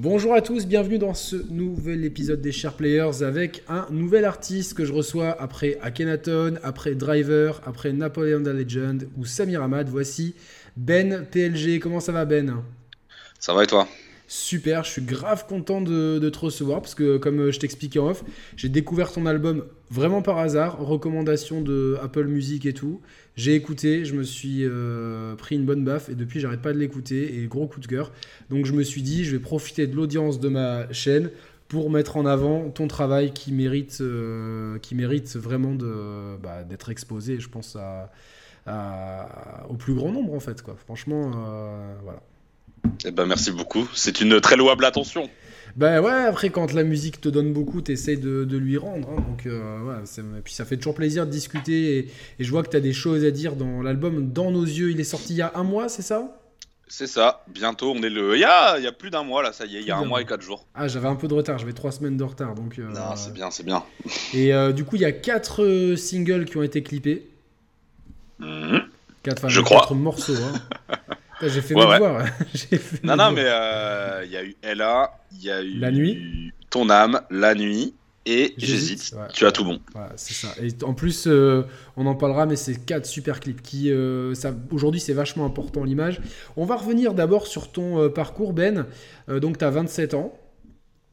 Bonjour à tous, bienvenue dans ce nouvel épisode des Share Players avec un nouvel artiste que je reçois après Akhenaton, après Driver, après Napoleon the Legend ou Samir Ahmad. Voici Ben PLG. Comment ça va Ben? Ça va et toi? Super, je suis grave content de, te recevoir parce que comme je t'expliquais en off, j'ai découvert ton album vraiment par hasard, recommandation de Apple Music et tout. J'ai écouté, je me suis euh, pris une bonne baffe et depuis j'arrête pas de l'écouter et gros coup de cœur. Donc je me suis dit, je vais profiter de l'audience de ma chaîne pour mettre en avant ton travail qui mérite, euh, qui mérite vraiment bah, d'être exposé, je pense, au plus grand nombre en fait. Franchement, euh, voilà. Eh ben, merci beaucoup. C'est une très louable attention. Ben ouais, après quand la musique te donne beaucoup, tu essaies de, lui rendre. Hein. donc euh, et puis ça fait toujours plaisir de discuter. Et, je vois que tu as des choses à dire dans l'album Dans nos yeux. Il est sorti il y a un mois, c'est ça? C'est ça. Bientôt, on est le. Il y a, il y a plus d'un mois là, ça y est. Il y a un mois et quatre jours. Ah, j'avais un peu de retard. J'avais trois semaines de retard. Donc. Euh, non, c'est bien, c'est bien. Et euh, du coup, il y a quatre singles qui ont été clippés. Mhm. Quatre, je crois. Quatre morceaux. Hein. J'ai fait mes devoirs. non, non, mais euh, il y a eu Ella, il y a eu La Nuit, Ton âme, La Nuit et J'hésite. Tu as tout bon. c'est ça. Et en plus, euh, on en parlera, mais c'est quatre super clips qui, euh, ça, aujourd'hui, c'est vachement important l'image. On va revenir d'abord sur ton parcours, Ben. donc, tu as 27 ans.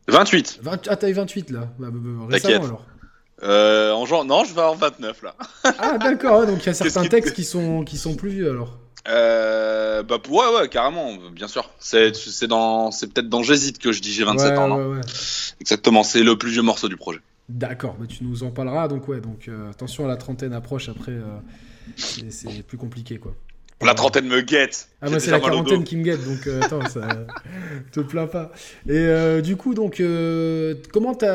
28. 20... Ah, t'as eu 28 là. Bah, bah, bah, récemment alors. en genre, non, je vais en 29 là. ah d'accord, donc il y a certains textes qui sont, qui sont plus vieux alors. Euh, bah ouais ouais carrément bien sûr c'est c'est dans c'est peut-être dans j'hésite que je dis j'ai 27 ans non exactement c'est le plus vieux morceau du projet d'accord mais tu nous en parleras donc ouais donc euh, attention à la trentaine approche après euh, c'est plus compliqué quoi la trentaine me guette. Ah, moi, c'est la quarantaine qui me guette, donc euh, attends, ça te plains pas. Et du coup, donc, comment tu,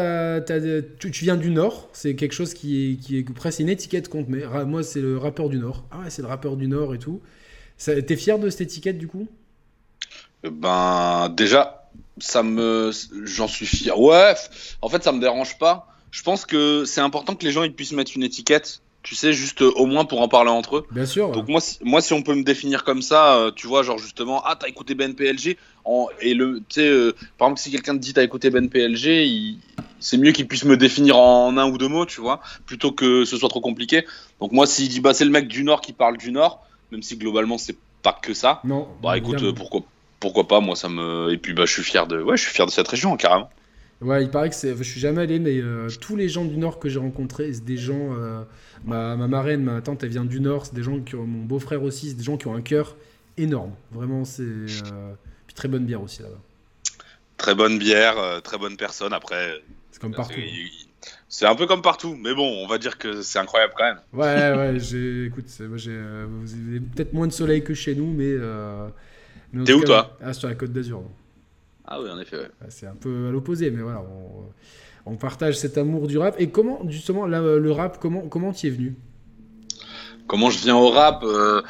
viens du Nord C'est quelque chose qui est, qui est presque une étiquette qu'on te met. Moi, c'est le rappeur du Nord. Ah ouais, c'est le rappeur du Nord et tout. T'es fier de cette étiquette du coup? Ben déjà, ça me, j'en suis fier. Ouais, en fait, ça me dérange pas. Je pense que c'est important que les gens ils puissent mettre une étiquette. Tu sais, juste au moins pour en parler entre eux. Bien sûr. Donc moi, si, moi, si on peut me définir comme ça, euh, tu vois, genre justement, ah, t'as écouté BNPLG, en, et le, tu sais, euh, par exemple, si quelqu'un te dit t'as écouté BNPLG, c'est mieux qu'il puisse me définir en un ou deux mots, tu vois, plutôt que ce soit trop compliqué. Donc moi, s'il dit bah c'est le mec du Nord qui parle du Nord, même si globalement c'est pas que ça. Non. Bah écoute, euh, pourquoi, pourquoi pas, moi ça me. Et puis bah je suis fier de, ouais, je suis fier de cette région carrément. Ouais, il paraît que c'est. Je suis jamais allé, mais euh, tous les gens du Nord que j'ai rencontrés, c'est des gens. Euh, ma, ma, marraine, ma tante, elle vient du Nord. C'est des gens qui ont. Mon beau-frère aussi, c'est des gens qui ont un cœur énorme. Vraiment, c'est. Puis très bonne bière aussi là-bas. Très bonne bière, très bonne personne. Après. C'est comme partout. C'est un peu comme partout, mais bon, on va dire que c'est incroyable quand même. Ouais, ouais, j'ai, écoute, moi, j'ai, euh, vous avez peut-être moins de soleil que chez nous, mais. Euh, T'es où toi? Ah, sur la côte d'Azur. Ah oui, en effet, ouais. C'est un peu à l'opposé, mais voilà, on, partage cet amour du rap. Et comment, justement, le rap, comment comment y es venu? Comment je viens au rap euh,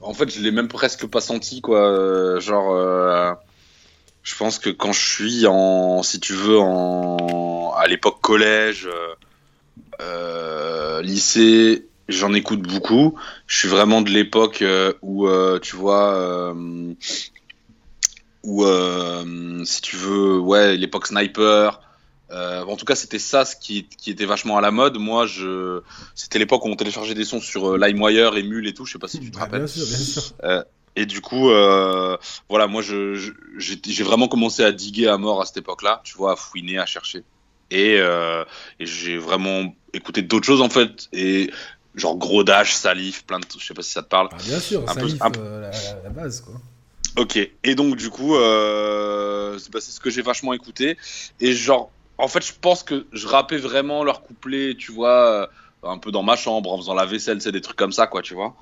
En fait, je l'ai même presque pas senti, quoi. genre je pense que quand je suis en, si tu veux, en, à l'époque collège, euh, euh, lycée, j'en écoute beaucoup. Je suis vraiment de l'époque euh, où, tu vois, où, si tu veux, ouais, l'époque sniper. en tout cas, c'était ça ce qui, qui, était vachement à la mode. Moi, je, c'était l'époque où on téléchargeait des sons sur LimeWire, Emule et tout. Je sais pas si tu te rappelles. Bien sûr, bien sûr. Et du coup, euh, voilà, moi, j'ai vraiment commencé à diguer à mort à cette époque-là, tu vois, à fouiner, à chercher. Et, euh, j'ai vraiment écouté d'autres choses, en fait. Et genre Gros Dash, Salif, plein de je sais pas si ça te parle. Ah, bien sûr, Salif, euh, la, base, quoi. Ok, et donc, du coup, bah, c'est ce que j'ai vachement écouté. Et genre, en fait, je pense que je rappais vraiment leur couplet, tu vois, un peu dans ma chambre, en faisant la vaisselle, c'est des trucs comme ça, quoi, tu vois.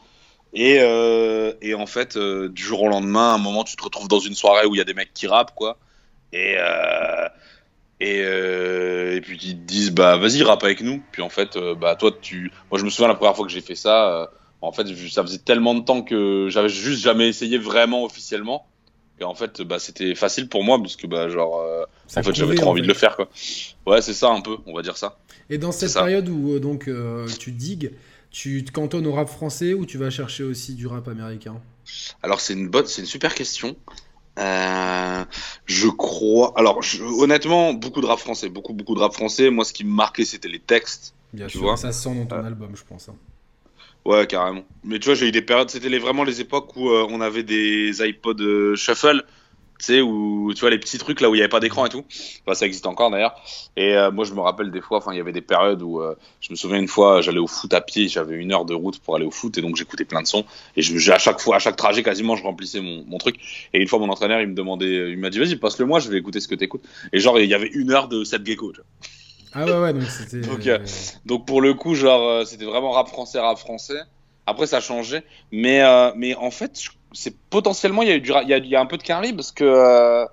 Et, euh, et en fait, euh, du jour au lendemain, à un moment, tu te retrouves dans une soirée où il y a des mecs qui rappent, quoi. Et, euh, et, et puis ils te disent, bah vas-y, rappe avec nous. Puis en fait, bah toi, tu. Moi, je me souviens la première fois que j'ai fait ça, en fait, ça faisait tellement de temps que j'avais juste jamais essayé vraiment officiellement. Et en fait, bah, c'était facile pour moi parce que, bah, genre, en fait, j'avais trop envie de le faire, quoi. Ouais, c'est ça un peu, on va dire ça. Et dans cette période où donc tu digues, tu te cantonnes au rap français ou tu vas chercher aussi du rap américain Alors c'est une bonne, c'est une super question. Euh, je crois. Alors, honnêtement, beaucoup de rap français, beaucoup, beaucoup de rap français. Moi, ce qui me marquait, c'était les textes. Bien tu sûr, vois ça sent dans ton album, je pense. Hein. Ouais, carrément. Mais tu vois, j'ai eu des périodes, c'était les, vraiment les époques où on avait des iPod shuffle tu sais, où tu vois les petits trucs là où il n'y avait pas d'écran et tout. Enfin, ça existe encore d'ailleurs. Et euh, moi, je me rappelle des fois, enfin, il y avait des périodes où euh, je me souviens une fois, j'allais au foot à pied, j'avais une heure de route pour aller au foot et donc j'écoutais plein de sons. Et je, à chaque fois, à chaque trajet, quasiment, je remplissais mon, mon truc. Et une fois, mon entraîneur, il me demandait, il m'a dit, vas-y, passe-le moi, je vais écouter ce que t'écoutes. Et genre, il y avait une heure de cette gecko. Tu vois. Ah ouais, ouais, donc c'était. donc, euh, donc pour le coup, genre, c'était vraiment rap français, rap français. Après, ça a changé. Mais, mais en fait, c'est potentiellement, il y, a eu du, il, y a, il y a un peu de carry parce que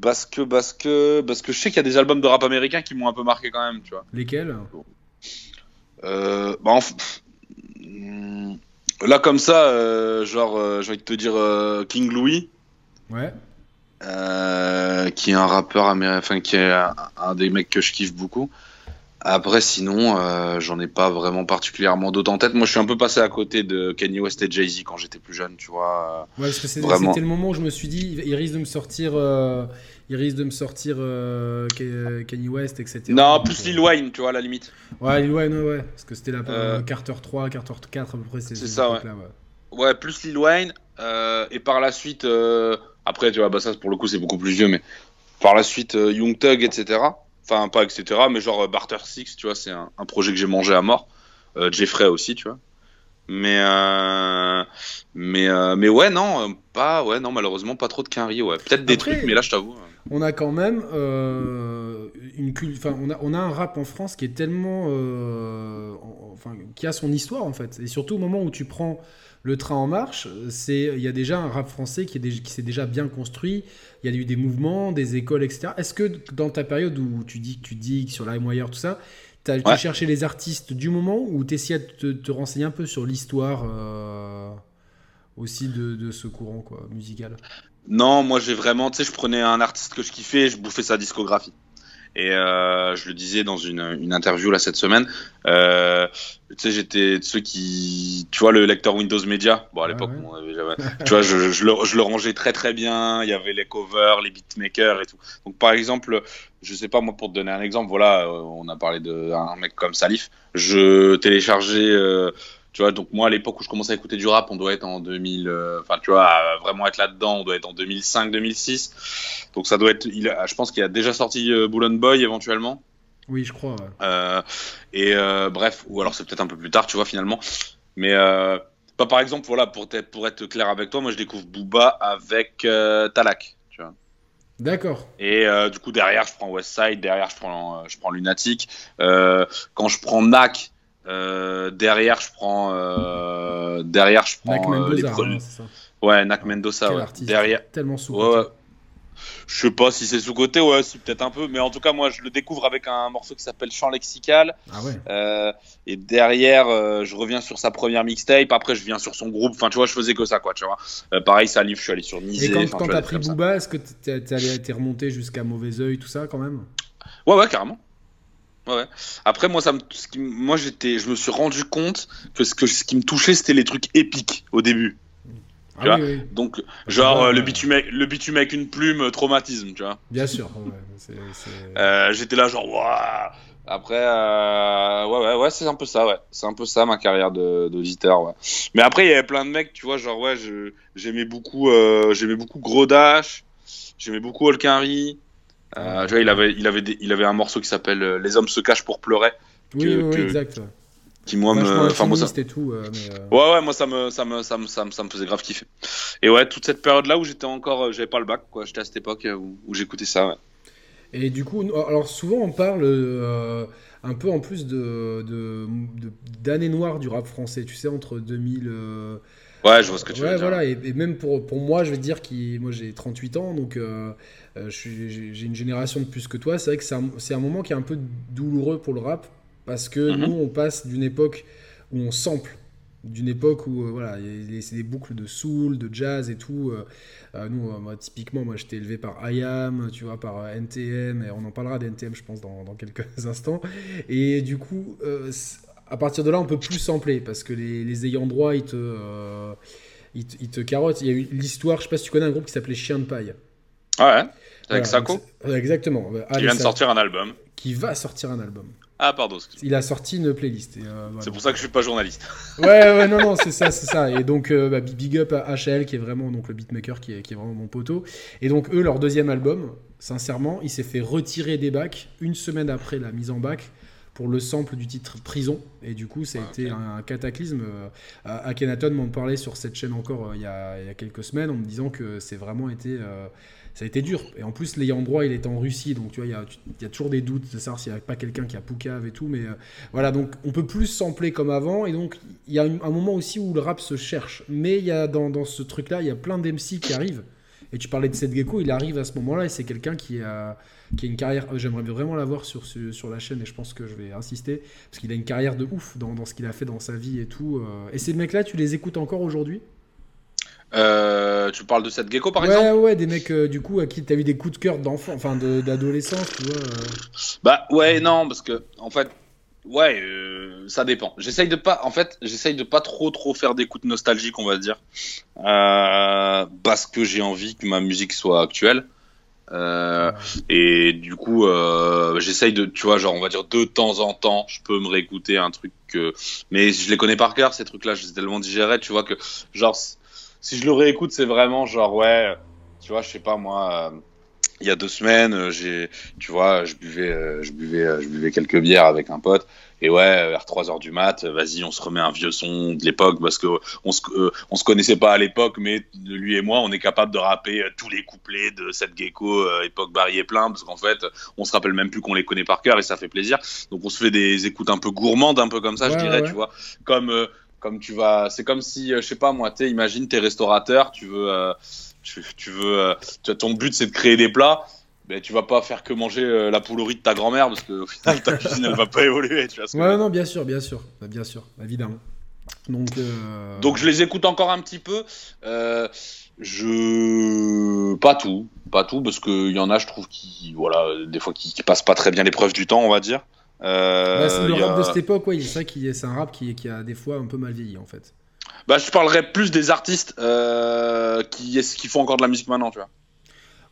parce que, parce que, parce que je sais qu'il y a des albums de rap américain qui m'ont un peu marqué quand même, tu vois. Lesquels? Euh, bah, Là, comme ça, euh, genre, euh, envie de te dire euh, King Louis. Ouais. qui est un rappeur américain, enfin, qui est un, des mecs que je kiffe beaucoup. Après, sinon, euh, j'en ai pas vraiment particulièrement d'autres en tête. Moi, je suis un peu passé à côté de Kanye West et Jay-Z quand j'étais plus jeune, tu vois. Ouais, parce que c'était le moment où je me suis dit, il risque de me sortir, euh, il risque de me sortir euh, Kanye West, etc. Non, plus Lil Wayne, tu vois, à la limite. Ouais, Lil Wayne, ouais, parce que c'était la Carter 3, Carter 4 à peu près. C'est ça, ouais. ouais. plus Lil Wayne, et par la suite, après, tu vois, bah ça, pour le coup, c'est beaucoup plus vieux, mais par la suite, Young Thug, etc. Enfin, pas etc. Mais genre euh, Barter Six, tu vois, c'est un, projet que j'ai mangé à mort. Euh, Jeffrey aussi, tu vois. Mais euh, mais mais ouais non pas ouais non malheureusement pas trop de quinri ouais peut-être des trucs mais là je t'avoue on a quand même une enfin on a on a un rap en France qui est tellement enfin qui a son histoire en fait et surtout au moment où tu prends le train en marche, c'est il y a déjà un rap français qui, est qui s'est déjà bien construit. Il y a eu des mouvements, des écoles, etc. Est-ce que dans ta période où tu dis que tu dis sur LimeWire, tout ça, tu as cherché les artistes du moment ou tu essayais de te, renseigner un peu sur l'histoire euh, aussi de, ce courant quoi, musical? Non, moi j'ai vraiment, tu sais, je prenais un artiste que je kiffais, je bouffais sa discographie. Et euh, je le disais dans une, une, interview là cette semaine, euh, tu sais, j'étais de ceux qui, tu vois, le lecteur Windows Media. Bon, à l'époque, tu vois, je, je, le, je, le, rangeais très très bien. Il y avait les covers, les beatmakers et tout. Donc, par exemple, je sais pas moi, pour te donner un exemple, voilà, euh, on a parlé d'un mec comme Salif. Je téléchargeais euh, tu vois, donc moi à l'époque où je commençais à écouter du rap, on doit être en 2000, euh, enfin tu vois, vraiment être là-dedans, on doit être en 2005-2006. Donc ça doit être, il je pense qu'il a déjà sorti euh, Boy éventuellement. Oui, je crois. Euh, et euh, bref, ou alors c'est peut-être un peu plus tard, tu vois finalement. Mais bah, par exemple, voilà, pour être, pour être clair avec toi, moi je découvre Booba avec Talak. Tu vois. D'accord. Et du coup derrière je prends Westside, derrière je prends, je prends Lunatic. quand je prends Nak, euh, derrière, je prends. Euh, derrière, je prends. Nak euh, Mendoza, les ça. Ouais, Nak Mendoza. Ouais. Derrière. Tellement sous. Ouais, Je sais pas si c'est sous-côté, ouais, c'est peut-être un peu, mais en tout cas, moi, je le découvre avec un morceau qui s'appelle Chant lexical. Ah ouais. Euh, et derrière, je reviens sur sa première mixtape. Après, je viens sur son groupe. Enfin, tu vois, je faisais que ça, quoi, tu vois. Pareil, ça livre, je suis allé sur Nizé. Et quand, quand t'as pris Booba, est-ce que t'es remonté jusqu'à Mauvais Oeil, tout ça, quand même? Ouais, ouais, carrément. Ouais. Après, moi, ça me, moi, j'étais, je me suis rendu compte que ce, que ce qui me touchait, c'était les trucs épiques au début. Ah tu vois Donc, genre, euh, le, bitume, le bitume avec une plume, euh, traumatisme, tu vois. Bien sûr. Euh, j'étais là, genre, waouh Après, ouais, ouais, ouais, c'est un peu ça, ouais. C'est un peu ça, ma carrière d'auditeur, ouais. Mais après, il y avait plein de mecs, tu vois, genre, ouais, j'aimais beaucoup, j'aimais beaucoup Grodash, j'aimais beaucoup Holkinry. Euh, tu vois, il avait, il, avait il avait un morceau qui s'appelle euh, Les hommes se cachent pour pleurer. oui, oui, exact. Qui moi me. Enfin, moi ça. Tout, euh, Ouais, ouais, moi ça me, ça, me, ça, me, ça, me, ça me faisait grave kiffer. Et ouais, toute cette période-là où j'étais encore. J'avais pas le bac, quoi. J'étais à cette époque où, où j'écoutais ça, ouais. Et du coup, alors souvent on parle un peu en plus de, d'années noires du rap français, tu sais, entre 2000. Ouais, je vois ce que tu veux dire. Voilà, et, et, même pour, pour moi, je vais dire que moi j'ai 38 ans, donc euh, euh j'ai une génération de plus que toi. C'est vrai que c'est un, un, moment qui est un peu douloureux pour le rap, parce que mhm. nous, on passe d'une époque où on sample, d'une époque où euh, voilà, c'est des boucles de soul, de jazz et tout. Euh, nous, moi, typiquement, moi j'étais élevé par IAM, tu vois, par NTM, et on en parlera d'NTM, je pense, dans, dans, quelques instants. Et du coup, à partir de là, on peut plus sampler parce que les, ayants droit, ils te, euh, il, te- il te carotte. Il y a eu l'histoire, je sais pas si tu connais un groupe qui s'appelait Chien de paille. Ah ouais. Avec Sako, c'est- Exactement. qui Allez, vient de sortir un album. qui va sortir un album. Ah pardon. Il a sorti une playlist. euh, voilà. C'est pour ça que je suis pas journaliste. Ouais, ouais, non, non, c'est ça, c'est ça. Et donc, euh, bah, big up à HL, qui est vraiment donc, le beatmaker, qui est, qui est vraiment mon poteau. Et donc, eux, leur deuxième album, sincèrement, il s'est fait retirer des bacs une semaine après la mise en bac pour le sample du titre Prison. Et du coup, ça a Ah, été un, cataclysme. Euh, Akhenaton m'en parlait sur cette chaîne encore euh, il y, a, il y a quelques semaines en me disant que c'est vraiment été. euh, ça a été dur. Et en plus, l'ayant droit, il était en Russie. Donc, tu vois, il y a, tu- il y a toujours des doutes de savoir s'il n'y a pas quelqu'un qui a Poucave et tout. Mais euh, voilà, donc on peut plus sampler comme avant. Et donc, il y a un moment aussi où le rap se cherche. Mais il y a dans, dans ce truc-là, il y a plein d'MC qui arrivent. Et tu parlais de Seth Gecko, il arrive à ce moment-là. Et c'est quelqu'un qui a, qui a une carrière. euh, J'aimerais vraiment l'avoir sur, sur la chaîne. Et je pense que je vais insister. Parce qu'il a une carrière de ouf dans, dans ce qu'il a fait dans sa vie et tout. euh. Et ces mecs-là, tu les écoutes encore aujourd'hui? Euh, tu parles de cette gecko par Ouais, exemple? ouais, des mecs euh, du coup à qui t'as eu des coups de cœur d'enfant, enfin de- d'adolescence, tu vois. euh. Bah ouais, non, parce que en fait, ouais, euh, ça dépend. J'essaye de pas, en fait, j'essaye de pas trop trop faire d'écoute nostalgique, on va dire, euh, parce que j'ai envie que ma musique soit actuelle. Euh, et du coup, euh, j'essaye de, tu vois, genre, on va dire de temps en temps, je peux me réécouter un truc que, mais je les connais par cœur ces trucs-là, je les ai tellement digérés, tu vois que, genre, si je le réécoute, c'est vraiment genre ouais, tu vois, je sais pas moi. Il y a deux semaines, euh, j'ai, tu vois, je buvais, euh, je buvais, euh, je buvais quelques bières avec un pote. Et ouais, vers 3 heures du mat, vas-y, on se remet un vieux son de l'époque parce que on se, euh, on se connaissait pas à l'époque, mais lui et moi, on est capable de rapper tous les couplets de cette gecko euh, époque Barry et plein parce qu'en fait, on se rappelle même plus qu'on les connaît par cœur et ça fait plaisir. Donc on se fait des écoutes un peu gourmandes, un peu comme ça, je dirais, ouais. tu vois, comme euh, comme tu vas, c'est comme si, euh, je sais pas moi, tu imagine t'es restaurateur, tu veux, euh, tu, tu veux, euh, tu as ton but c'est de créer des plats. Ben, tu vas pas faire que manger euh, la poulerie de ta grand-mère parce qu'au final ta cuisine elle va pas évoluer tu vois Ouais, non, bien sûr, bien sûr, Bah, bien sûr, évidemment. Donc, euh, donc je les écoute encore un petit peu euh, je pas tout pas tout parce qu'il y en a je trouve qui voilà des fois qui, qui passent pas très bien l'épreuve du temps on va dire euh, c'est le a- rap de cette époque, ouais, c'est ça qui est, c'est un rap qui, qui a des fois un peu mal vieilli en fait. Bah je parlerais plus des artistes euh, qui qui font encore de la musique maintenant tu vois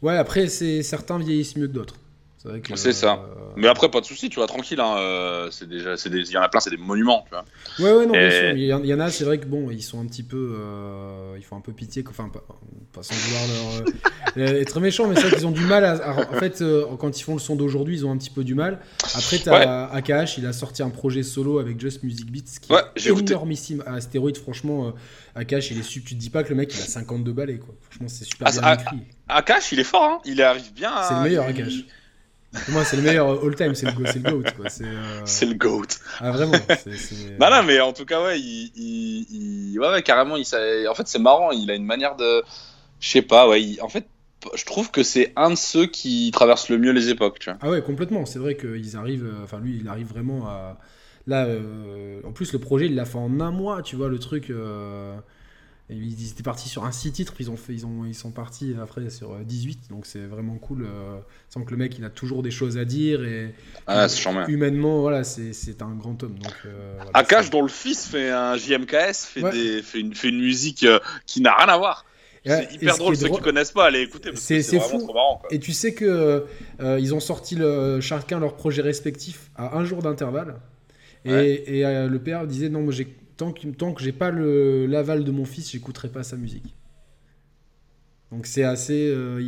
Ouais, après, certains vieillissent mieux que d'autres. C'est vrai que. C'est ça. euh, mais après pas de souci tu vois tranquille hein, euh, c'est déjà c'est il y en a plein c'est des monuments tu vois Ouais, ouais, non, bien Et- sûr. Il y, en- il y en a, c'est vrai que bon, ils sont un petit peu. euh, ils font un peu pitié, enfin, pas, pas sans vouloir leur, euh, être méchant, mais c'est vrai qu'ils ont du mal à. à- en fait, euh, quand ils font le son d'aujourd'hui, ils ont un petit peu du mal. Après, t'as AKH, il a sorti un projet solo avec Just Music Beats qui Ouais, est énormissime. À Astéroïde, franchement, euh, AKH, il est super. Tu te dis pas que le mec, il a 52 balais, quoi. Franchement, c'est super Ah, bien ah, écrit. Akash il est fort hein il arrive bien à- C'est le meilleur, il- Akash. Pour moi, c'est le meilleur all time, c'est le, le GOAT. C'est. euh, c'est le goat Ah, vraiment. c'est- c'est- Non, non, mais en tout cas, ouais, il, il, il- ouais, ouais, carrément, il, en fait, c'est marrant, il a une manière de, je sais pas, ouais, il- en fait, je trouve que c'est un de ceux qui traversent le mieux les époques, tu vois. Ah ouais, complètement. C'est vrai qu'ils arrivent. euh, Enfin, lui, il arrive vraiment à. Là, euh, en plus, le projet, il l'a fait en un mois, tu vois, le truc. euh, Ils étaient partis sur un 6 titres, puis ils, ont fait, ils, ont, ils sont partis après sur euh, 18, donc c'est vraiment cool. Euh, sans que le mec, il a toujours des choses à dire, et Ah, humainement, voilà, c'est un grand homme. Donc, euh, voilà, Akash, dont le fils fait un JMKS, fait, Ouais. des, fait, une, fait une musique euh, qui n'a rien à voir. C'est hyper ce drôle, qui est ceux drôle- qui connaissent pas, allez écouter, C'est- fou. trop marrant, quoi. Et tu sais que euh, ils ont sorti le, chacun leur projet respectif à un jour d'intervalle. Et, Ouais. et, euh, le père disait non, moi j'ai tant que tant que j'ai pas l'aval de mon fils, j'écouterai pas sa musique. Donc c'est assez. euh,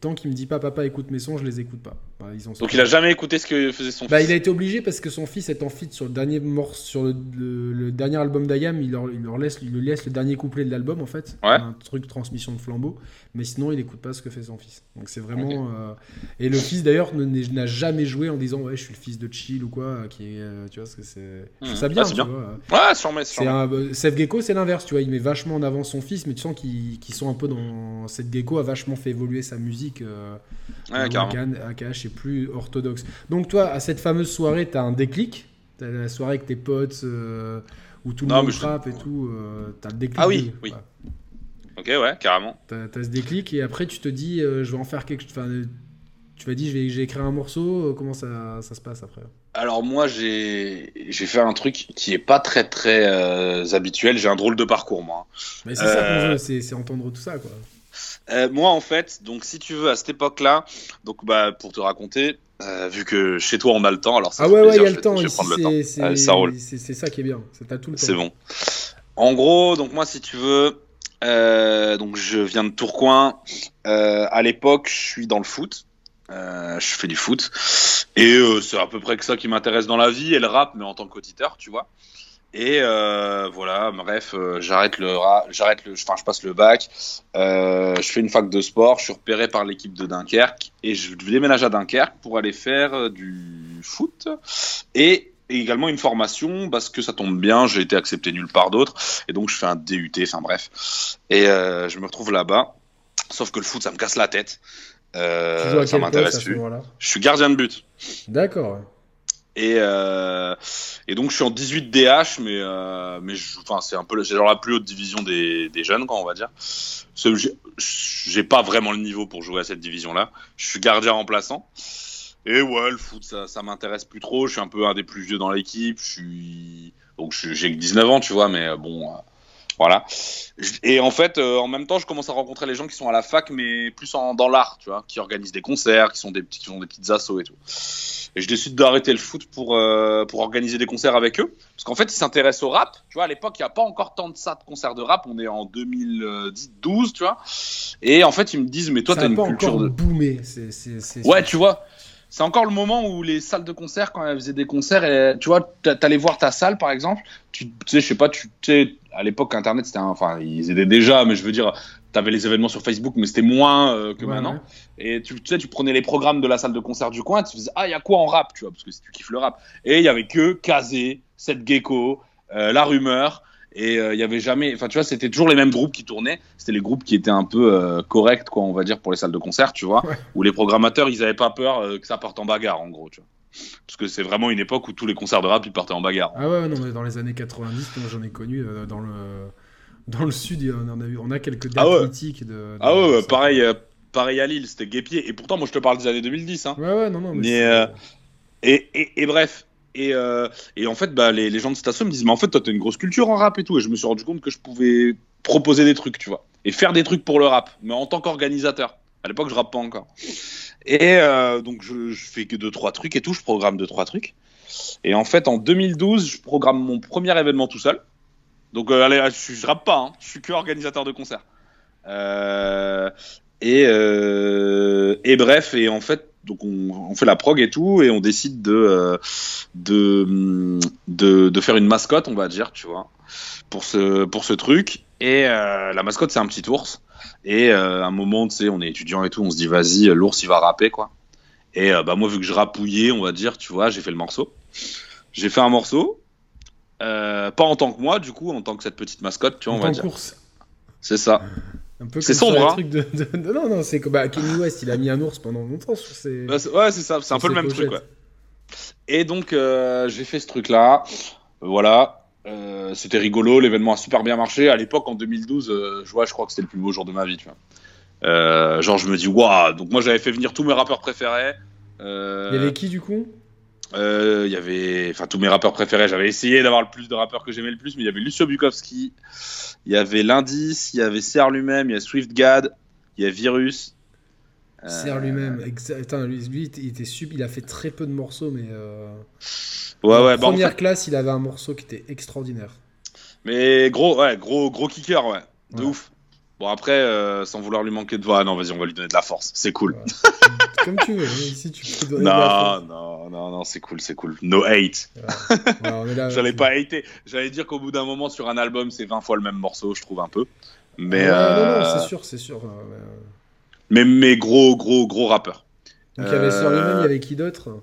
tant qu'il me dit pas papa écoute mes sons, je les écoute pas. Bah, ils ont Donc il a jamais écouté ce que faisait son Bah, fils. il a été obligé parce que son fils est en feat sur le dernier morceau, sur le, le- le dernier album d'Ayam, il leur, il leur laisse, il lui laisse le dernier couplet de l'album en fait, Ouais. un truc transmission de flambeau, mais sinon il écoute pas ce que fait son fils. Donc c'est vraiment euh, et le fils d'ailleurs n'a jamais joué en disant ouais je suis le fils de Chill ou quoi, euh, qui est, euh, tu vois ce que c'est, je trouve ça bien, Ah, tu bien. vois. Ouais, sûrement, c'est un Seth Gecko, c'est l'inverse, tu vois, il met vachement en avant son fils, mais tu sens qu'ils qu'ils sont un peu dans Seth Gecko a vachement fait évoluer sa musique. euh, Ouais, AKH est plus orthodoxe. Donc toi, à cette fameuse soirée, t'as un déclic? T'as la soirée avec tes potes euh, où tout le Non, monde je- frappe et tout. euh, t'as le déclic. Ah oui, oui. Ok, ouais, carrément. T'as t'as ce déclic et après tu te dis, euh, je vais en faire quelque chose. Enfin, tu m'as dit, vais, j'ai écrit un morceau. euh, Comment ça, ça se passe après? Alors moi j'ai fait un truc qui est pas très très euh, habituel. J'ai un drôle de parcours moi. Mais c'est ça qu'on veut, c'est entendre tout ça, quoi. Euh, moi en fait, donc si tu veux à cette époque-là, donc bah pour te raconter, euh, vu que chez toi on a le temps, alors ça Ah ouais, ouais, il y a le temps. C'est, ça qui est bien. C'est, t'as tout le temps. C'est bon. En gros, donc moi, si tu veux, euh, donc je viens de Tourcoing. À l'époque, je suis dans le foot. Euh, je fais du foot. Et euh, c'est à peu près que ça qui m'intéresse dans la vie et le rap, mais en tant qu'auditeur, tu vois. Et euh, voilà, bref, euh, j'arrête le j'arrête le, enfin, je passe le bac. Euh, je fais une fac de sport. Je suis repéré par l'équipe de Dunkerque et je déménage à Dunkerque pour aller faire euh, du foot et également une formation parce que ça tombe bien, j'ai été accepté nulle part d'autre et donc je fais un DUT, enfin bref. Et euh, je me retrouve là-bas. Sauf que le foot, ça me casse la tête. Euh, ça m'intéresse plus. Je suis gardien de but. D'accord. Et, euh, et donc je suis en 18 DH, mais, euh, mais enfin, c'est un peu genre la plus haute division des, des jeunes, quoi, on va dire. J'ai- pas vraiment le niveau pour jouer à cette division-là. Je suis gardien remplaçant. Et ouais, le foot, ça, ça m'intéresse plus trop. Je suis un peu un des plus vieux dans l'équipe. Je suis donc j'ai que 19 ans, tu vois, mais euh, bon, euh, voilà. Et en fait, euh, en même temps, je commence à rencontrer les gens qui sont à la fac, mais plus en, dans l'art, tu vois, qui organisent des concerts, qui sont des qui font des petites assos et tout. Et je décide d'arrêter le foot pour, euh, pour organiser des concerts avec eux. Parce qu'en fait, ils s'intéressent au rap. Tu vois, à l'époque, il n'y a pas encore tant de ça de concerts de rap. On est en 2012, tu vois. Et en fait, ils me disent, mais toi, t'as une pas culture encore de. boomé. C'est, c'est, c'est- Ouais, tu vois. C'est encore le moment où les salles de concert, quand elles faisaient des concerts, et, tu vois, t'a- t'allais voir ta salle, par exemple. Tu sais, je sais pas, tu sais, à l'époque, Internet, c'était Enfin, ils aidaient déjà, mais je veux dire, t'avais les événements sur Facebook, mais c'était moins euh, que Ouais, maintenant. ouais. Et tu, tu sais, tu prenais les programmes de la salle de concert du coin, tu faisais Ah, il y a quoi en rap, tu vois, parce que si tu kiffes le rap. Et il y avait que Kazé, Seth Gecko, euh, La Rumeur, et euh, il y avait jamais. Enfin, tu vois, c'était toujours les mêmes groupes qui tournaient. C'était les groupes qui étaient un peu euh, corrects, quoi, on va dire, pour les salles de concert, tu vois, Ouais. où les programmateurs, ils avaient pas peur euh, que ça parte en bagarre, en gros, tu vois. Parce que c'est vraiment une époque où tous les concerts de rap, ils partaient en bagarre. Ah ouais, non, mais dans les années 90, moi j'en ai connu euh, dans le dans le sud, on a eu, on a quelques dates Ah ouais. mythiques de, de- Ah ouais, pareil, euh, pareil à Lille, c'était Guépier. Et pourtant, moi, je te parle des années 2010, hein. Ouais, ouais, non, non. Mais, euh, et, et bref. Et, euh, et en fait, bah, les, gens de cette asso me disent, mais en fait, toi, t'as une grosse culture en rap et tout. Et je me suis rendu compte que je pouvais proposer des trucs, tu vois. Et faire des trucs pour le rap, mais en tant qu'organisateur. À l'époque, je rappe pas encore. Et euh, donc, je, fais que deux, trois trucs et tout. Je programme deux, trois trucs. Et en fait, en 2012, je programme mon premier événement tout seul. Donc, euh, allez, je, je rappe pas, hein. je suis que organisateur de concert. Et bref, et en fait, donc on, on fait la prog et tout, et on décide de, euh, de, de, de faire une mascotte, on va dire, tu vois, pour ce, pour ce truc. Et euh, la mascotte, c'est un petit ours. Et euh, à un moment, tu sais, on est étudiant et tout, on se dit, vas-y, l'ours, il va rapper, quoi. Et euh, bah, moi, vu que je rapouillais, on va dire, tu vois, j'ai fait le morceau. J'ai fait un morceau. euh, pas en tant que moi, du coup, en tant que cette petite mascotte, tu vois, en on va dire. C'est ça. Un peu C'est sombre, hein. trucs de, de- de- Non, non, c'est comme bah, Kenny West, il a mis un ours pendant longtemps sur ses. Bah, c'est- ouais, c'est ça, c'est un peu le même truc, ouais. Et donc, euh, j'ai fait ce truc-là. Euh, Voilà. Euh, c'était rigolo, l'événement a super bien marché. À l'époque, en 2012, euh, je, vois, je crois que c'était le plus beau jour de ma vie, tu vois. Euh, genre, je me dis, waouh! Donc, moi, j'avais fait venir tous mes rappeurs préférés. Euh, Il y avait qui du coup? Euh, il y avait, enfin, tous mes rappeurs préférés. J'avais essayé d'avoir le plus de rappeurs que j'aimais le plus, mais il y avait Lucio Bukowski, il y avait l'Indice, il y avait CR lui-même, il y a SwiftGad, il y a Virus. Euh, Serre lui-même. Attends, lui, lui, il était- sub, il a fait très peu de morceaux, mais. euh, Ouais, en ouais, bah, en première fait- classe, il avait un morceau qui était extraordinaire. Mais gros, ouais, gros, gros kicker, ouais. De Ouais. ouf. Bon, après, euh, sans vouloir lui manquer de voix, non, vas-y, on va lui donner de la force. C'est cool. Ouais. Comme tu veux, ici tu peux donner de la Non, non, non, non, c'est cool, c'est cool. No hate. Ouais, J'allais pas hater. J'allais dire qu'au bout d'un moment, sur un album, c'est 20 fois le même morceau, je trouve un peu. Mais, euh, Non, non, c'est sûr, c'est sûr. euh, mais, euh, mais, gros, gros, gros rappeur. Donc il y avait Euh, lui-même, il y avait qui d'autre?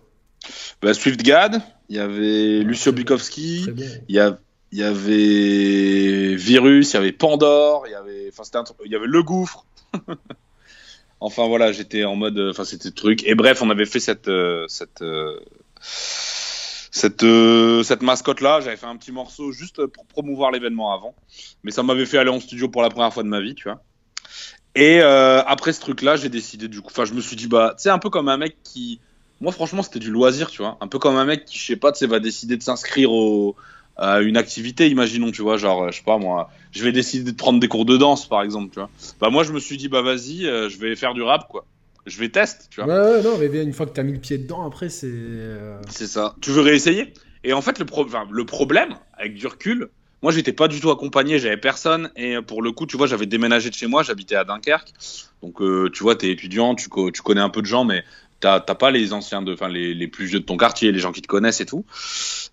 Bah, SwiftGad, il y avait Lucio Bukowski, il y, a- il y avait Virus, il y avait Pandore, il y avait, enfin, truc- il y avait Le Gouffre. enfin voilà, j'étais en mode, enfin c'était truc. Et bref, on avait fait cette, euh, cette, euh, cette, euh, cette mascotte là. J'avais fait un petit morceau juste pour promouvoir l'événement avant, mais ça m'avait fait aller en studio pour la première fois de ma vie, tu vois. Et après ce truc-là, j'ai décidé du coup. Enfin, je me suis dit, bah, tu sais, un peu comme un mec qui. Moi, franchement, c'était du loisir, tu vois. Un peu comme un mec qui, je sais pas, tu sais, va décider de s'inscrire au, une activité, imaginons, tu vois, genre, je sais pas, moi, je vais décider de prendre des cours de danse, par exemple, tu vois. Bah, moi, je me suis dit, bah, vas-y, euh, je vais faire du rap, quoi. Je vais tester, tu vois. Ouais, ouais, non, mais bien, une fois que t'as mis le pied dedans, après, c'est. euh, C'est ça. Tu veux réessayer? Et en fait, le, pro- le problème, avec du recul, moi, j'étais pas du tout accompagné, j'avais personne. Et euh, pour le coup, tu vois, j'avais déménagé de chez moi, j'habitais à Dunkerque. Donc, euh, tu vois, t'es étudiant, tu, co- tu connais un peu de gens, mais t'as t'as pas les anciens, de, enfin, les, les plus vieux de ton quartier, les gens qui te connaissent et tout.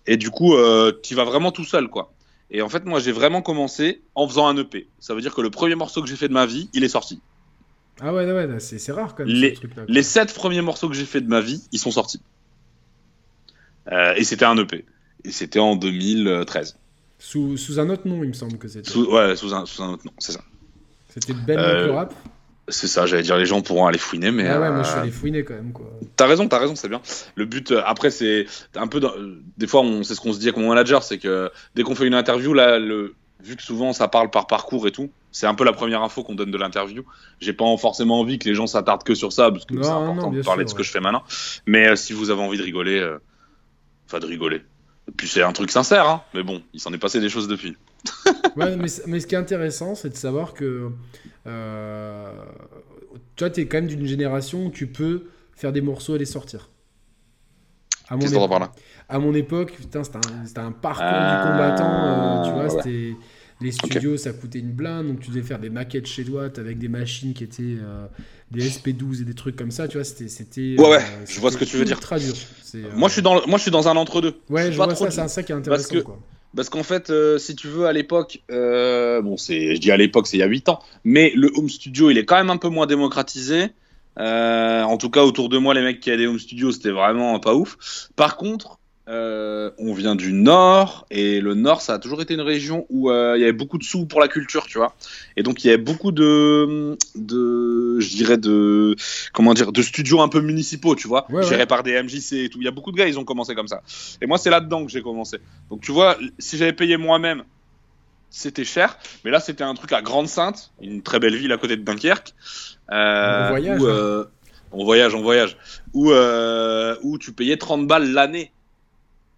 Et du coup, euh, tu vas vraiment tout seul, quoi. Et en fait, moi, j'ai vraiment commencé en faisant un EP. Ça veut dire que le premier morceau que j'ai fait de ma vie, il est sorti. Ah ouais, ouais, ouais, c'est c'est rare quand même, Les- ce. Les sept premiers morceaux que j'ai fait de ma vie, ils sont sortis. Euh, et c'était un EP. Et c'était en 2013. Sous, sous un autre nom, il me semble que c'était. Sous, ouais, sous un, sous un autre nom, c'est ça. C'était Ben Euh, rap. C'est ça, j'allais dire, les gens pourront aller fouiner, mais. Ah ouais, moi euh, je suis allé fouiner quand même, quoi. T'as raison, t'as raison, c'est bien. Le but, euh, après, c'est un peu. dans- euh, Des fois, on, c'est ce qu'on se dit avec mon manager, c'est que dès qu'on fait une interview, là, le, vu que souvent ça parle par parcours et tout, c'est un peu la première info qu'on donne de l'interview. J'ai pas forcément envie que les gens s'attardent que sur ça, parce que c'est important de parler sûr, de ce ouais. que je fais maintenant. Mais euh, si vous avez envie de rigoler, euh, enfin de rigoler. Et puis c'est un truc sincère, hein. Mais bon, il s'en est passé des choses depuis. Ouais, mais, ce qui est intéressant, c'est de savoir que. euh, toi, t'es quand même d'une génération où tu peux faire des morceaux et les sortir. À mon époque- par là? À mon époque, putain, c'était un, parcours du combattant. euh, tu vois, ouais. c'était. Les studios, ça coûtait une blinde, donc tu devais faire des maquettes chez toi avec des machines qui étaient euh, des SP12 et des trucs comme ça, tu vois, c'était... Ouais, ouais, euh, je vois ce que tu veux dire. dur. Euh, Moi, je suis dans, le- moi, je suis dans un entre-deux. Ouais, je vois trop ça, c'est ça qui est intéressant, que- quoi. Parce qu'en fait, euh, si tu veux, à l'époque, euh, bon, c'est, je dis à l'époque, c'est il y a 8 ans, mais le home studio, il est quand même un peu moins démocratisé. Euh, en tout cas, autour de moi, les mecs qui avaient des home studios, c'était vraiment pas ouf. Par contre, euh, on vient du Nord, et le Nord, ça a toujours été une région où euh, il y avait beaucoup de sous pour la culture, tu vois. Et donc, il y avait beaucoup de, de, je dirais, de, comment dire, de studios un peu municipaux, tu vois, Ouais, gérés ouais. par des MJC et tout. Il y a beaucoup de gars, ils ont commencé comme ça. Et moi, c'est là-dedans que j'ai commencé. Donc tu vois, si j'avais payé moi-même, c'était cher. Mais là, c'était un truc à Grande-Sainte, une très belle ville à côté de Dunkerque. Euh, On voyage, où, hein. euh, on voyage, on voyage. Où, euh, où tu payais 30 balles l'année.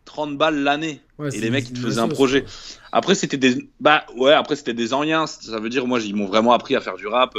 30 balles l'année. Ouais, Et les mecs, ils te faisaient un projet. Après, c'était des. Bah ouais, après, c'était des anciens. Ça veut dire, moi, ils m'ont vraiment appris à faire du rap.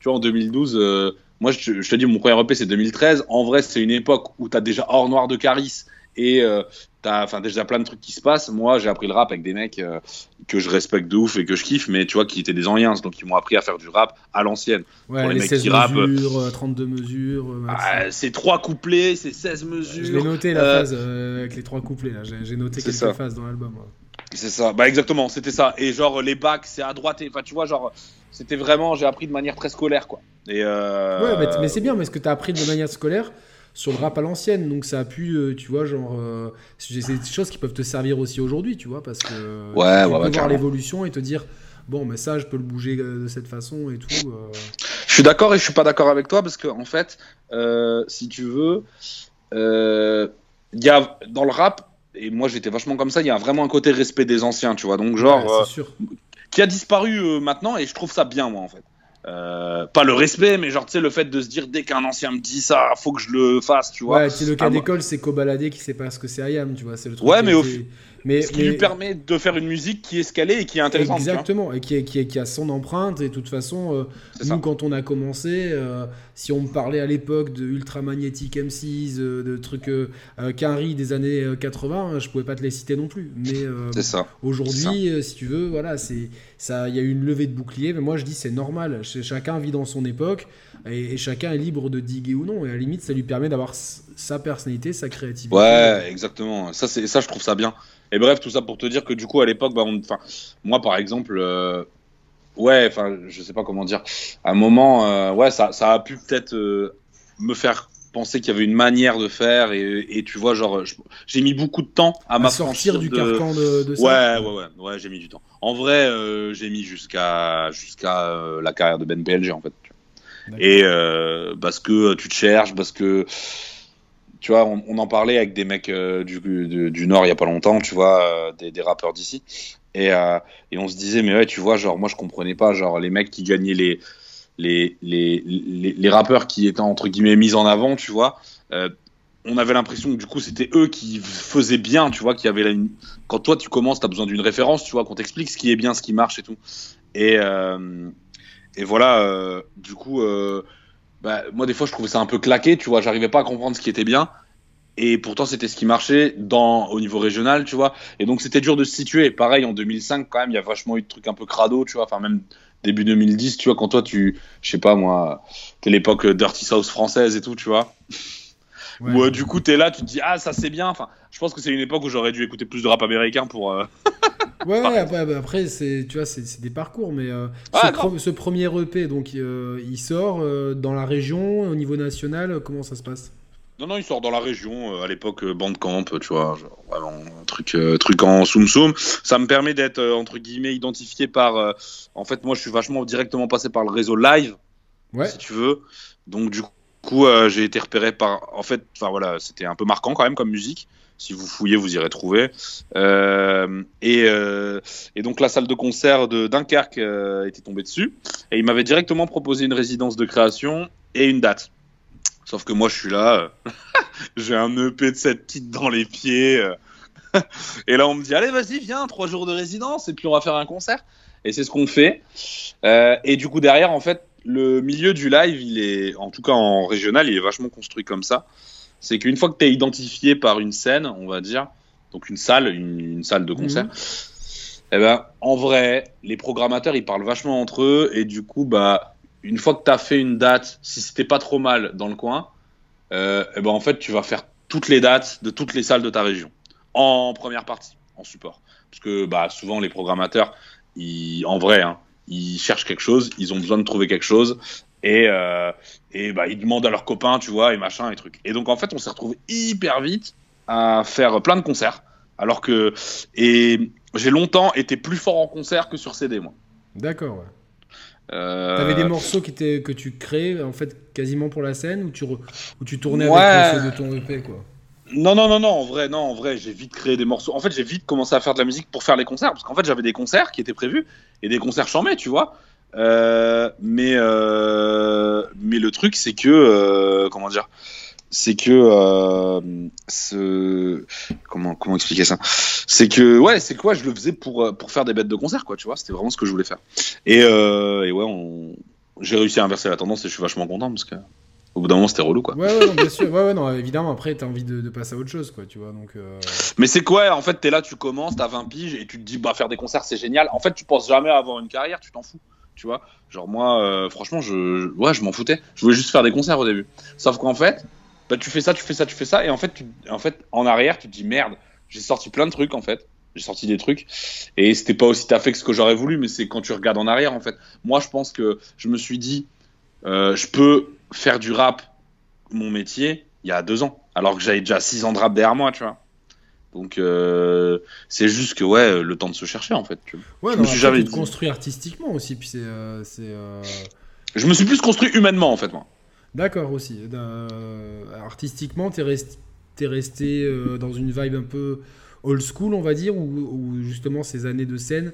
Tu vois, en 2012, euh, moi, je, je te dis, mon premier EP, c'est 2013. En vrai, c'est une époque où t'as déjà Hors Noir de Caris et euh, t'as enfin, déjà plein de trucs qui se passent. Moi, j'ai appris le rap avec des mecs euh, que je respecte de ouf et que je kiffe, mais tu vois, qui étaient des anciens. Donc, ils m'ont appris à faire du rap à l'ancienne. Ouais, pour les les mecs 16 qui rappent. mesures, euh, 32 mesures. euh. Ah, c'est trois couplets, c'est 16 mesures. je l'ai noté la euh, phase euh, avec les trois couplets. J'ai, noté quelques ça. phases dans l'album. ouais. C'est ça, bah exactement, c'était ça. Et genre les bacs, c'est à droite. Et enfin, tu vois, genre, c'était vraiment, j'ai appris de manière très scolaire, quoi. Et euh... Ouais, mais, mais c'est bien, parce que tu as appris de manière scolaire sur le rap à l'ancienne, donc ça a pu, euh, tu vois, genre, euh, c'est des choses qui peuvent te servir aussi aujourd'hui, tu vois, parce que Ouais, tu ouais, peux voir l'évolution et te dire, bon, mais ça, je peux le bouger euh, de cette façon et tout. euh. Je suis d'accord et je suis pas d'accord avec toi parce que en fait, si tu veux, il y a dans le rap. Et moi j'étais vachement comme ça, il y a vraiment un côté respect des anciens, tu vois. Donc genre, Ouais, c'est sûr. qui a disparu maintenant et je trouve ça bien moi en fait. Euh, pas le respect, mais genre tu sais le fait de se dire dès qu'un ancien me dit ça, faut que je le fasse, tu vois. Ouais, tu sais, le cas Ah, d'école, c'est Kobalade qui sait pas ce que c'est IAM, tu vois, c'est le truc. Ouais, mais au mais, Ce qui mais- lui permet de faire une musique qui est scalée et qui est intéressante. Exactement, et qui, est- qui, est- qui a son empreinte, et de toute façon, euh, nous, ça. quand on a commencé, euh, si on me parlait à l'époque de Ultra Magnetic M6, euh, de trucs euh, Quinry des années euh, 80, je pouvais pas te les citer non plus. Mais euh, C'est ça. aujourd'hui, euh, si tu veux, voilà, c'est ça, il y a eu une levée de bouclier, mais moi je dis c'est normal. Ch- Chacun vit dans son époque, et, et chacun est libre de diguer ou non, et à la limite, ça lui permet d'avoir sa personnalité, sa créativité. Ouais, exactement. Ça, ça, je trouve ça bien. Et bref, tout ça pour te dire que du coup, à l'époque, bah, on- enfin, moi, par exemple, euh, ouais, enfin, je sais pas comment dire. À un moment, euh, ouais, ça, ça a pu peut-être euh, me faire penser qu'il y avait une manière de faire, et, et tu vois, genre, j'ai mis beaucoup de temps à, à m'affranchir sortir du de- carcan de, de ça. Ouais, ouais, ouais, ouais, j'ai mis du temps. En vrai, euh, j'ai mis jusqu'à jusqu'à la carrière de Ben PLG en fait. Et parce que tu te cherches, parce que tu vois, on, en parlait avec des mecs euh, du, Nord il y a pas longtemps, tu vois, euh, des, rappeurs d'ici. Et, euh, et on se disait, mais ouais, tu vois, genre, moi je comprenais pas, genre, les mecs qui gagnaient les. les, les, les, rappeurs qui étaient entre guillemets mis en avant, tu vois. On avait l'impression que du coup c'était eux qui faisaient bien, tu vois, qui avaient la... quand toi tu commences, tu as besoin d'une référence, tu vois, qu'on t'explique ce qui est bien, ce qui marche et tout. Et, et voilà, du coup, bah, moi des fois je trouvais ça un peu claqué, tu vois, j'arrivais pas à comprendre ce qui était bien. Et pourtant, c'était ce qui marchait dans, au niveau régional, tu vois. Et donc, c'était dur de se situer. Pareil, en 2005, quand même, il y a vachement eu de trucs un peu crado, tu vois. Enfin, même début 2010, tu vois, quand toi, tu, je sais pas moi, t'es l'époque Dirty South française et tout, tu vois. Ouais. Où euh, du coup, t'es là, tu te dis, ah, ça c'est bien. Enfin, je pense que c'est une époque où j'aurais dû écouter plus de rap américain pour. Euh, ouais, après, bah, après c'est, tu vois, c'est, des parcours, mais euh, ce, premier EP, donc il sort dans la région, au niveau national, comment ça se passe? Non, non, il sort dans la région, à l'époque Bandcamp, tu vois, genre, vraiment un truc, truc en soum soum. Ça me permet d'être, entre guillemets, identifié par. en fait, moi, je suis vachement directement passé par le réseau live, ouais. si tu veux. Donc, du coup, coup, euh, j'ai été repéré par. En fait, enfin voilà, c'était un peu marquant quand même comme musique. Si vous fouillez, vous irez trouver. Euh, et, euh, et, donc la salle de concert de Dunkerque était tombée dessus. Et il m'avait directement proposé une résidence de création et une date. Sauf que moi, je suis là, j'ai un EP de cette titres dans les pieds. et là, on me dit, allez, vas-y, viens, trois jours de résidence, et puis on va faire un concert. Et c'est ce qu'on fait. et du coup, derrière, en fait, le milieu du live, il est, en tout cas en régional, il est vachement construit comme ça. C'est qu'une fois que tu es identifié par une scène, on va dire, donc une salle, une, salle de concert, mhm. eh ben, en vrai, les programmateurs, ils parlent vachement entre eux, et du coup, bah, une fois que tu as fait une date, si c'était pas trop mal dans le coin, euh, eh ben, en fait, tu vas faire toutes les dates de toutes les salles de ta région, en première partie, en support. Parce que bah, souvent, les programmateurs, ils, en vrai, hein, ils cherchent quelque chose, ils ont besoin de trouver quelque chose, et, euh, et bah, ils demandent à leurs copains, tu vois, et machin, et trucs. Et donc, en fait, on s'est retrouvé hyper vite à faire plein de concerts, alors que. Et j'ai longtemps été plus fort en concert que sur CD, moi. D'accord, ouais. Euh... T'avais des morceaux qui étaient, que tu créais en fait quasiment pour la scène ou tu, ou tu tournais avec ceux de ton EP quoi? Non, non, non, non, en vrai, non, en vrai, j'ai vite créé des morceaux. En fait, j'ai vite commencé à faire de la musique pour faire les concerts, parce qu'en fait, j'avais des concerts qui étaient prévus et des concerts chambés, tu vois. Euh, mais, euh, mais le truc, c'est que, euh, comment dire, c'est que, ce, comment, comment expliquer ça? C'est que, ouais, c'est quoi, je le faisais pour, pour faire des bêtes de concert, quoi, tu vois. C'était vraiment ce que je voulais faire. Et, et ouais, j'ai réussi à inverser la tendance et je suis vachement content parce que au bout d'un moment c'était relou quoi. Ouais, ouais, non, bien sûr. Ouais, ouais, non, évidemment, après t'as envie de, passer à autre chose quoi, tu vois. Donc, euh... Mais c'est quoi En fait, t'es là, tu commences, t'as 20 piges et tu te dis, bah faire des concerts c'est génial. En fait, tu penses jamais à avoir une carrière, tu t'en fous. Tu vois Genre, moi, euh, franchement, je, ouais, je m'en foutais. Je voulais juste faire des concerts au début. Sauf qu'en fait, bah, tu fais ça, tu fais ça, tu fais ça. Et en fait, tu, en, fait en arrière, tu te dis, merde, j'ai sorti plein de trucs en fait. J'ai sorti des trucs et c'était pas aussi fait que ce que j'aurais voulu, mais c'est quand tu regardes en arrière en fait. Moi, je pense que je me suis dit, euh, je peux faire du rap mon métier il y a deux ans, alors que j'avais déjà six ans de rap derrière moi, tu vois. Donc euh, c'est juste que ouais, le temps de se chercher en fait. Tu vois. Ouais, je me suis jamais construit artistiquement aussi, puis c'est. Euh, euh, je me suis plus construit humainement en fait moi. D'accord aussi. artistiquement, t'es resté, es resté dans une vibe un peu old school, on va dire, ou justement ces années de scène.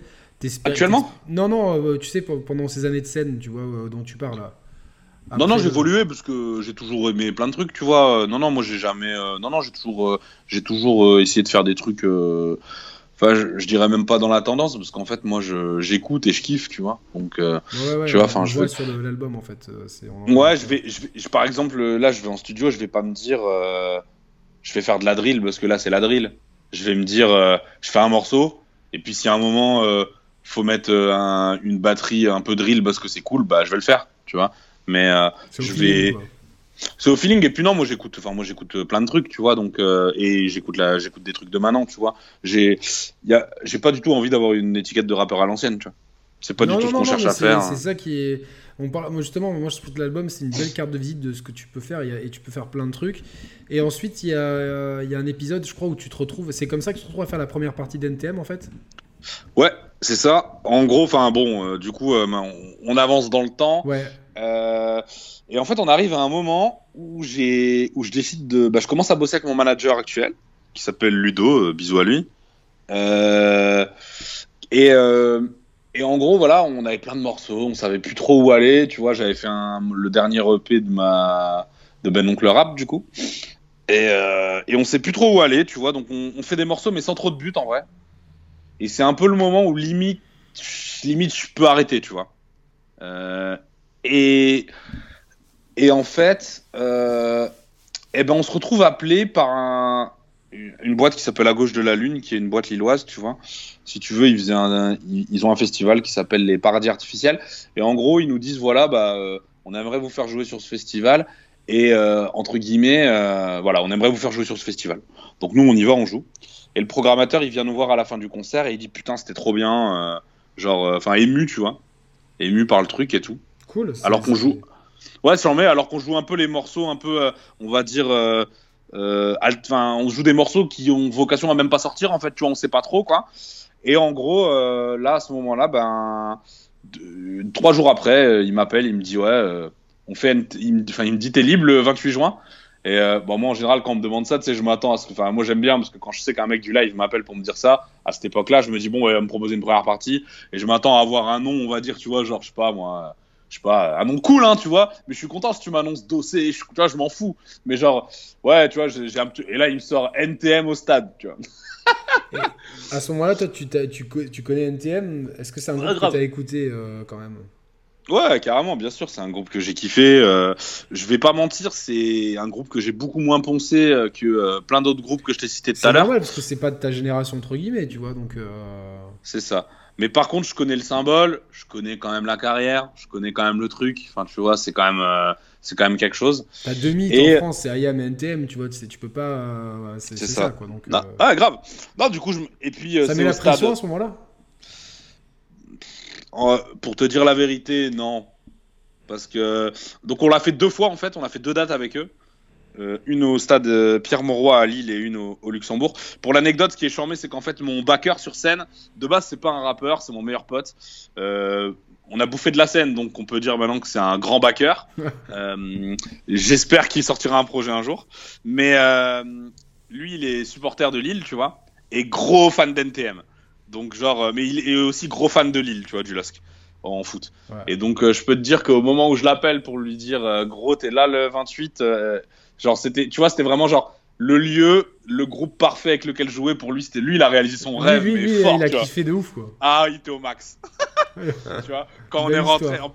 Actuellement? Non, non, tu sais, pendant ces années de scène, tu vois, dont tu parles là non, non, j'ai évolué parce que j'ai toujours aimé plein de trucs, tu vois. Non, non, moi j'ai jamais. Euh, non, non, j'ai toujours, euh, j'ai toujours euh, essayé de faire des trucs. Enfin, je, dirais même pas dans la tendance parce qu'en fait, moi, j'écoute et je kiffe, tu vois. Donc, tu vois, enfin, je vois sur l'album en fait. Ouais, je vais, je vais, par exemple, là, je vais en studio, je vais pas me dire, je vais faire de la drill parce que là, c'est la drill. Je vais me dire, je fais un morceau et puis si à un moment, faut mettre une batterie un peu drill parce que c'est cool, bah, je vais le faire, tu vois. Mais euh, je vais. C'est au feeling et puis non moi j'écoute enfin moi j'écoute euh, plein de trucs tu vois donc euh, et j'écoute la j'écoute des trucs de maintenant tu vois. J'ai j'ai pas du tout envie d'avoir une étiquette de rappeur à l'ancienne tu vois. C'est pas du tout ce qu'on cherche à faire c'est ça qui est on parle moi justement moi je trouve que l'album c'est une belle carte de visite de ce que tu peux faire et tu peux faire plein de trucs. Et ensuite il y a il y a un épisode je crois où tu te retrouves c'est comme ça que tu te retrouves à faire la première partie d'NTM en fait? Ouais c'est ça. En gros enfin bon du coup on, on, avance dans le temps. Ouais euh, et en fait, on arrive à un moment où j'ai, où je décide de, bah, je commence à bosser avec mon manager actuel, qui s'appelle Ludo, euh, bisous à lui. Euh, et et en gros, voilà, on avait plein de morceaux, on savait plus trop où aller. Tu vois, j'avais fait le dernier EP de ma de Ben Oncle Rap, du coup. Et, et on sait plus trop où aller, tu vois. Donc on, fait des morceaux, mais sans trop de but en vrai. Et c'est un peu le moment où limite, limite, je peux arrêter, tu vois. Et, en fait, euh, eh ben on se retrouve appelé par un, une boîte qui s'appelle À gauche de la lune, qui est une boîte lilloise, tu vois. Si tu veux, ils, ils ont un festival qui s'appelle les Paradis Artificiels. Et en gros, ils nous disent voilà, bah, euh, on aimerait vous faire jouer sur ce festival. Et euh, entre guillemets, voilà, on aimerait vous faire jouer sur ce festival. Donc nous, on y va, on joue. Et le programmateur, il vient nous voir à la fin du concert et il dit putain, c'était trop bien, genre, enfin ému, tu vois, ému par le truc et tout. Cool. Alors qu'on joue, ouais. Alors qu'on joue un peu les morceaux, un peu, on va dire, enfin, on joue des morceaux qui ont vocation à même pas sortir en fait, tu vois, on sait pas trop quoi. Et en gros, là, à ce moment-là, ben, deux, trois jours après, il m'appelle, il me dit ouais on fait, il, me, il me dit t'es libre le 28 juin. Et euh, bon, moi en général quand on me demande ça, tu sais, je m'attends à ce que, enfin moi j'aime bien parce que quand je sais qu'un mec du live m'appelle pour me dire ça, à cette époque-là, je me dis bon, ouais, il va me proposer une première partie et je m'attends à avoir un nom, on va dire, tu vois, genre je sais pas moi, je sais pas, un nom cool, hein, tu vois, mais je suis content si tu m'annonces dossé, je, tu vois, je m'en fous. Mais genre, ouais, tu vois, j'ai un petit, et là il me sort NTM au stade, tu vois. à ce moment-là, toi, tu, tu, tu, connais NTM Est-ce que c'est un groupe que tu as écouté euh, quand même? Ouais, carrément, bien sûr, c'est un groupe que j'ai kiffé. Euh, je vais pas mentir, c'est un groupe que j'ai beaucoup moins poncé euh, que euh, plein d'autres groupes que je t'ai cités tout à l'heure. C'est normal parce que c'est pas de ta génération entre guillemets, tu vois, donc. C'est ça. Mais par contre, je connais le symbole, je connais quand même la carrière, je connais quand même le truc. Enfin, tu vois, c'est quand même, c'est quand même quelque chose. T'as deux mythes et... en France, c'est IAM et NTM, tu vois, tu peux pas. c'est ça. ça. quoi. Donc, Ah, grave. Non, du coup, je... et puis. ça met la pression à ce moment-là? Pour te dire la vérité, non. Parce que. Donc, on l'a fait deux fois, en fait. On a fait deux dates avec eux. Euh, une au stade euh, Pierre-Mauroy à Lille et une au, Luxembourg. Pour l'anecdote, ce qui est charmé, c'est qu'en fait, mon backer sur scène, de base, c'est pas un rappeur, c'est mon meilleur pote. Euh, on a bouffé de la scène, donc on peut dire maintenant que c'est un grand backer. J'espère qu'il sortira un projet un jour. Mais lui, il est supporter de Lille, tu vois, et gros fan d'NTM. Donc, genre, mais il est aussi gros fan de Lille, tu vois, du LOSC en foot. Et donc, je peux te dire qu'au moment où je l'appelle pour lui dire, gros, t'es là le 28, genre, c'était, tu vois, c'était vraiment genre le lieu, le groupe parfait avec lequel jouer pour lui, c'était lui, il a réalisé son rêve. Oui, mais fort, il a kiffé de ouf, quoi. Ah, il était au max. tu vois, quand on est rentré, en,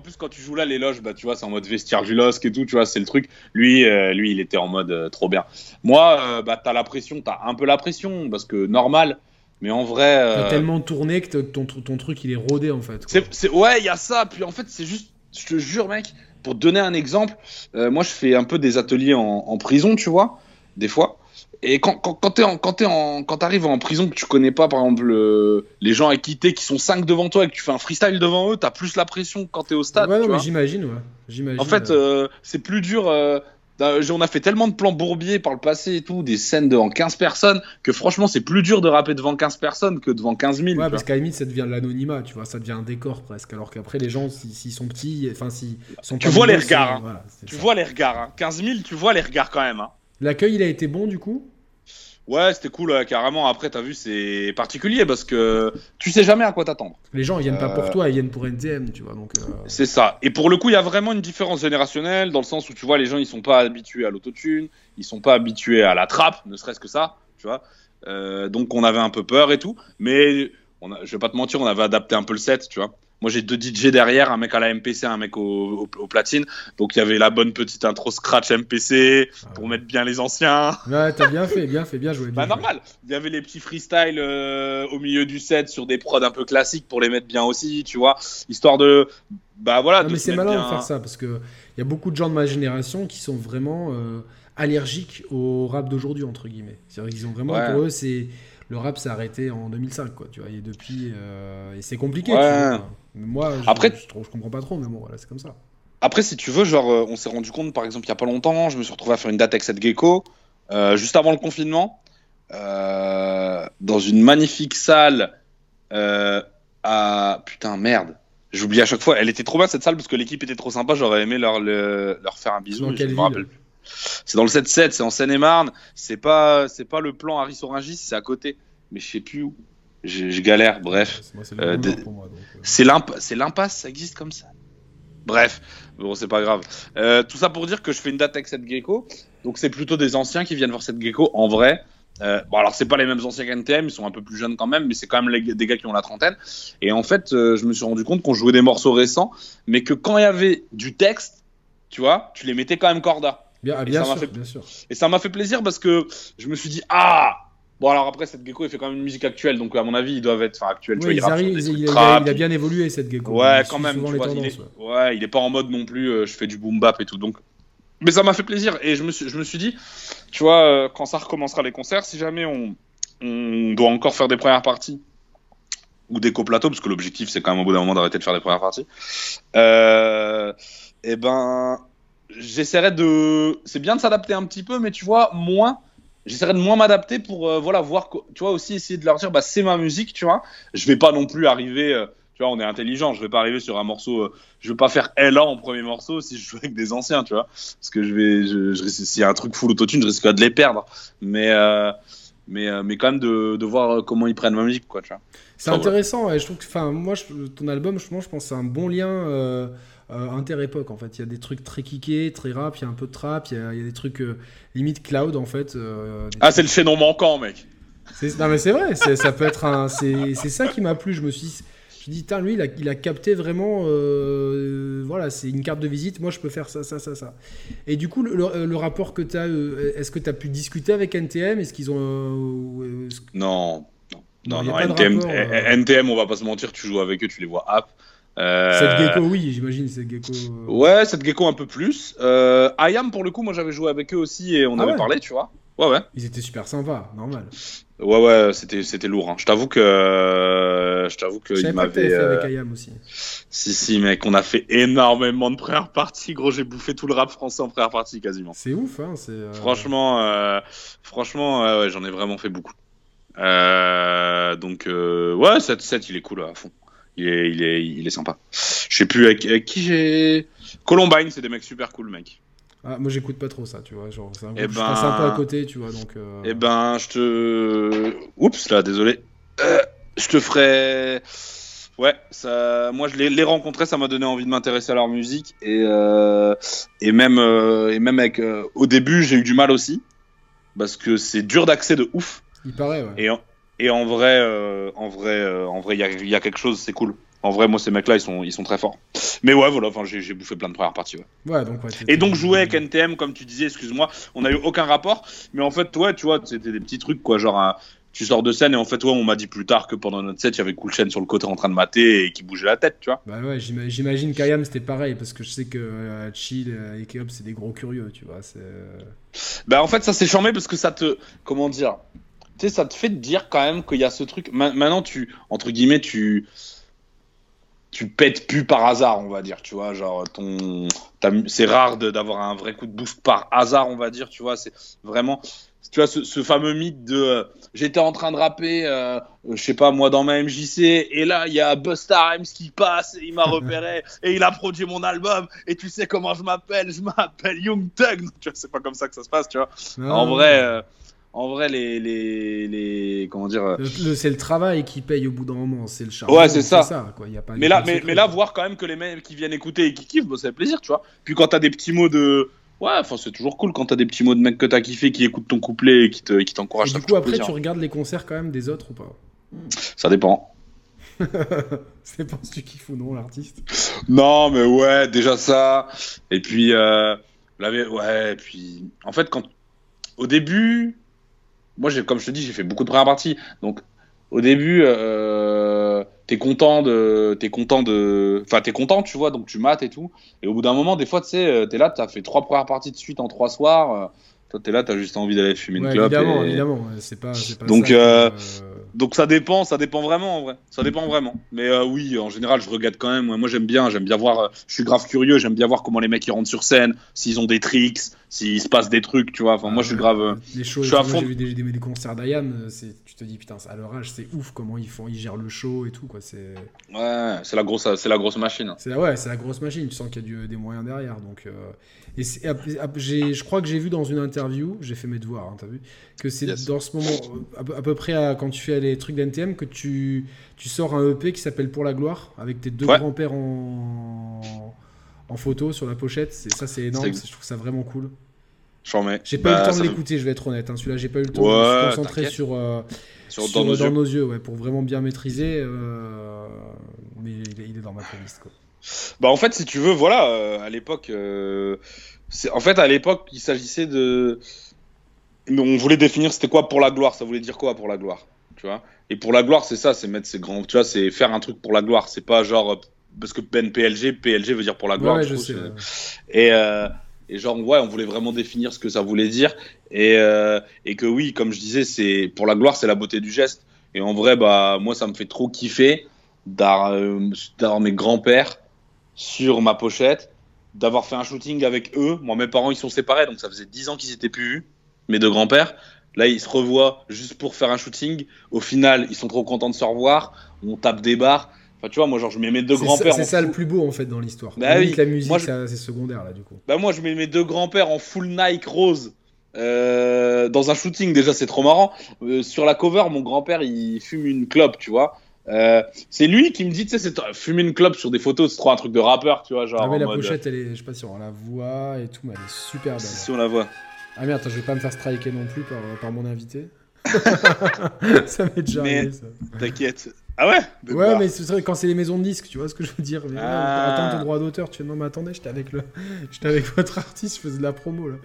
plus, quand tu joues là, les loges, bah, tu vois, c'est en mode vestiaire du LOSC et tout, tu vois, c'est le truc. Lui, lui, il était en mode trop bien. Moi, bah, t'as la pression, t'as un peu la pression, parce que normal, mais en vrai. T'as euh, tellement tourné que ton, ton, truc il est rodé en fait. C'est, ouais, il y a ça. Puis en fait, c'est juste, je te jure, mec, pour te donner un exemple, euh, moi je fais un peu des ateliers en, prison, tu vois, des fois. Et quand, quand, quand, en, quand, en, prison que tu connais pas, par exemple, les gens acquittés qui sont 5 devant toi et que tu fais un freestyle devant eux, t'as plus la pression que quand t'es au stade. Ouais, non, mais j'imagine, ouais. J'imagine, en fait, euh, c'est plus dur on a fait tellement de plans bourbiers par le passé et tout, des scènes devant 15 personnes, que franchement, c'est plus dur de rapper devant 15 personnes que devant 15 000. Ouais, parce qu'à limite, ça devient de l'anonymat, tu vois, ça devient un décor presque. Alors qu'après, les gens, s'ils sont petits, enfin, s'ils sont Tu vois les regards, hein. tu vois les regards, hein. 15 000, tu vois les regards quand même. Hein. L'accueil, il a été bon du coup? Ouais, c'était cool, carrément. Après, t'as vu, c'est particulier parce que tu sais jamais à quoi t'attendre. Les gens, ils viennent pas pour euh, toi, ils viennent pour NTM, tu vois. Donc. Euh. C'est ça. Et pour le coup, il y a vraiment une différence générationnelle dans le sens où tu vois, les gens, ils sont pas habitués à l'autotune, ils sont pas habitués à la trappe, ne serait-ce que ça, tu vois. Euh, donc, on avait un peu peur et tout, mais on a, je vais pas te mentir, on avait adapté un peu le set, tu vois. Moi, j'ai deux DJ derrière, un mec à la MPC, un mec au, au, platine. Donc, il y avait la bonne petite intro scratch MPC pour ah mettre bien les anciens. Ouais, t'as bien fait, bien fait, bien joué. bah, normal. Il y avait les petits freestyles euh, au milieu du set sur des prods un peu classiques pour les mettre bien aussi, tu vois. Histoire de. Bah voilà. mais c'est malin de faire ça parce qu'il y a beaucoup de gens de ma génération qui sont vraiment euh, allergiques au rap d'aujourd'hui, entre guillemets. C'est-à-dire qu'ils ont vraiment, pour eux, c'est le rap s'est arrêté en 2005, quoi. Tu vois, et depuis, euh, et c'est compliqué. Moi, je, Après, je, je, comprends pas trop, mais bon, voilà, c'est comme ça. Après, si tu veux, genre, euh, on s'est rendu compte, par exemple, il y a pas longtemps, je me suis retrouvé à faire une date avec cette gecko, euh, juste avant le confinement, dans une magnifique salle à putain merde. J'oublie à chaque fois. Elle était trop bien cette salle parce que l'équipe était trop sympa. J'aurais aimé leur, leur faire un bisou. je me rappelle plus. C'est dans le 7-7, c'est en Seine-et-Marne. C'est pas, c'est pas le plan Harris Orangis, c'est à côté. Mais je sais plus où. Je galère, bref. C'est l'impasse, ça existe comme ça. Bref, bon, c'est pas grave. Euh, tout ça pour dire que je fais une date avec cette gecko. Donc, c'est plutôt des anciens qui viennent voir cette gecko en vrai. Euh, bon, alors, c'est pas les mêmes anciens qu'NTM, ils sont un peu plus jeunes quand même, mais c'est quand même des gars qui ont la trentaine. Et en fait, euh, je me suis rendu compte qu'on jouait des morceaux récents, mais que quand il y avait du texte, tu vois, tu les mettais quand même corda. Bien, bien, sûr, bien sûr. Et ça m'a fait plaisir parce que je me suis dit, ah, Bon, alors après, cette gecko, il fait quand même une musique actuelle, donc à mon avis, ils doivent être. Enfin, actuels. il, il, a, bien évolué, cette gecko. Ouais, quand même. Tu vois, il est... ouais. il est pas en mode non plus, euh, je fais du boom bap et tout. Donc. Mais ça m'a fait plaisir. Et je me suis, je me suis dit, tu vois, euh, quand ça recommencera les concerts, si jamais on, on doit encore faire des premières parties ou des coplateaux, parce que l'objectif, c'est quand même au bout d'un moment d'arrêter de faire des premières parties, euh, et eh ben, j'essaierai de. C'est bien de s'adapter un petit peu, mais tu vois, moins j'essaierai de moins m'adapter pour euh, voilà voir tu vois aussi essayer de leur dire bah c'est ma musique tu vois. Je vais pas non plus arriver euh, tu vois on est intelligent je vais pas arriver sur un morceau euh, je vais pas faire Ella en premier morceau si je joue avec des anciens tu vois. Parce que je vais je, je s'il y a un truc full autotune je risque de les perdre. Mais mais mais quand même de, de, voir comment ils prennent ma musique quoi tu vois. C'est intéressant et je trouve que enfin moi ton album je, je pense c'est un bon lien euh, inter-époque en fait. Il y a des trucs très kickés, très rap, il y a un peu de trap, il y a, des trucs euh, limite cloud en fait. Euh, ah, c'est le chaînon manquant, mec. Non, mais c'est vrai, ça peut être un. C'est ça qui m'a plu. Je me suis je dis, lui, il a, il a capté vraiment. voilà, c'est une carte de visite. Moi, je peux faire ça, ça, ça, ça. Et du coup, le, rapport que tu as, est-ce que tu as pu discuter avec NTM Est-ce qu'ils ont. non. Non, non, NTM, NTM, on va pas se mentir, tu joues avec eux, tu les vois app. Euh... Cette gecko, oui, j'imagine, cette gecko. Euh. Ouais, cette gecko un peu plus. Euh, Ayam, pour le coup, moi j'avais joué avec eux aussi et on ah avait parlé, tu vois. Ouais, ouais. Ils étaient super sympas, normal. Ouais, ouais, c'était, c'était lourd. Hein. Je t'avoue que. Je t'avoue que. Il m'avait. fait avec Ayam aussi. Si, si, mec, on a fait énormément de première partie. Gros, j'ai bouffé tout le rap français en première partie quasiment. C'est ouf, hein. C'est, euh, Franchement, franchement, ouais, j'en ai vraiment fait beaucoup. donc, ouais, cette set, il est cool à fond. Il est, il est, il est sympa. Je sais plus avec, qui j'ai. Columbine, c'est des mecs super cool, mec. Ah, moi j'écoute pas trop ça, tu vois. Genre, c'est un eh ben... un peu à côté, tu vois. Donc, euh... Eh ben, je te. Oups, là, désolé. Euh, je te ferai. Ouais, ça, moi je les, les rencontrais, ça m'a donné envie de m'intéresser à leur musique et euh, et même euh, et même avec au début j'ai eu du mal aussi parce que c'est dur d'accès de ouf. Il paraît. Ouais. Et et en vrai, euh, en vrai, euh, en vrai, il y a, y a, quelque chose, c'est cool. En vrai, moi, ces mecs-là, ils sont, ils sont très forts. Mais ouais, voilà, enfin, j'ai bouffé plein de premières parties. Ouais. ouais donc, et donc, jouer avec NTM, comme tu disais, excuse-moi, on n'a eu aucun rapport. Mais en fait, ouais, tu vois, c'était des petits trucs, quoi. Genre, tu sors de scène et en fait, ouais, on m'a dit plus tard que pendant notre set, il y avait Cool Chain sur le côté en train de mater et qui bougeait la tête, tu vois. Bah ouais, j'imagine qu'Ayam c'était pareil parce que je sais que euh, Chill et Keop, c'est des gros curieux, tu vois. Bah en fait, ça s'est charmé parce que ça te. Comment dire tu sais, ça te fait dire quand même qu'il y a ce truc. maintenant, tu, entre guillemets, tu, tu pètes plus par hasard, on va dire, tu vois, genre ton, c'est rare d'avoir un vrai coup de boost par hasard, on va dire, tu vois, c'est vraiment, tu vois, ce, fameux mythe de, euh, j'étais en train de rapper, euh, je sais pas moi, dans ma MJC, et là il y a Busta Rhymes qui passe, et il m'a repéré, et il a produit mon album, et tu sais comment je m'appelle, je m'appelle Young Thug, tu vois, c'est pas comme ça que ça se passe, tu vois. en vrai. Euh, en vrai, les, les, les comment dire euh, C'est le travail qui paye au bout d'un moment, c'est le charme. Ouais, c'est ça. quoi. Y a pas, mais là, mais, mais, là, voir quand même que les mecs qui viennent écouter et qui kiffent, bah, ça fait plaisir, tu vois. Puis quand t'as des petits mots de, ouais, enfin c'est toujours cool quand t'as des petits mots de mecs que t'as kiffé, qui écoutent ton couplet et qui te, qui t'encouragent. Du coup, après, tu regardes les concerts quand même des autres ou pas? Ça dépend. c'est pas si tu kiffes ou non l'artiste? Non, mais ouais, déjà ça. Et puis, euh, ouais, et puis, en fait, quand au début, moi, comme je te dis, j'ai fait beaucoup de premières parties. Donc, au début, euh, t'es content de, t'es content de, enfin, t'es content, tu vois, donc tu mates et tout. Et au bout d'un moment, des fois, tu sais, euh, t'es là, t'as fait trois premières parties de suite en trois soirs. Euh, toi, t'es là, t'as juste envie d'aller fumer une clope. Évidemment, évidemment, c'est pas, pas, Donc, ça euh, donc ça dépend, ça dépend vraiment en vrai. Ça dépend vraiment. Mais oui, en général, je regarde quand même. Moi, j'aime bien, j'aime bien voir. je suis grave curieux, j'aime bien voir comment les mecs ils rentrent sur scène, s'ils ont des tricks, s'il se passe des trucs, tu vois. Enfin, moi, je suis grave. euh, Les shows, je suis à fond. j'ai vu des, des, des concerts d'Ayam, euh, tu te dis putain, à leur âge, c'est ouf comment ils font, ils gèrent le show et tout quoi. C'est, Ouais, c'est la grosse, c'est la grosse machine. c'est ouais, c'est la grosse machine. Tu sens qu'il y a du- des moyens derrière. Donc, euh, et je crois que j'ai vu dans une interview, j'ai fait mes devoirs, hein, t'as vu, que c'est Yes. dans ce moment, à, peu- à peu près à- quand tu fais les trucs d'NTM, que tu, tu sors un EP qui s'appelle Pour la gloire avec tes deux Ouais. grands-pères en, en photo sur la pochette. Ça, c'est énorme. Je trouve ça vraiment cool. J'en mets. J'ai pas eu Bah, le temps ça de l'écouter, je vais être honnête. hein. Celui-là, j'ai pas eu le temps de me concentrer sur, euh, Sur, sur- dans nos yeux. ouais, pour vraiment bien maîtriser. euh, mais il est, il est dans ma playlist. Quoi. Bah en fait, si tu veux, voilà, euh, à l'époque, euh, c'est en fait à l'époque, il s'agissait de, on voulait définir c'était quoi pour la gloire, ça voulait dire quoi pour la gloire, tu vois? Et pour la gloire, c'est ça, c'est mettre ses grands, tu vois, c'est faire un truc pour la gloire, c'est pas genre euh, parce que Ben PLG, PLG veut dire pour la gloire. ouais, du je coup, sais. c'est- ouais. Et, euh, et genre, ouais, on voulait vraiment définir ce que ça voulait dire. Et, euh, et que oui, comme je disais, c'est pour la gloire, c'est la beauté du geste. Et en vrai, bah, moi, ça me fait trop kiffer d'avoir euh, d'avoir mes grands-pères sur ma pochette, d'avoir fait un shooting avec eux. Moi, mes parents, ils sont séparés, donc ça faisait 10 ans qu'ils s'étaient plus vus, mes deux grands-pères. Là, ils se revoient juste pour faire un shooting. Au final, ils sont trop contents de se revoir. On tape des barres. Enfin, tu vois, moi, genre, je mets mes deux C'est ça- grands-pères. C'est en ça le plus beau en fait dans l'histoire. Bah oui. La musique, je- c'est secondaire là du coup. Bah moi je mets mes deux grands-pères en full Nike rose euh, dans un shooting déjà c'est trop marrant. Euh, sur la cover mon grand-père il fume une clope tu vois. Euh, c'est lui qui me dit tu sais c'est fumer une clope sur des photos c'est trop un truc de rappeur tu vois genre Ah, mais la mode, pochette, elle est, je sais pas si on la voit et tout, mais elle est super belle. si, si on la voit. Ah merde, attends, je vais pas me faire striker non plus par, par mon invité. ça m'est déjà Mais- arrivé ça. T'inquiète. Ah ouais? De Ouais, quoi mais c'est vrai, quand c'est les maisons de disques, tu vois ce que je veux dire. Mais, Ah. Attends ton droit d'auteur, tu fais non, mais attendez, j'étais avec, le... j'étais avec votre artiste, je faisais de la promo là.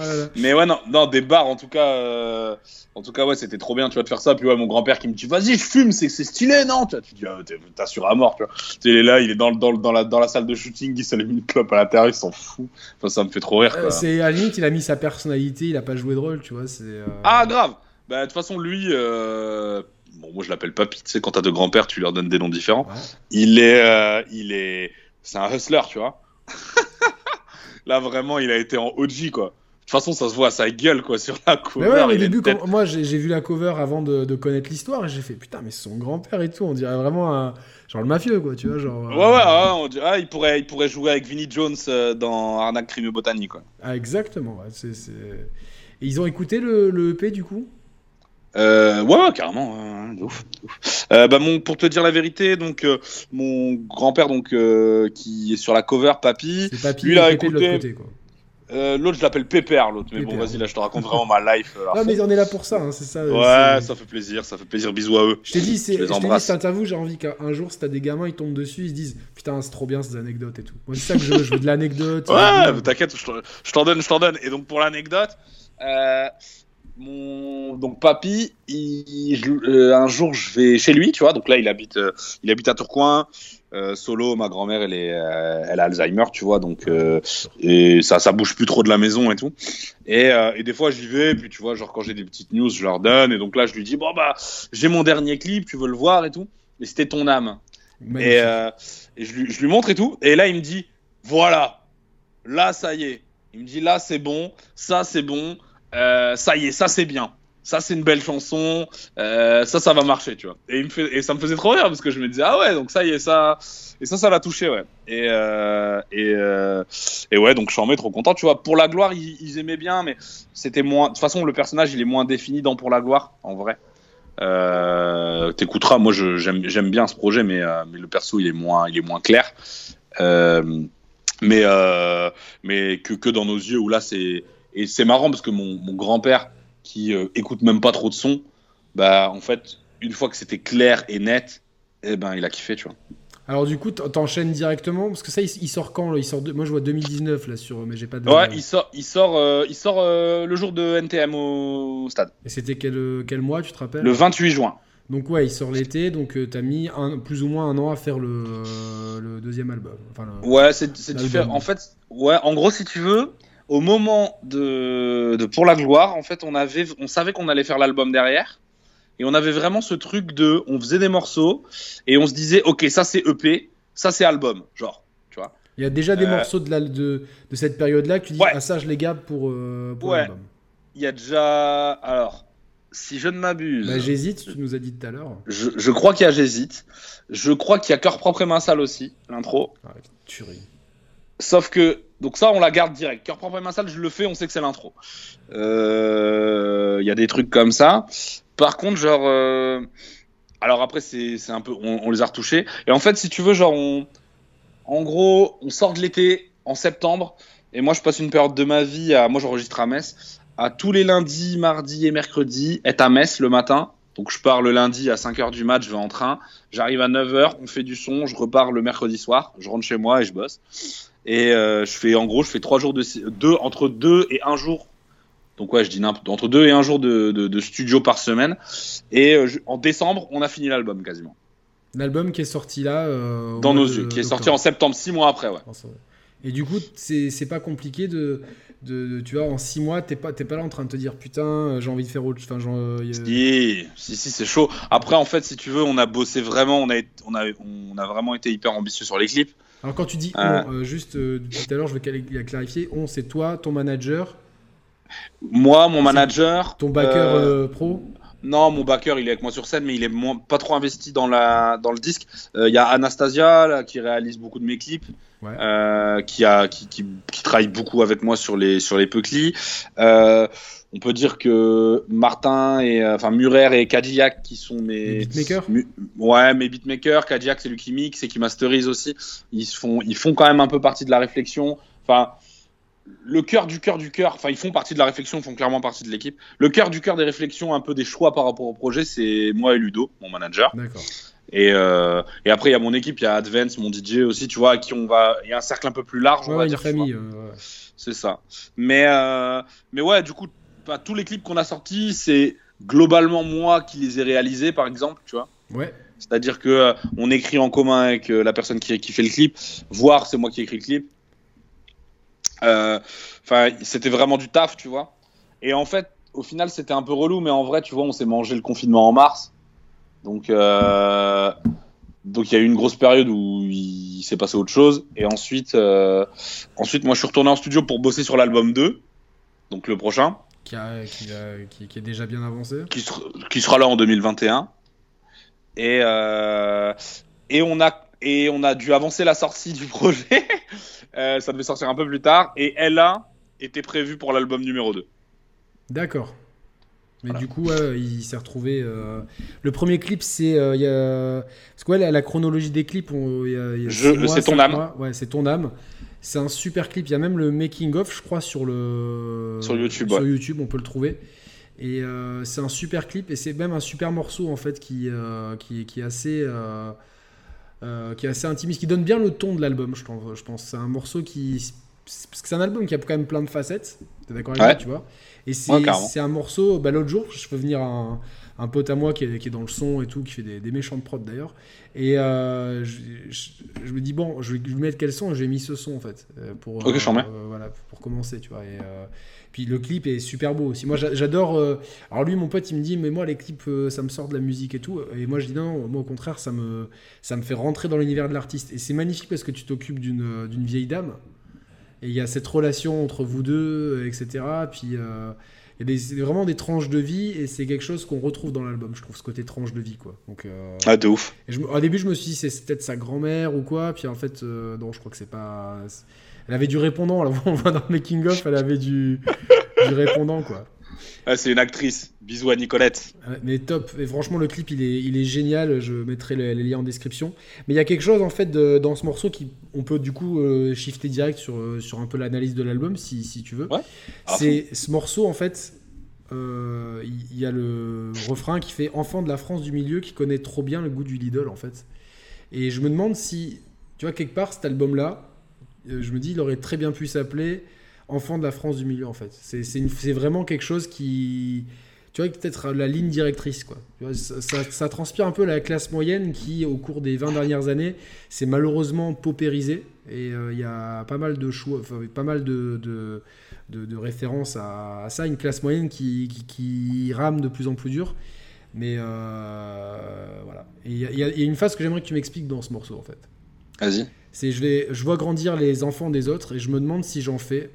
Ah. Mais ouais non non des bars en tout cas euh, en tout cas ouais c'était trop bien tu vois de faire ça puis ouais mon grand-père qui me dit vas-y je fume c'est c'est stylé non? Tu, vois, tu dis ah, t'es- t'assures à mort tu vois Tu sais, il est là il est dans, le- dans, le- dans, la, dans la salle de shooting il s'allume une clope à l'intérieur il s'en fout enfin ça me fait trop rire quoi. c'est à la limite, il a mis sa personnalité, il a pas joué de rôle, tu vois. C'est. euh, Ah, grave Bah, de toute façon, lui, euh, bon, moi je l'appelle Papy, tu sais, quand t'as deux grands-pères, tu leur donnes des noms différents. Ouais. Il est. euh, il est. C'est un hustler, tu vois. Là, vraiment, il a été en OG, quoi. De toute façon, ça se voit sa gueule, quoi, sur la cover. Mais ouais, a début, tête- quand- moi j'ai vu la cover avant de, de connaître l'histoire et j'ai fait putain, mais c'est son grand-père et tout. On dirait vraiment un, genre le mafieux, quoi, tu vois. Genre, Ouais, euh, ouais, ouais, on dit- ah, il, pourrait, il pourrait jouer avec Vinnie Jones euh, dans Arnaque, Crime et Botanie, quoi. Ah, exactement. ouais, c'est- Et ils ont écouté le, le EP du coup? Euh, ouais, ouais, carrément, de ouf, de ouf. Euh, bah, mon, pour te dire la vérité, donc euh, mon grand-père donc euh, qui est sur la cover, Papy, Papy lui, il a écouté- côté, quoi. Euh, l'autre, je l'appelle Pépère, l'autre. Mais bon, vas-y, là, je te raconte vraiment ma life. euh, à Non, fond. mais on est là pour ça, hein, c'est ça. Ouais, ça fait plaisir, ça fait plaisir. Bisous à eux. Je t'ai dit, c'est, Je je t'ai dit, cette interview, j'ai envie qu'un jour, si t'as des gamins, ils tombent dessus, ils se disent Putain, c'est trop bien ces anecdotes et tout. Moi, c'est ça que je veux, je veux de l'anecdote. Ouais, t'inquiète, je t'en- je t'en donne, je t'en donne. Et donc, pour l'anecdote, euh, mon donc papy, il- je- euh, un jour, je vais chez lui, tu vois. Donc là, il habite, euh, il habite à Tourcoing. Euh, solo, ma grand-mère, elle est, euh, elle a Alzheimer, tu vois. Donc, euh, et ça, ça bouge plus trop de la maison et tout. Et, et des fois, j'y vais. Puis, tu vois, genre quand j'ai des petites news, je leur donne. Et donc là, je lui dis bon bah, j'ai mon dernier clip, tu veux le voir et tout. Et c'était ton âme. Et, et je, lui, je lui montre et tout. Et là, il me dit voilà, là, ça y est. Il me dit là, c'est bon, ça, c'est bon, ça y est, ça, c'est bien. Ça, c'est une belle chanson, euh, ça, ça va marcher, tu vois. Et, ça me faisait trop rire parce que je me disais, ah ouais, donc ça y est, ça. Et ça, ça l'a touché, ouais. Et, euh, euh, ouais, donc je suis en trop content, tu vois. Pour la gloire, ils, aimaient bien, mais c'était moins. De toute façon, le personnage, il est moins défini dans Pour la gloire, en vrai. T'écouteras, moi j'aime bien ce projet, mais, le perso il est moins, il est moins clair. Mais que, dans nos yeux, où là c'est. Et c'est marrant parce que mon, mon grand-père, qui euh, écoute même pas trop de son, bah en fait, une fois que c'était clair et net, eh ben il a kiffé, tu vois. Alors, du coup, t'en- t'enchaînes directement Parce que ça, il, sort quand là? Il sort de... Moi, je vois 2019 là sur. Mais j'ai pas de. Ouais, il sort, il sort, euh, il sort euh, le jour de NTM au stade, Et c'était quel, quel mois, tu te rappelles? Le 28 juin. Donc, ouais, il sort l'été, donc euh, t'as mis un, plus ou moins un an à faire le, euh, le deuxième album. Enfin, le- Ouais, c'est différent. En fait, ouais, en gros, si tu veux, au moment de, de Pour la gloire, en fait, on avait, on savait qu'on allait faire l'album derrière, et on avait vraiment ce truc de, on faisait des morceaux et on se disait, ok, ça c'est EP, ça c'est album, genre, tu vois. Il y a déjà des Euh, morceaux de, la, de, de cette période-là que tu dis, Ouais. ah ça je les garde pour, euh, pour Ouais. l'album. Il y a déjà. Alors, si je ne m'abuse. Bah, J'hésite, tu nous as dit tout à l'heure. je, je crois qu'il y a J'hésite. Je crois qu'il y a Cœur propre et main sale aussi, l'intro. Ah, tuerie. Sauf que. Donc, ça, on la garde direct. Cœur propre et main sale, je le fais, on sait que c'est l'intro. Euh, Il y a des trucs comme ça. Par contre, genre. euh, Alors, après, c'est un peu. On, les a retouchés. Et en fait, si tu veux, genre, on. En gros, on sort de l'été en septembre. Et moi, je passe une période de ma vie à. Moi, j'enregistre à Metz. À tous les lundis, mardis et mercredis, être à Metz le matin. Donc, je pars le lundi à 5h du mat, je vais en train. J'arrive à 9h, on fait du son. Je repars le mercredi soir. Je rentre chez moi et je bosse. Et euh, je fais, en gros, je fais trois jours de. Deux, entre deux et un jour. Donc, ouais, je dis n'importe. Entre deux et un jour de, de, de studio par semaine. Et euh, je- en décembre, on a fini l'album quasiment. L'album qui est sorti là. euh, Dans nos yeux. Qui est sorti en septembre, six mois après, ouais. Et du coup, c'est pas compliqué de, de, de- Tu vois, en 6 mois, t'es pas, t'es pas là en train de te dire putain, j'ai envie de faire autre Enfin, euh, a- Si, si, si, c'est chaud. Après, en fait, si tu veux, on a bossé vraiment, on a, on a, on a vraiment été hyper ambitieux sur les clips. Alors, quand tu dis on, Euh. juste euh, depuis tout à l'heure, je vais cali- clarifier on, c'est toi, ton manager, Moi, mon manager. ton backer euh, pro. Non, mon backer, il est avec moi sur scène, mais il est moins- pas trop investi dans, la, dans le disque. Euh, Il y a Anastasia, là, qui réalise beaucoup de mes clips, Ouais. euh, qui, a, qui, qui, qui travaille beaucoup avec moi sur les, sur les Peuclis. Euh, on peut dire que Martin et euh, enfin Murer et Cadillac qui sont mes beatmakers Mu- ouais mes beatmakers Cadillac c'est lui qui mixe et qui masterise aussi ils font ils font quand même un peu partie de la réflexion enfin le cœur du cœur du cœur, enfin ils font partie de la réflexion, ils font clairement partie de l'équipe. Le cœur du cœur des réflexions, un peu des choix par rapport au projet, c'est moi et Ludo, mon manager. D'accord. Et, euh, et après il y a mon équipe, il y a Advance, mon DJ aussi, tu vois, à qui on va, il y a un cercle un peu plus large, on va une dire. famille. euh. C'est ça. Mais, euh, mais ouais, du coup, bah, tous les clips qu'on a sortis, c'est globalement moi qui les ai réalisés, par exemple, tu vois. Ouais. C'est-à-dire que on écrit en commun avec la personne qui, qui fait le clip, voire c'est moi qui écris le clip. Enfin, c'était vraiment du taf, tu vois. Et en fait, au final, c'était un peu relou, mais en vrai, tu vois, on s'est mangé le confinement en mars. Donc, euh, donc il y a eu une grosse période où il s'est passé autre chose. Et ensuite, euh, ensuite, moi, je suis retourné en studio pour bosser sur l'album 2, donc le prochain, Qui, a- qui, a- qui- qui est déjà bien avancé. qui, sera- qui sera là en 2021. Et, euh, et, on a, et on a dû avancer la sortie du projet. Ça devait sortir un peu plus tard. Et Ella était prévue pour l'album numéro 2. D'accord. Mais Voilà. du coup, ouais, il s'est retrouvé. euh, Le premier clip, c'est. euh, il y a... Parce que ouais, la, la chronologie des clips, c'est ton âme. mois. Ouais, c'est ton âme. C'est un super clip. Il y a même le making of, je crois, sur le Sur YouTube, Sur ouais. YouTube, on peut le trouver. Et euh, c'est un super clip et c'est même un super morceau en fait qui euh, qui, qui est assez qui est assez intimiste, qui donne bien le ton de l'album. Je pense. Je pense. C'est un morceau qui parce que c'est un album qui a quand même plein de facettes. T'es d'accord avec Ouais. moi, tu vois Et c'est Ouais, un morceau. Bah, L'autre jour, je fais venir un, un pote à moi qui est, qui est dans le son et tout, qui fait des, des méchants de prod d'ailleurs. Et euh, je, je- je me dis, bon, je vais lui mettre quel son? J'ai mis ce son en fait. euh, Pour, Ok, euh, voilà, pour commencer, tu vois. Et, euh, puis le clip est super beau aussi. Moi, j'a- j'adore. alors lui, mon pote, il me dit, mais moi, les clips, ça me sort de la musique et tout. Et moi, je dis non, moi, au contraire, ça me, ça me fait rentrer dans l'univers de l'artiste. Et c'est magnifique parce que tu t'occupes d'une vieille dame. Et il y a cette relation entre vous deux, euh, etc. Puis euh, il y a des, vraiment des tranches de vie et c'est quelque chose qu'on retrouve dans l'album, je trouve, ce côté tranche de vie, quoi. Donc, euh, Ah, de ouf. et je me- au début, je me suis dit, c'est peut-être sa grand-mère ou quoi. Puis en fait, euh, non, je crois que c'est pas. Elle avait du répondant, là, on voit dans le making-of, elle avait du, du répondant, quoi. Ah, c'est une actrice. Bisous à Nicolette. Ouais, Mais top, et franchement le clip il est, il est génial, je mettrai le- les liens en description. Mais il y a quelque chose en fait de- dans ce morceau qui on peut du coup euh, shifter direct sur, euh, sur un peu l'analyse de l'album si, si tu veux. Ouais, à C'est ce morceau en fait, euh, il il y a le refrain qui fait enfant de la France du milieu qui connaît trop bien le goût du Lidl en fait. Et je me demande si, tu vois quelque part cet album là, je me dis il aurait très bien pu s'appeler enfant de la France du milieu en fait. C'est vraiment quelque chose qui tu vois, peut-être la ligne directrice, quoi. Tu vois, ça, ça- ça transpire un peu la classe moyenne qui, au cours des 20 dernières années, s'est malheureusement paupérisée. Et euh, il y a pas mal de choix, enfin, pas mal de, de, de- de références à, à ça. Une classe moyenne qui, qui, qui rame de plus en plus dur. Mais euh, voilà. Y, y il y a une phase que j'aimerais que tu m'expliques dans ce morceau, en fait. Vas-y. C'est je vais, je vois grandir les enfants des autres et je me demande si j'en fais.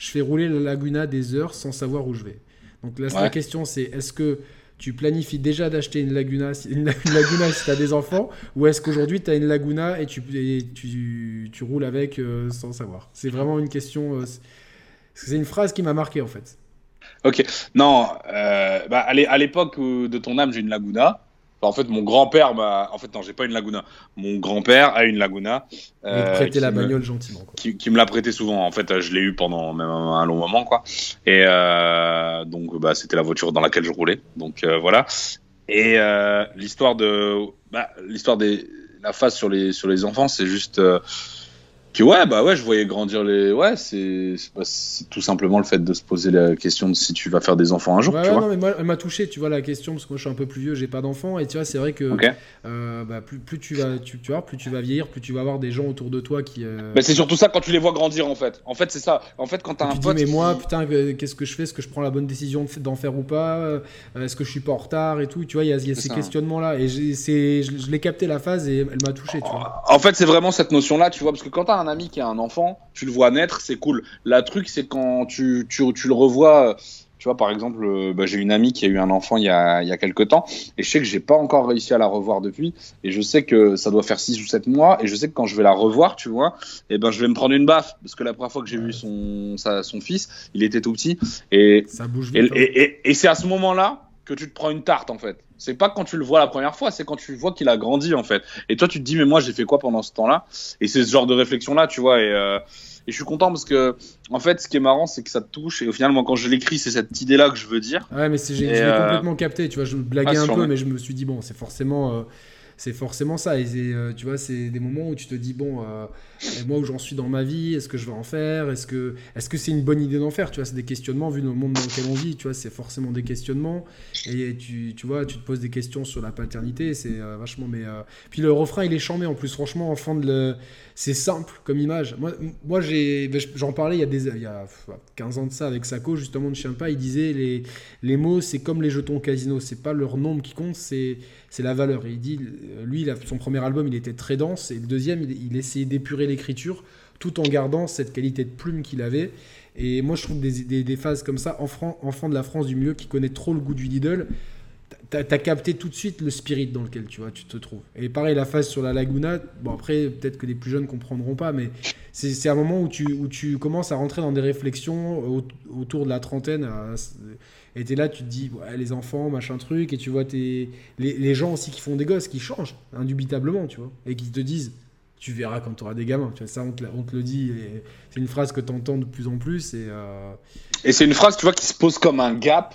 Je fais rouler la Laguna des heures sans savoir où je vais. Donc là, la question c'est est-ce que tu planifies déjà d'acheter une Laguna, une, Laguna si tu as des enfants, ou est-ce qu'aujourd'hui tu as une Laguna et tu, tu, tu, roules avec euh, sans savoir? C'est vraiment une question. Euh, c'est une phrase qui m'a marqué en fait. Ok, non, euh, bah, à l'époque de ton âme, j'ai une Laguna en fait, mon grand-père m'a. En fait, non, j'ai pas une Laguna. Mon grand-père a une Laguna. Euh, prêtait la bagnole gentiment. Qui, me l'a prêté souvent. En fait, je l'ai eu pendant même un, long moment, quoi. Et euh, donc, bah, c'était la voiture dans laquelle je roulais. Donc euh, voilà. Et euh, l'histoire de, bah, l'histoire des, la phase sur les sur les enfants, c'est juste puis ouais, bah ouais, je voyais grandir les. Ouais, c'est tout simplement le fait de se poser la question de si tu vas faire des enfants un jour. tu vois. non, mais moi, elle m'a touché, tu vois, la question, parce que moi je suis un peu plus vieux, j'ai pas d'enfants, et tu vois, c'est vrai que euh, bah, plus, plus, tu vas, tu, tu, vois, plus tu vas vieillir, plus tu vas avoir des gens autour de toi qui. Euh... Mais c'est surtout ça quand tu les vois grandir en fait. En fait, c'est ça. En fait, quand t'as un tu pote. Dis, mais moi, putain, qu'est-ce que je fais? Est-ce que je prends la bonne décision d'en faire ou pas? Euh, Est-ce que je suis pas en retard et tout? Tu vois, il y a, y a ces questionnements-là, et je, je l'ai capté la phase et elle m'a touché, tu vois. En fait, c'est vraiment cette notion-là, tu vois, parce que quand t'as un ami qui a un enfant, tu le vois naître, c'est cool. La truc, c'est quand tu, tu, tu, le revois. Tu vois, par exemple, euh, bah, j'ai une amie qui a eu un enfant il y a, il y a quelques temps, et je sais que j'ai pas encore réussi à la revoir depuis, et je sais que ça doit faire 6 ou 7 mois, et je sais que quand je vais la revoir, tu vois, et eh ben je vais me prendre une baffe, parce que la première fois que j'ai vu son, sa, son fils, il était tout petit, et, ça bouge et, et, et c'est à ce moment-là que tu te prends une tarte, en fait. C'est pas quand tu le vois la première fois, c'est quand tu vois qu'il a grandi en fait. Et toi, tu te dis, mais moi, j'ai fait quoi pendant ce temps-là? Et c'est ce genre de réflexion-là, tu vois. Et, euh, et, je suis content parce que, en fait, ce qui est marrant, c'est que ça te touche. Et au final, moi, quand je l'écris, c'est cette idée-là que je veux dire. Ouais, mais j'ai euh, complètement capté. Tu vois, je blaguais ah, un peu, mais je me suis dit, bon, c'est forcément. Euh, c'est forcément ça. Et tu vois, c'est des moments où tu te dis, bon, et moi où j'en suis dans ma vie, est-ce que je vais en faire? Est-ce que est-ce c'est une bonne idée d'en faire? Tu vois, c'est des questionnements vu le monde dans lequel on vit. Tu vois, c'est forcément des questionnements. Et tu, tu vois, tu te poses des questions sur la paternité. C'est euh, vachement. Mais euh, puis le refrain, il est chambé en plus. Franchement, enfant de le... c'est simple comme image. Moi, moi j'ai, ben, j'en parlais il y a des, il y a 15 ans de ça avec Sako justement de Chien Il disait les les mots, c'est comme les jetons casino. C'est pas leur nombre qui compte, c'est c'est la valeur. Et il dit, lui, son premier album, il était très dense, et le deuxième, il, essayait d'épurer l'écriture tout en gardant cette qualité de plume qu'il avait. Et moi, je trouve des, des, phases comme ça, enfant, enfant de la France du milieu qui connaît trop le goût du Lidl, t'as as capté tout de suite le spirit dans lequel tu vois, tu te trouves. Et pareil, la phase sur la Laguna, bon après, peut-être que les plus jeunes comprendront pas, mais c'est un moment où tu, où tu commences à rentrer dans des réflexions autour de la trentaine. Et t'es là, tu te dis, ouais, les enfants, machin truc, et tu vois tes, les, les gens aussi qui font des gosses, qui changent, indubitablement, tu vois, et qui te disent, tu verras quand tu auras des gamins. Tu vois, ça, on te, on te le dit. C'est une phrase que tu entends de plus en plus. Et, euh, et c'est une phrase, tu vois, qui se pose comme un gap.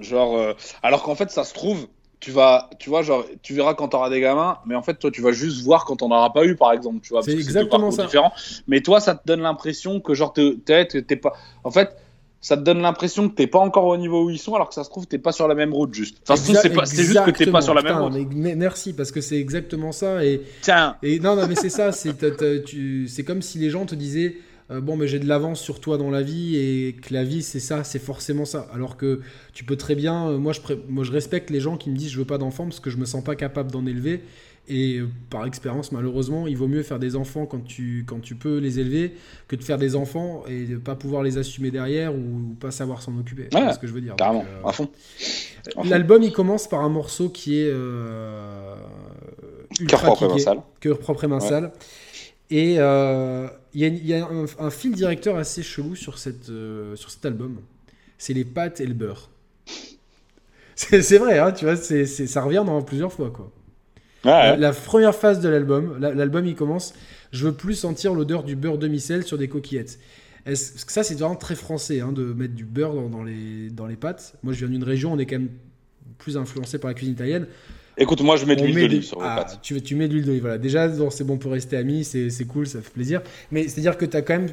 Genre, euh, alors qu'en fait, ça se trouve, tu vas, tu vois, genre, tu verras quand tu auras des gamins, mais en fait, toi, tu vas juste voir quand on n'aura pas eu, par exemple. Tu vois, c'est exactement ça. Différent. Mais toi, ça te donne l'impression que, genre, t'es pas. En fait, ça te donne l'impression que t'es pas encore au niveau où ils sont, alors que ça se trouve, t'es pas sur la même route juste. Enfin, c'est juste que t'es pas sur la même route. Mais, merci, parce que c'est exactement ça. Et, Tiens. Et non, non, mais c'est ça. C'est comme si les gens te disaient. Euh, bon, mais j'ai de l'avance sur toi dans la vie et que la vie c'est ça, c'est forcément ça. Alors que tu peux très bien, euh, moi je, moi je respecte les gens qui me disent je veux pas d'enfants parce que je me sens pas capable d'en élever et euh, par expérience, malheureusement, il vaut mieux faire des enfants quand tu, quand tu peux les élever que de faire des enfants et de pas pouvoir les assumer derrière ou, pas savoir s'en occuper. c'est ce que je veux dire. Carrément, à fond. L'album, il commence par un morceau qui est euh, ultra Cœur propre et main sale. Cœur propre et main sale. Et euh, il y a, un, fil directeur assez chelou sur, cette, euh, sur cet album. C'est les pâtes et le beurre. C'est vrai, hein, tu vois, c'est ça revient dans plusieurs fois, quoi. La, première phase de l'album, l'album il commence, je veux plus sentir l'odeur du beurre demi-sel sur des coquillettes. Est-ce, ça c'est vraiment très français hein, de mettre du beurre dans, les, dans les pâtes. Moi je viens d'une région, on est quand même plus influencé par la cuisine italienne. Écoute, moi je mets de l'huile d'olive sur les ah, pâtes. Tu, tu mets de l'huile d'olive, voilà. Déjà, c'est bon pour rester amis, c'est, c'est cool, ça fait plaisir. Mais c'est-à-dire que tu as quand même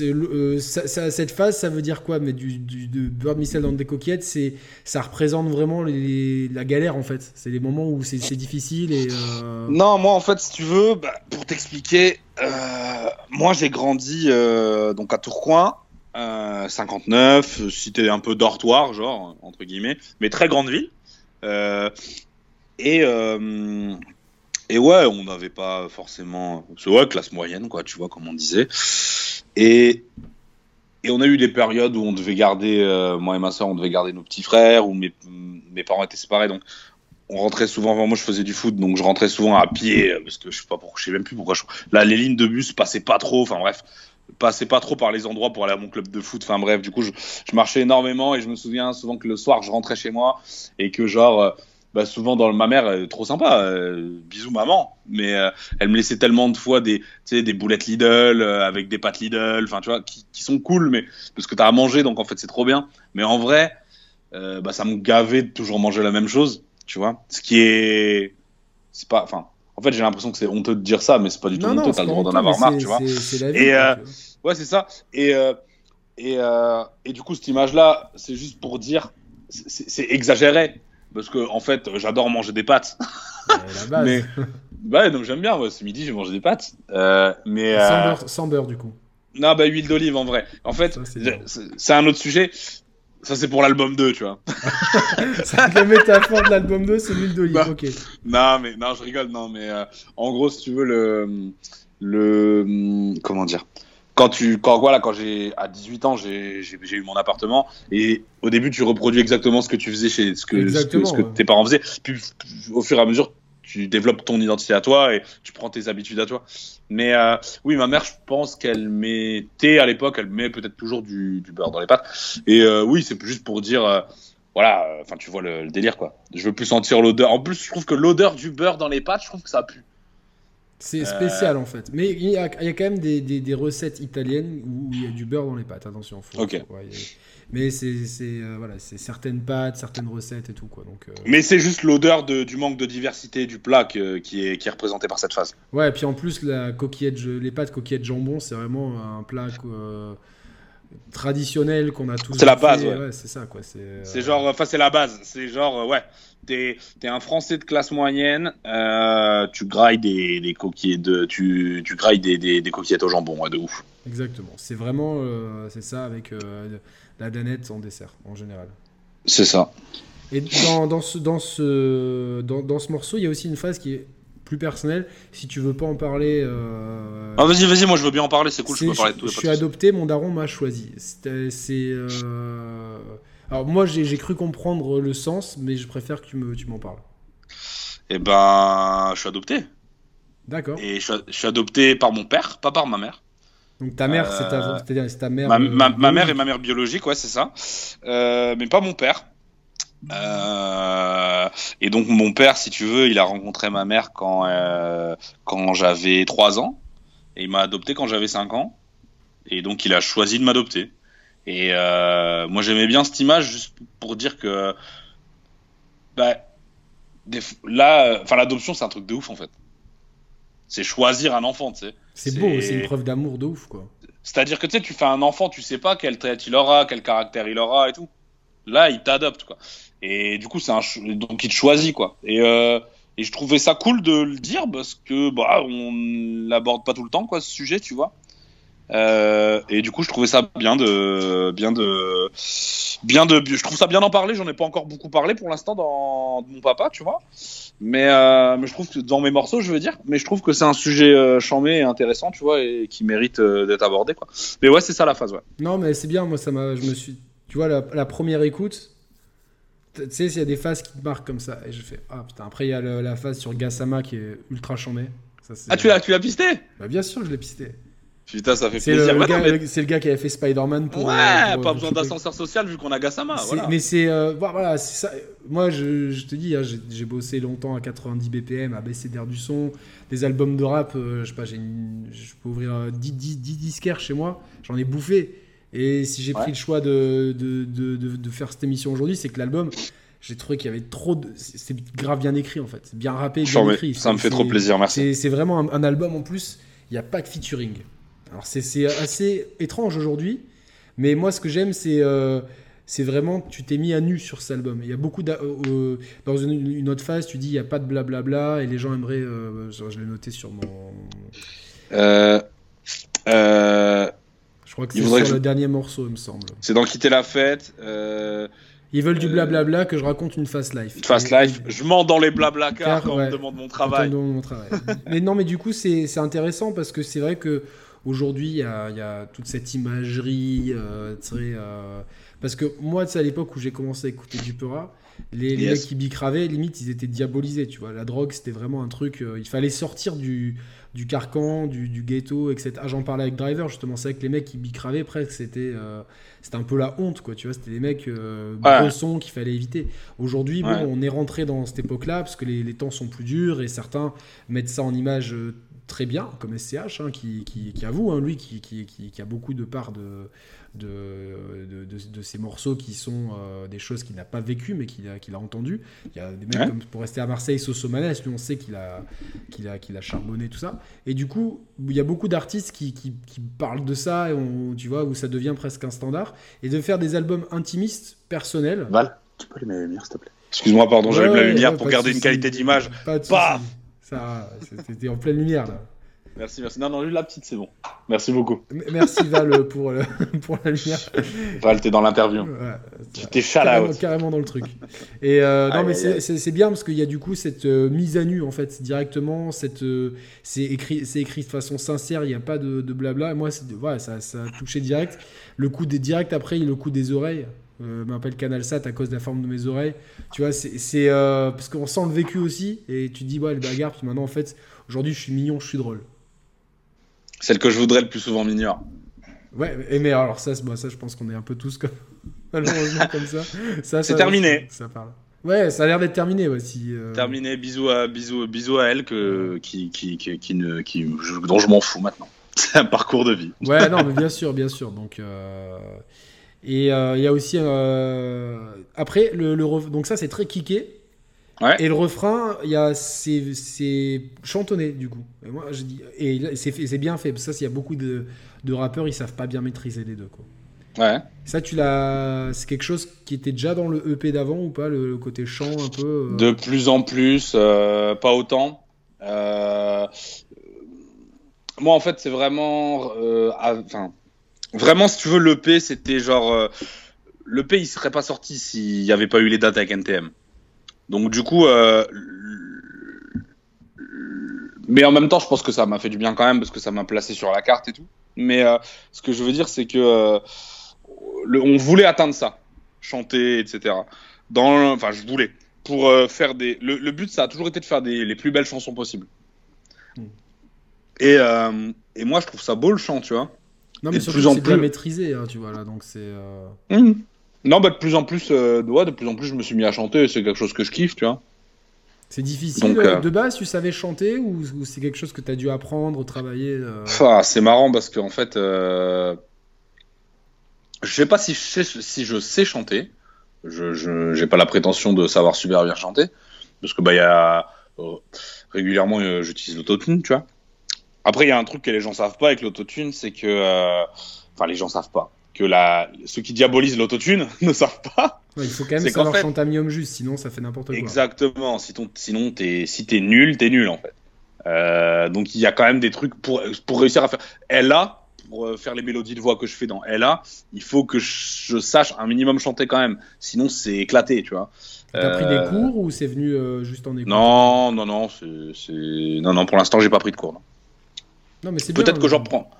euh, cette phase, ça veut dire quoi? Mais du, de beurre de dans des coquillettes, c'est, ça représente vraiment la galère en fait. C'est les moments où c'est, difficile. Euh, non, moi en fait, si tu veux, bah, pour t'expliquer, euh, moi j'ai grandi donc à Tourcoing, 59, cité un peu dortoir, genre entre guillemets, mais très grande ville. et et ouais, on n'avait pas forcément. C'est ouais, classe moyenne, quoi, tu vois, comme on disait. Et, et on a eu des périodes où on devait garder, euh, moi et ma soeur, on devait garder nos petits frères, où mes, parents étaient séparés, donc on rentrait souvent. Moi, je faisais du foot, donc je rentrais souvent à pied, euh, parce que je sais pas pourquoi, je sais même plus pourquoi. Je... Là, les lignes de bus passaient pas trop, enfin bref, passaient pas trop par les endroits pour aller à mon club de foot. Enfin bref, du coup, je, je marchais énormément et je me souviens souvent que le soir, je rentrais chez moi et que genre. euh, bah, souvent dans le, ma mère euh, trop sympa euh, bisous maman mais euh, elle me laissait tellement de fois des des boulettes Lidl euh, avec des pâtes Lidl enfin tu vois qui, qui sont cool mais parce que t'as à manger donc en fait c'est trop bien mais en vrai bah, ça me gavait de toujours manger la même chose tu vois ce qui est c'est pas enfin en fait j'ai l'impression que c'est honteux de dire ça mais c'est pas du tout honteux c'est t'as le droit d'en honteux, avoir marre tu vois c'est- c'est la vie, Et, quoi. Ouais, c'est ça. Et, et, et du coup, cette image-là, c'est juste pour dire, c'est exagéré. Parce que, en fait, j'adore manger des pâtes. La base. mais- Bah, donc j'aime bien. ouais, ce midi, j'ai mangé des pâtes. Euh, mais. Sans, euh, beurre, sans beurre, du coup. Non, bah, huile d'olive, en vrai. En fait, Ça, c'est un autre sujet. Ça, c'est pour l'album 2, tu vois. C'est la métaphore de l'album 2, c'est l'huile d'olive. Bah. Ok. Non, mais non, je rigole. Non, mais euh, en gros, si tu veux, le. le comment dire? Quand tu quand voilà quand j'ai à 18 ans j'ai eu mon appartement et au début tu reproduis exactement ce que tu faisais chez ce que ce que, Exactement, ce que ouais. tes parents faisaient. Puis au fur et à mesure tu développes ton identité à toi et tu prends tes habitudes à toi. Mais euh, oui ma mère je pense qu'elle mettait à l'époque elle met peut-être toujours du, du beurre dans les pâtes et euh, oui c'est juste pour dire euh, voilà euh, enfin tu vois le, le délire quoi. Je veux plus sentir l'odeur. En plus je trouve que l'odeur du beurre dans les pâtes je trouve que ça pue C'est Euh, spécial en fait. Mais il y a, il y a quand même des, des- des recettes italiennes où il y a du beurre dans les pâtes. Attention. Faut, faut- ouais, a- mais c'est euh, voilà, certaines pâtes, certaines recettes et tout quoi. Donc euh, Mais c'est juste l'odeur de- du manque de diversité du plat que- qui, est, qui est représenté par cette phase. ouais. Et puis en plus la coquillette, les pâtes coquillettes jambon, c'est vraiment un plat traditionnel qu'on a tous. C'est la base, ouais. c'est ça quoi. C'est euh, C'est genre, enfin c'est la base. C'est genre, euh, ouais, t'es es un Français de classe moyenne, euh, tu grailles des, des coquillettes, de, tu, tu grailles des, des, des coquillettes au jambon, ouais, de ouf. Exactement. C'est vraiment euh, c'est ça avec euh, la danette en dessert en général. C'est ça. Et dans, dans, ce, dans, ce, dans, dans ce morceau, il y a aussi une phase qui est plus personnelle. Si tu veux pas en parler. euh, Ah, vas-y, vas-y, moi je veux bien en parler, c'est cool, je peux parler de tout. je suis adopté, mon daron m'a choisi. C'est. euh, Alors, moi, j'ai cru comprendre le sens, mais je préfère que tu me- tu m'en parles. Eh ben, je suis adopté. D'accord. Et je suis, je suis adopté par mon père, pas par ma mère. Donc, ta mère, c'est ta, Euh, c'est ta mère. Ma, euh, ma- ma mère et ma mère biologique, ouais, c'est ça. Euh, mais pas mon père. Euh, et donc mon père, si tu veux, il a rencontré ma mère quand euh, quand j'avais 3 ans et il m'a adopté quand j'avais 5 ans. Et donc il a choisi de m'adopter. Et euh, moi j'aimais bien cette image juste pour dire que bah, des là, enfin l'adoption c'est un truc de ouf en fait. C'est choisir un enfant, tu sais. C'est beau, c'est une preuve d'amour de ouf, quoi. C'est-à-dire que tu sais, tu fais un enfant, tu sais pas quelle tête il aura, quel caractère il aura et tout. Là, il t'adopte, quoi. Et du coup, c'est un donc il te choisit, quoi. Et, euh, et je trouvais ça cool de le dire parce que bah on l'aborde pas tout le temps, quoi, ce sujet, tu vois. Euh, et du coup, je trouvais ça bien de, bien de, bien de, je trouve ça bien d'en parler. J'en ai pas encore beaucoup parlé pour l'instant dans mon papa, tu vois. Mais, euh, mais je trouve que dans mes morceaux, je veux dire, mais je trouve que c'est un sujet euh, chambé et intéressant, tu vois, et qui mérite d'être abordé, quoi. Mais ouais, c'est ça la phase, ouais. Non, mais c'est bien, moi, ça m'a. Je me suis. Tu vois, la première écoute, tu sais, s'il y a des phases qui te marquent comme ça, et je fais Ah putain, après, il y a le- la phase sur Gassama qui est ultra chambée. Ça, Ah, tu l'as, tu l'as pisté? Bah, bien sûr, je l'ai pisté. Putain, ça fait C'est le, plaisir. le Ouais, non, gars, mais- le- c'est le gars qui avait fait Spider-Man pour. Ouais, euh, pour- pas pour besoin d'ascenseur social vu qu'on a Gassama. Voilà. Mais c'est euh, voilà, voilà, c'est ça. Moi, je, je te dis, hein, j'ai bossé longtemps à 90 BPM, à baisser d'air du son, des albums de rap. euh, je sais pas, j'ai je peux ouvrir euh, 10, 10, 10 disquaires chez moi. J'en ai bouffé. Et si j'ai Ouais. pris le choix de, de, de, de- de faire cette émission aujourd'hui, c'est que l'album, j'ai trouvé qu'il y avait trop de. c'est- grave bien écrit en fait. C'est bien rappé, bien écrit. Ça me fait trop plaisir, merci. c'est vraiment un, un album en plus, il n'y a pas de featuring. Alors c'est- c'est assez étrange aujourd'hui, mais moi ce que j'aime c'est euh, c'est vraiment tu t'es mis à nu sur cet album. Il y a beaucoup d'a- euh, euh, dans une, une autre phase tu dis il n'y a pas de blablabla et les gens aimeraient, euh, je, l'ai noté sur mon, Euh, euh, crois que c'est sur que le dernier morceau il me semble. c'est dans Quitter la fête. Euh, Il Ils veulent du blablabla que je raconte une fast life. Fast life, je mens dans les blabla car quand on me demande mon travail. Mon travail. mais non, mais du coup, c'est intéressant parce que c'est vrai que aujourd'hui, il y, y a, toute cette imagerie euh, très. Euh, parce que moi, à l'époque où j'ai commencé à écouter du Peura, les, les mecs qui bicravaient, limite, ils étaient diabolisés, tu vois. La drogue, c'était vraiment un truc. Euh, il fallait sortir du, du carcan, du, du ghetto, etc. Ah, J'en parlais avec Driver, justement. C'est vrai que les mecs qui bicravaient, presque, c'était euh, c'était un peu la honte, quoi. Tu vois, c'était des mecs euh, qu'il fallait éviter. Aujourd'hui, bon, on est rentré dans cette époque-là, parce que les, les, temps sont plus durs, et certains mettent ça en image euh, très bien, comme SCH, hein, qui, qui, qui, avoue, hein, lui, qui, qui, a beaucoup de parts de, de, de, ces morceaux qui sont euh, des choses qu'il n'a pas vécues mais qu'il a, qu'il a entendues. Il y a des mecs comme, pour rester à Marseille, Sosomanes, lui on sait qu'il a, qu'il a, qu'il a charbonné tout ça. Et du coup, il y a beaucoup d'artistes qui, qui, parlent de ça, et on, tu vois, où ça devient presque un standard. Et de faire des albums intimistes, personnels. Val, tu peux allumer la lumière s'il te plaît? Excuse-moi, pardon, j'allume la lumière pour garder une qualité d'image. Pas de Ça, c'était en pleine lumière là. Merci, merci. Non, non, la petite, c'est bon. Merci beaucoup. Merci Val pour, pour la lumière. Val, t'es dans l'interview. tu t'es carrément, carrément dans le truc. Et euh, non, mais c'est bien parce qu'il y a du coup cette euh, mise à nu en fait directement. Cette euh, c'est écrit, c'est écrit de façon sincère. Il n'y a pas de, de blabla. Et moi, voilà, ça, ça a touché direct. Le coup des directs après, le coup des oreilles. Euh, m'appelle Canal Sat à cause de la forme de mes oreilles. Tu vois, c'est parce qu'on sent le vécu aussi. Et tu te dis, ouais, le bagarre. Puis maintenant, en fait, aujourd'hui, je suis mignon, je suis drôle. Celle que je voudrais le plus souvent m'ignore. Ouais, mais alors ça, bah, ça je pense qu'on est un peu tous comme, malheureusement comme ça. ça c'est terminé. Ça, parle. Ouais, ça a l'air d'être terminé aussi. Euh. Terminé. Bisous à bisous, bisous à elle que qui qui, qui, ne qui dont je m'en fous maintenant. C'est un parcours de vie. Ouais, non, mais bien sûr, bien sûr. Donc euh... et euh, il y a aussi après le, le donc ça c'est très kické. Et le refrain, il y a c'est chantonné du coup. Et moi je dis et c'est bien fait. Parce que ça, il y a beaucoup de, de, rappeurs, ils savent pas bien maîtriser les deux quoi. Ouais. Ça, tu l'as. C'est quelque chose qui était déjà dans le EP d'avant ou pas, le, côté chant un peu. Euh? De plus en plus, euh, pas autant. Euh, moi, en fait, c'est vraiment, enfin, vraiment, si tu veux, l'EP, c'était genre, l'EP, il serait pas sorti s'il n'y avait pas eu les dates avec NTM. Donc du coup, euh, mais en même temps, je pense que ça m'a fait du bien quand même parce que ça m'a placé sur la carte et tout. Mais euh, ce que je veux dire, c'est que euh, le, on voulait atteindre ça, chanter, etc. Dans, enfin, je voulais pour faire des. Le, but, ça a toujours été de faire des, les plus belles chansons possibles. Hmm. Et, et moi, je trouve ça beau le chant, tu vois. Non, mais surtout, c'est bien maîtrisé, hein, tu vois là, donc c'est. Mmh. Non, bah, de plus en plus, euh, de plus en plus, je me suis mis à chanter. C'est quelque chose que je kiffe, tu vois. C'est difficile euh, de base, tu savais chanter ou, c'est quelque chose que tu as dû apprendre, travailler euh ah, C'est marrant parce qu'en en fait, je sais pas si je sais, si je sais chanter. Je n'ai pas la prétention de savoir super bien chanter parce que bah y a régulièrement j'utilise l'autotune, tu vois. Après, il y a un truc que les gens savent pas avec l'autotune, c'est que enfin les gens savent pas que la, ceux qui diabolisent l'autotune ne savent pas. il faut quand même savoir fait... chanter juste, sinon ça fait n'importe quoi. Exactement. Si ton, sinon, es, si t'es nul, t'es nul en fait. Euh, donc il y a quand même des trucs pour, pour réussir à faire. Elle a, pour euh, faire les mélodies de voix que je fais dans Ella, il faut que je, sache un minimum chanter quand même. Sinon c'est éclaté, tu vois. T'as pris des euh, cours ou c'est venu juste en écoute Non, non, non, c'est, non, non. Pour l'instant, j'ai pas pris de cours. Non, non mais c'est peut-être que j'en prends.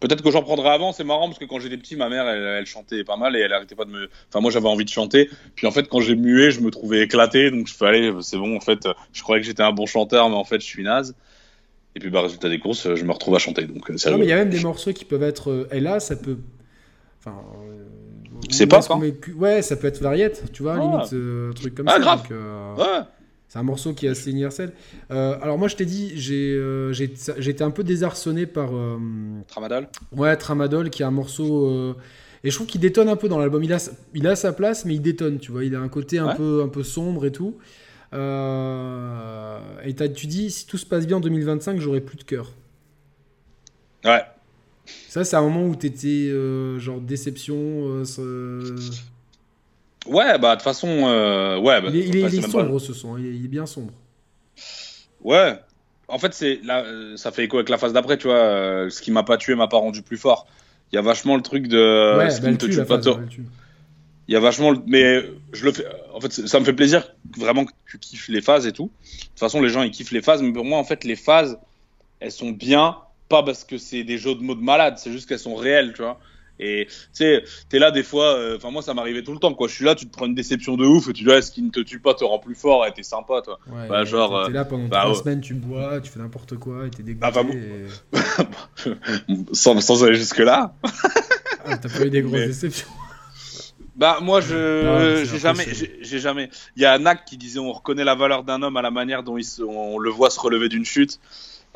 Peut-être que j'en prendrai avant, c'est marrant parce que quand j'étais petit, ma mère, elle, chantait pas mal et elle arrêtait pas de me. Enfin, moi, j'avais envie de chanter. Puis en fait, quand j'ai mué, je me trouvais éclaté, donc je fais aller, c'est bon. En fait, je croyais que j'étais un bon chanteur, mais en fait, je suis naze. Et puis, bah, résultat des courses, je me retrouve à chanter. Donc, non, mais il y a même des morceaux qui peuvent être. Et euh, là, ça peut. Enfin. Euh, c'est pas ça. Ouais, ça peut être variette, tu vois, limite, euh, un truc comme ah, ça. Ah, grave. ouais. C'est un morceau qui est assez universel. Euh, alors moi je t'ai dit, j'ai euh, été un peu désarçonné par... Euh, Tramadol Ouais, Tramadol, qui est un morceau... et je trouve qu'il détonne un peu dans l'album. Il a, il a sa place, mais il détonne, tu vois. Il a un côté un, peu, un peu sombre et tout. et tu dis, si tout se passe bien en 2025, j'aurai plus de cœur. Ouais. Ça, c'est un moment où t'étais genre déception. Ouais, bah de toute façon, euh, ouais. Bah, il est, sombre ce son, il est, bien sombre. Ouais. En fait, c'est là, ça fait écho avec la phase d'après, tu vois. Euh, ce qui m'a pas tué m'a pas rendu plus fort. Il y a vachement le truc de. Ouais, ce qui te tue pas. il y a vachement. Mais je le fais. En fait, ça me fait plaisir vraiment que tu kiffes les phases et tout. De toute façon, les gens ils kiffent les phases, mais pour moi, en fait, les phases, elles sont bien, pas parce que c'est des jeux de mots de malade, c'est juste qu'elles sont réelles, tu vois. Et tu sais, t'es là des fois, euh, enfin moi ça m'arrivait tout le temps quoi. Je suis là, tu te prends une déception de ouf et tu dis ouais, ce qui ne te tue pas te rend plus fort et t'es sympa toi. Ouais, Bah, genre, T'es euh, là pendant bah, trois ouais. semaines, tu bois, tu fais n'importe quoi et t'es dégoûté. Ah, bah, bon. et- sans, sans aller jusque là. Ah, t'as pas eu des grosses Mais- déceptions. Bah moi je j'ai jamais j'ai jamais. Il y a Nak qui disait on reconnaît la valeur d'un homme à la manière dont il se- on le voit se relever d'une chute.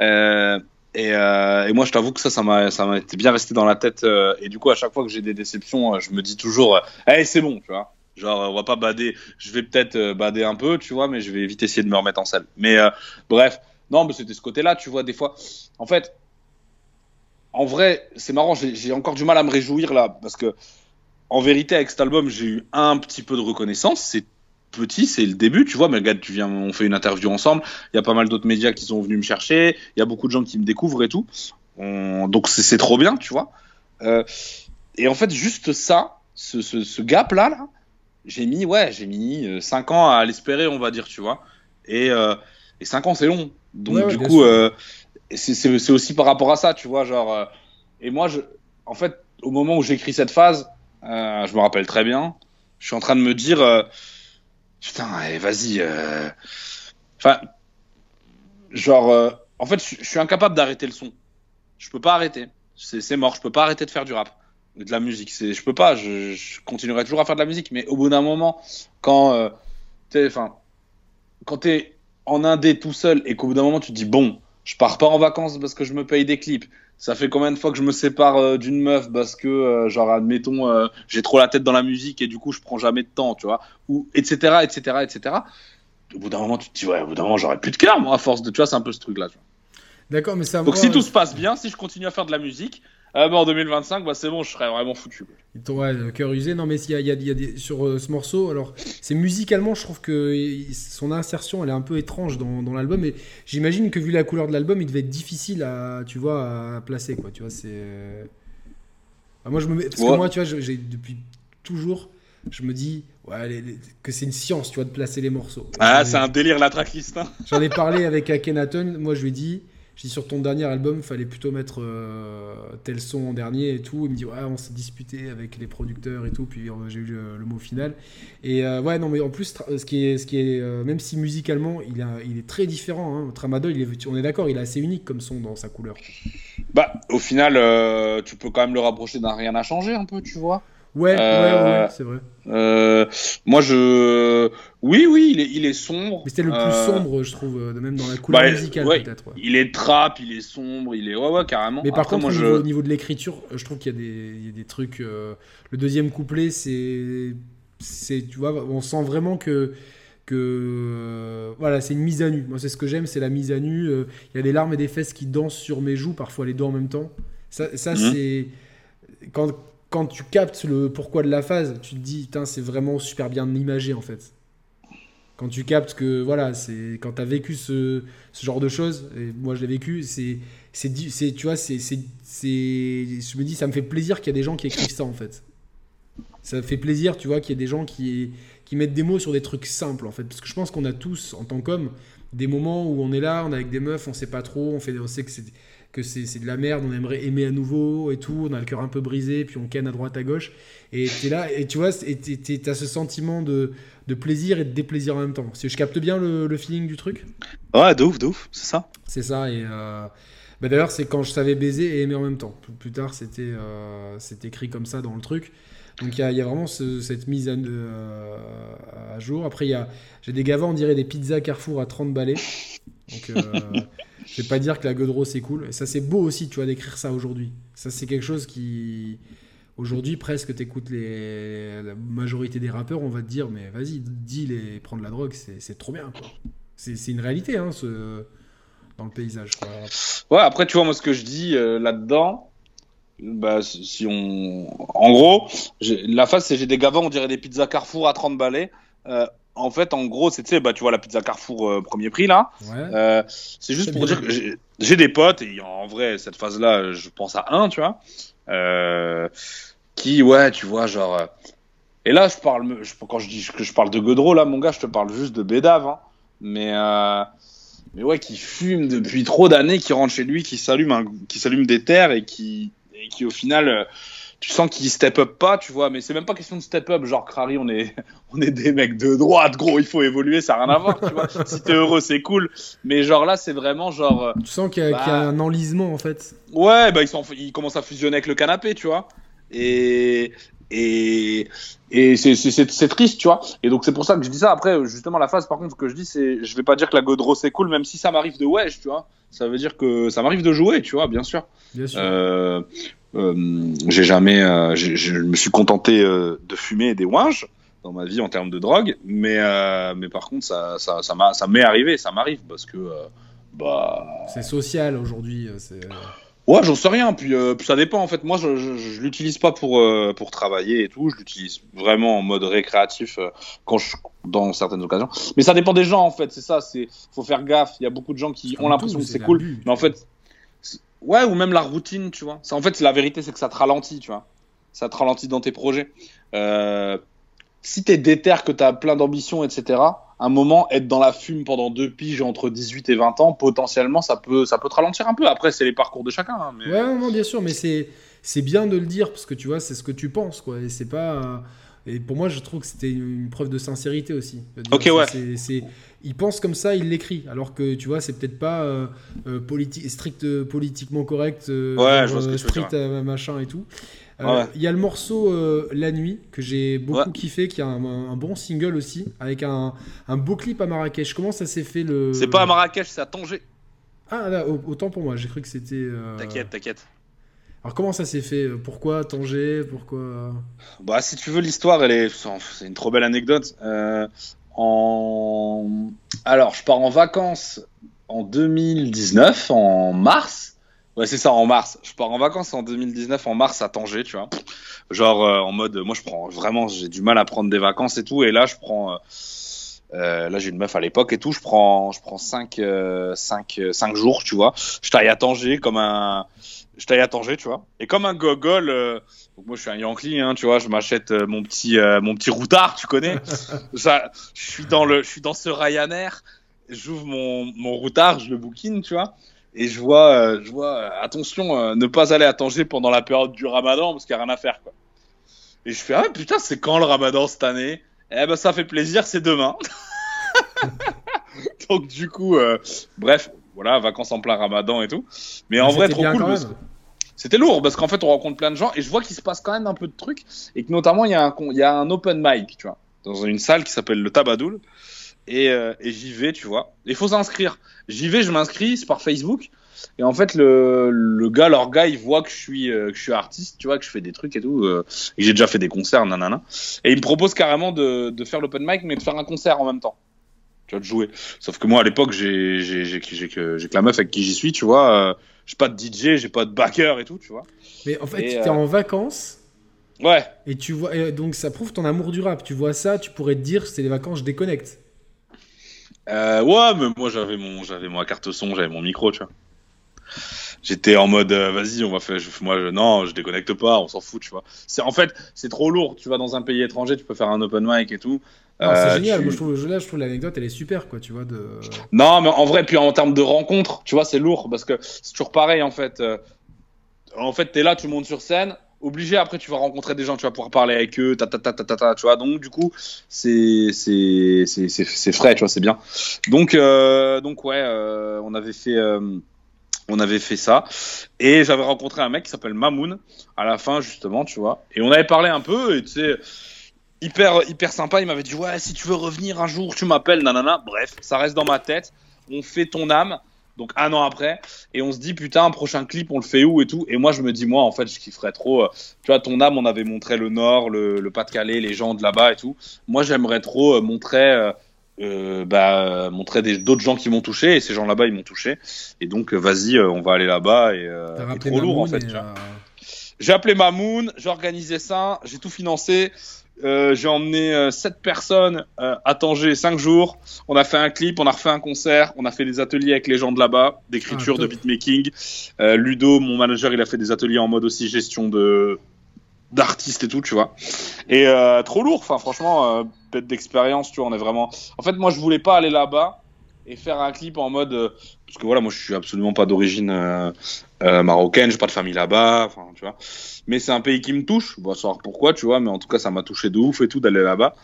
Euh, et, euh, et moi je t'avoue que ça ça m'a été bien resté dans la tête euh, et du coup à chaque fois que j'ai des déceptions euh, je me dis toujours hey, c'est bon tu vois. Genre on va pas bader, je vais peut-être bader un peu tu vois mais je vais vite essayer de me remettre en selle. Mais bref, non mais c'était ce côté-là tu vois des fois. En fait en vrai, c'est marrant, j'ai encore du mal à me réjouir là, parce que en vérité, avec cet album, j'ai eu un petit peu de reconnaissance. Petit, c'est le début, tu vois. Mais regarde, tu viens, on fait une interview ensemble. Il y a pas mal d'autres médias qui sont venus me chercher. Il y a beaucoup de gens qui me découvrent et tout. On- Donc c'est trop bien, tu vois. Euh, et en fait, juste ça, ce, ce, ce gap là, là j'ai mis, ouais, j'ai mis 5 ans à l'espérer, on va dire, tu vois. Et, euh, et 5 ans, c'est long. Donc Ouais, ouais, du coup, euh, c'est aussi par rapport à ça, tu vois, genre. euh, et moi, je, en fait, au moment où j'écris cette phase, euh, je me rappelle très bien, je suis en train de me dire, euh, putain, vas-y. euh, Enfin, genre, euh, en fait, je, suis incapable d'arrêter le son. Je peux pas arrêter. C'est mort. Je peux pas arrêter de faire du rap, de la musique. Je peux pas. Je, je continuerai toujours à faire de la musique, mais au bout d'un moment, quand, euh, t'es, enfin, quand t'es en indé tout seul et qu'au bout d'un moment tu te dis bon, je pars pas en vacances parce que je me paye des clips. Ça fait combien de fois que je me sépare euh, d'une meuf parce que, euh, genre, admettons, euh, j'ai trop la tête dans la musique et du coup je prends jamais de temps, tu vois, ou etc. etc. etc. Au bout d'un moment, tu te dis ouais, au bout d'un moment j'aurais plus de cœur, moi, à force de, tu vois, c'est un peu ce truc-là. tu vois. D'accord, mais ça Donc si tout se passe bien, si je continue à faire de la musique, euh, bah, en 2025, bah c'est bon, je serais vraiment foutu. ouais, le cœur usé. Non, mais il y a, y a- y a des, sur euh, ce morceau, alors, c'est musicalement, je trouve que son insertion, elle est un peu étrange dans, dans l'album. Et j'imagine que vu la couleur de l'album, il devait être difficile à, tu vois, à placer, quoi. Tu vois, c'est. euh, ah, moi, je me mets- Parce que moi, tu vois, j'ai depuis toujours, je me dis ouais, les- les- que c'est une science, tu vois, de placer les morceaux. Ah, c'est un délire la tracklist. Hein. J'en ai parlé avec Akhenaton. Moi, je lui ai dit, j'ai dit sur ton dernier album, fallait plutôt mettre euh, tel son en dernier et tout. Il me dit, ouais, on s'est disputé avec les producteurs et tout. Puis euh, j'ai eu le, le mot final. Et euh, ouais, non, mais en plus, ce qui est, ce qui est même si musicalement, il, il est très différent. Hein. Tramadol, il on est d'accord, il est assez unique comme son dans sa couleur. Bah, au final, tu peux quand même le rapprocher d'un rien à changer un peu, tu vois. Ouais, ouais, Euh, ouais, c'est vrai. Euh, moi, je. Oui, oui, il est, il est sombre. Mais c'était le plus Euh, sombre, je trouve, même dans la couleur bah, musicale, ouais, peut-être. ouais. Il est trap, il est sombre, il est. Ouais, ouais, carrément. Mais par Après, contre, moi, au, niveau, au niveau de l'écriture, je trouve qu'il y, a des- il y a des trucs. le deuxième couplet, c'est. c'est Tu vois, on sent vraiment que. que euh, voilà, c'est une mise à nu. Moi, c'est ce que j'aime, c'est la mise à nu. euh, Il y a des larmes et des fesses qui dansent sur mes joues, parfois les deux en même temps. Ça, ça Mhm. c'est. Quand, quand tu captes le pourquoi de la phase, tu te dis, c'est vraiment super bien imagé en fait. Quand tu captes que, voilà, c'est quand tu as vécu ce, genre de choses, et moi je l'ai vécu, c'est c'est tu vois c'est c'est je me dis ça me fait plaisir qu'il y a des gens qui écrivent ça en fait ça fait plaisir tu vois qu'il y ait des gens qui qui mettent des mots sur des trucs simples en fait parce que je pense qu'on a tous en tant qu'hommes des moments où on est là on est avec des meufs on sait pas trop on fait on sait que c'est que c'est de la merde on aimerait aimer à nouveau et tout on a le cœur un peu brisé puis on ken à droite à gauche et t'es là et tu vois t'as ce sentiment de de plaisir et de déplaisir en même temps si je capte bien le, le feeling du truc? Ouais, de ouf, de ouf, c'est ça. c'est ça, et euh, bah d'ailleurs, c'est quand je savais baiser et aimer en même temps. Plus, tard, c'était euh, c'est écrit comme ça dans le truc. Donc il y y a vraiment ce- cette mise à, euh, à jour. Après, j'ai des gavins, on dirait des pizzas Carrefour à 30 balais. Donc euh, je vais pas dire que la Godreau c'est cool. Et ça, c'est beau aussi, tu vois, d'écrire ça aujourd'hui. Ça, c'est quelque chose qui. Aujourd'hui, presque, t'écoutes les... la majorité des rappeurs, on va te dire, mais vas-y, deal et prendre la drogue, c'est trop bien, quoi. C'est une réalité, hein, ce... dans le paysage, quoi. Ouais, après, tu vois, moi, ce que je dis euh, là-dedans, bah, si on. En gros, la face, c'est j'ai des gavins, on dirait des pizzas Carrefour à 30 balais. Euh, en fait, en gros, c'est, tu sais, bah, tu vois, la pizza Carrefour euh, premier prix, là. Ouais. Euh, c'est juste pour bien. dire que j'ai- j'ai des potes, et en vrai, cette phase-là, je pense à un, tu vois, euh, qui, ouais, tu vois, genre, euh, Et là, je parle, quand je dis que je parle de Godreau, là, mon gars, je te parle juste de Bédave. Hein. Mais, euh, mais ouais, qui fume depuis trop d'années, qui rentre chez lui, qui s'allume, qui s'allume des terres et qui, et qui au final, euh, tu sens qu'il step up pas, tu vois. Mais c'est même pas question de step up. Genre, Crary, on est, on est des mecs de droite, gros, il faut évoluer, ça n'a rien à voir, tu vois. si t'es heureux, c'est cool. Mais genre là, c'est vraiment genre. Euh, tu sens qu'il y, a bah un enlisement en fait. Ouais, bah ils, sont, ils commencent à fusionner avec le canapé, tu vois. Et, et, et c'est triste, tu vois. Et donc, c'est pour ça que je dis ça. Après, justement, la phase, par contre, ce que je dis, c'est je vais pas dire que la Godreau c'est cool, même si ça m'arrive de wesh, tu vois. Ça veut dire que ça m'arrive de jouer, tu vois, bien sûr. Bien sûr. Euh, j'ai jamais, euh, je me suis contenté euh, de fumer des ouinges dans ma vie en termes de drogue, mais, euh, mais par contre, ça, ça, ça m'est arrivé, ça m'arrive parce que. bah... C'est social aujourd'hui. Ouais, j'en sais rien. Puis, euh, ça dépend en fait. Moi, je, je, je l'utilise pas pour euh, pour travailler et tout. Je l'utilise vraiment en mode récréatif euh, quand je dans certaines occasions. Mais ça dépend des gens en fait. C'est ça. C'est faut faire gaffe. Il y a beaucoup de gens qui ont l'impression que c'est cool, mais en fait, ouais, ou même la routine, tu vois. En fait, la vérité, c'est que ça te ralentit, tu vois. Ça te ralentit dans tes projets. si t'es déter, que t'as plein d'ambitions, etc un moment, être dans la fume pendant deux piges entre 18 et 20 ans, potentiellement, ça peut, ça peut te ralentir un peu. Après, c'est les parcours de chacun. Hein, mais... Ouais, non, bien sûr, mais c'est, c'est bien de le dire parce que tu vois, c'est ce que tu penses, quoi. Et c'est pas. Et pour moi, je trouve que c'était une preuve de sincérité aussi. ok, ouais. C'est, il pense comme ça, il l'écrit. Alors que tu vois, c'est peut-être pas euh, euh strict euh, politiquement correct, euh, ouais, je vois ce que strict machin et tout. Il y a le morceau La Nuit que j'ai beaucoup kiffé, qui a un, bon single aussi, avec un, beau clip à Marrakech. Comment ça s'est fait le. C'est pas à Marrakech, c'est à Tanger. Ah, autant pour moi, j'ai cru que c'était. Euh, t'inquiète, t'inquiète. Alors comment ça s'est fait? Pourquoi Tanger? Pourquoi? Bah si tu veux l'histoire, elle est, c'est une trop belle anecdote. en, alors je pars en vacances en 2019, en mars. Ouais, c'est ça, en mars. Je pars en vacances en 2019, en mars à Tanger, tu vois. Genre, euh, en mode, moi, je prends vraiment, j'ai du mal à prendre des vacances et tout. Et là, je prends, euh, euh là, j'ai une meuf à l'époque et tout. Je prends, je prends 5 euh, cinq, cinq jours, tu vois. Je taille à Tanger comme un, je taille à Tanger, tu vois. Et comme un gogol, donc moi, je suis un Yankee, hein, tu vois. Je m'achète mon petit, mon petit routard, tu connais. ça, je suis dans le, je suis dans ce Ryanair. J'ouvre mon, mon routard, je le bookine, tu vois et je vois, euh, je vois, euh, attention, euh, ne pas aller à Tanger pendant la période du Ramadan parce qu'il n'y a rien à faire, quoi. Et je fais, ah putain, c'est quand le Ramadan cette année? Eh ben, ça fait plaisir, c'est demain. Donc, du coup, bref, voilà, vacances en plein Ramadan et tout. Mais en vrai, trop cool. C'était lourd parce qu'en fait, on rencontre plein de gens et je vois qu'il se passe quand même un peu de trucs et que notamment, il y, a un, il y a un open mic, tu vois, dans une salle qui s'appelle le Tabadoul. Et, et j'y vais, tu vois. Il faut s'inscrire. J'y vais, je m'inscris, c'est par Facebook. Et en fait, le, le gars, leur gars, il voit que je suis, euh, que je suis artiste, tu vois, que je fais des trucs et tout, euh, et j'ai déjà fait des concerts, nanana. Et il me propose carrément de, de faire l'open mic, mais de faire un concert en même temps. Tu vois, de jouer. Sauf que moi, à l'époque, j'ai, j'ai, j'ai, j'ai que, la meuf avec qui j'y suis, tu vois. Euh, j'ai pas de DJ, j'ai pas de backer et tout, tu vois. Mais en fait, tu es en vacances. Ouais. Et tu vois, et donc ça prouve ton amour du rap. Tu vois ça, tu pourrais te dire, c'est les vacances, je déconnecte. Euh, ouais, mais moi j'avais mon, j'avais ma carte son, j'avais mon micro, tu vois. J'étais en mode, euh, vas-y, on va faire, moi, non, je déconnecte pas, on s'en fout, tu vois. C'est en fait, c'est trop lourd. Tu vas dans un pays étranger, tu peux faire un open mic et tout. C'est euh, génial. Moi, je trouve, là, je trouve l'anecdote, elle est super, quoi, tu vois. De... Non, mais en vrai, puis en termes de rencontre, tu vois, c'est lourd parce que c'est toujours pareil, en fait. Euh, en fait, t'es là, tu montes sur scène, obligé après tu vas rencontrer des gens tu vas pouvoir parler avec eux ta ta ta ta ta, tu vois donc du coup c'est c'est c'est frais tu vois c'est bien donc euh, donc ouais euh, on avait fait euh, on avait fait ça et j'avais rencontré un mec qui s'appelle Mamoun à la fin justement tu vois et on avait parlé un peu et tu sais hyper hyper sympa il m'avait dit ouais si tu veux revenir un jour tu m'appelles nanana bref ça reste dans ma tête on fait ton âme donc un an après, et on se dit putain, prochain clip, on le fait où et tout. Et moi, je me dis, moi, en fait, je kifferais trop. Euh, tu vois, ton âme, on avait montré le Nord, le, Pas-de-Calais, les gens de là-bas et tout. Moi, j'aimerais trop euh, montrer. Euh, bah, montrer d'autres gens qui m'ont touché et ces gens là-bas ils m'ont touché et donc vas-y on va aller là-bas et, euh, trop lourd en fait j'ai appelé Mamoun j'ai organisé ça j'ai tout financé euh, j'ai emmené euh, 7 personnes euh, à Tanger 5 jours. On a fait un clip, on a refait un concert, on a fait des ateliers avec les gens de là-bas, d'écriture, ah, de beatmaking. Euh, Ludo, mon manager, il a fait des ateliers en mode aussi gestion de d'artistes et tout, tu vois. Et euh, trop lourd, enfin franchement, euh, bête d'expérience, tu vois, on est vraiment. En fait, moi, je voulais pas aller là-bas et faire un clip en mode euh, parce que voilà, moi, je suis absolument pas d'origine euh, euh, marocaine, j'ai pas de famille là-bas, enfin, tu vois. Mais c'est un pays qui me touche, bon, savoir pourquoi, tu vois, mais en tout cas, ça m'a touché de ouf et tout d'aller là-bas.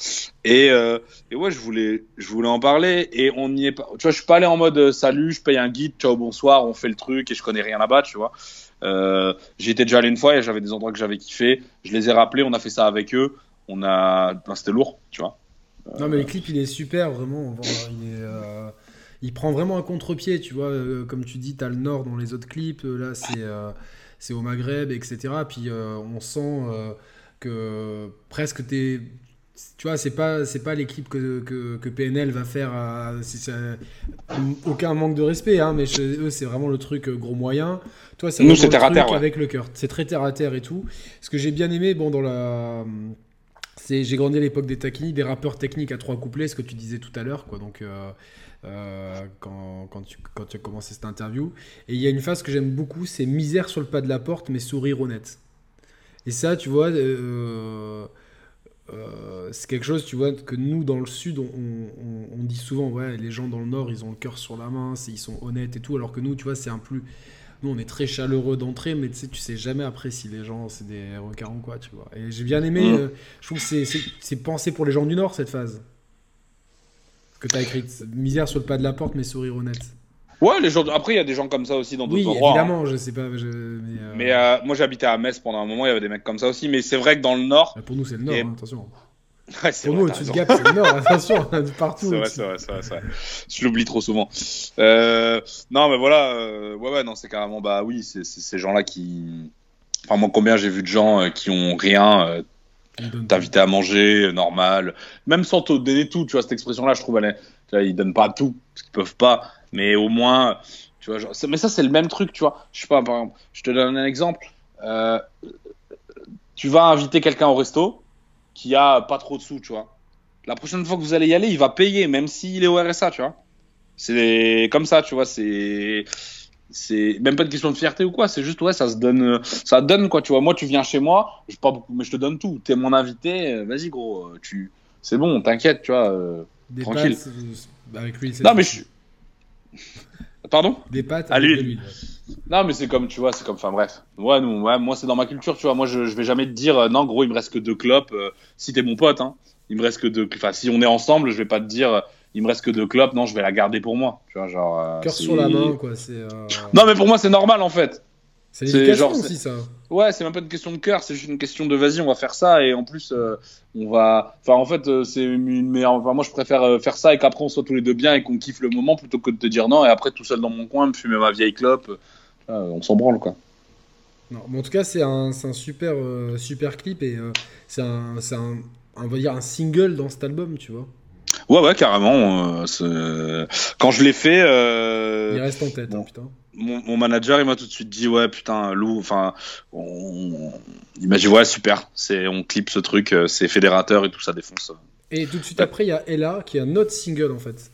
Et, euh, et ouais, je voulais, je voulais en parler et on n'y est pas. Tu vois, je suis pas allé en mode euh, salut, je paye un guide, ciao, bonsoir, on fait le truc et je connais rien là-bas, tu vois. J'y étais déjà allé une fois et j'avais des endroits que j'avais kiffé. Je les ai rappelés, on a fait ça avec eux. On a, ben, c'était lourd, tu vois. Non, mais le clip, il est super, vraiment. Il, est, euh, il prend vraiment un contre-pied, tu vois. euh, comme tu dis, t'as le nord dans les autres clips. euh, Là, c'est euh, c'est au Maghreb, etc. Puis on sent que presque t'es. Tu vois, c'est pas, c'est pas clips que, que, que PNL va faire. à- c'est- ça- aucun manque de respect, hein, mais chez eux, c'est vraiment le truc gros moyen. Toi, c'est le terre à terre, ouais. Avec le cœur. C'est très terre à terre et tout. Ce que j'ai bien aimé, bon, dans la. C'est, j'ai grandi à l'époque des taquini, des rappeurs techniques à trois couplets, ce que tu disais tout à l'heure, quoi. Donc, euh, euh, quand, quand, tu, quand tu as commencé cette interview. Et il y a une phase que j'aime beaucoup, c'est misère sur le pas de la porte, mais sourire honnête. Et ça, tu vois, euh, euh, c'est quelque chose, tu vois, que nous, dans le Sud, on, on- on dit souvent, ouais, les gens dans le Nord, ils ont le cœur sur la main, ils sont honnêtes et tout, alors que nous, tu vois, c'est un plus... Nous, on est très chaleureux d'entrée, mais tu sais, tu sais jamais après si les gens, c'est des requins ou quoi, tu vois. Et j'ai bien aimé, euh, je trouve que c'est pensé pour les gens du Nord, cette phase. Que tu as écrit, misère sur le pas de la porte, mais sourire honnête. Ouais, les gens. Après, il y a des gens comme ça aussi dans d'autres Oui, endroits. hein. évidemment, je sais pas, je- mais, euh, Mais euh, moi, j'habitais à Metz pendant un moment, il y avait des mecs comme ça aussi. Mais c'est vrai que dans le Nord. pour nous, c'est le Nord, et- hein, attention. Ouais, Pour vrai, nous, au-dessus de. Gap, c'est le Nord, attention, de partout. C'est vrai, c'est vrai, c'est vrai, vrai. Je l'oublie trop souvent. Euh, non, mais voilà, ouais, ouais, non, c'est carrément, bah oui, c'est ces gens-là qui. Enfin, moi, combien j'ai vu de gens qui ont rien, t'inviter à manger, euh, normal, même sans te donner tout, tu vois, cette expression-là, je trouve, elle est, tu vois, ils donnent pas tout, parce qu'ils peuvent pas, mais au moins, tu vois, genre, mais ça, c'est le même truc, tu vois. Je sais pas, par exemple, je te donne un exemple. Euh, tu vas inviter quelqu'un au resto qui a pas trop de sous, tu vois. La prochaine fois que vous allez y aller, il va payer, même s'il est au RSA, tu vois. C'est comme ça, tu vois, c'est. C'est même pas une question de fierté ou quoi, c'est juste, ouais, ça se donne, ça donne quoi, tu vois. Moi, tu viens chez moi, je pas beaucoup, mais je te donne tout. T'es mon invité, euh, vas-y, gros, euh, tu. C'est bon, t'inquiète, tu vois. euh. Des tranquille. pâtes euh, avec c'est Non, mais je. Pardon? Des pâtes À avec de l'huile. Non, mais c'est comme, tu vois, c'est comme, enfin bref. Ouais, nous, ouais, moi, c'est dans ma culture, tu vois. Moi, je, je vais jamais te dire, euh, non, gros, il me reste que deux clopes. euh, si t'es mon pote, hein, il me reste que deux. Enfin, si on est ensemble, je vais pas te dire, il me reste que deux clopes. Non, je vais la garder pour moi. Tu vois, genre. euh, Cœur sur la main, quoi. Euh, Non, mais pour moi, c'est normal, en fait. c'est l'éducation genre, aussi, ça. Ouais, c'est même pas une question de cœur, c'est juste une question de vas-y, on va faire ça et en plus euh, on va. Enfin, en fait, euh, c'est une meilleure. Enfin, moi, je préfère euh, faire ça et qu'après on soit tous les deux bien et qu'on kiffe le moment plutôt que de te dire non et après tout seul dans mon coin me fumer ma vieille clope. on s'en branle quoi. Non, mais en tout cas, c'est un, un super, super clip et c'est un, un, on va dire un single dans cet album, tu vois. Ouais, ouais, carrément. euh, Quand je l'ai fait, euh, Il reste en tête, hein, bon. putain. mon, mon manager il m'a tout de suite dit ouais putain Lou, enfin, on- il m'a dit ouais super, c'est on clip ce truc, euh, c'est fédérateur et tout ça défonce. Et tout de suite après, il y a Ella qui est un autre single en fait.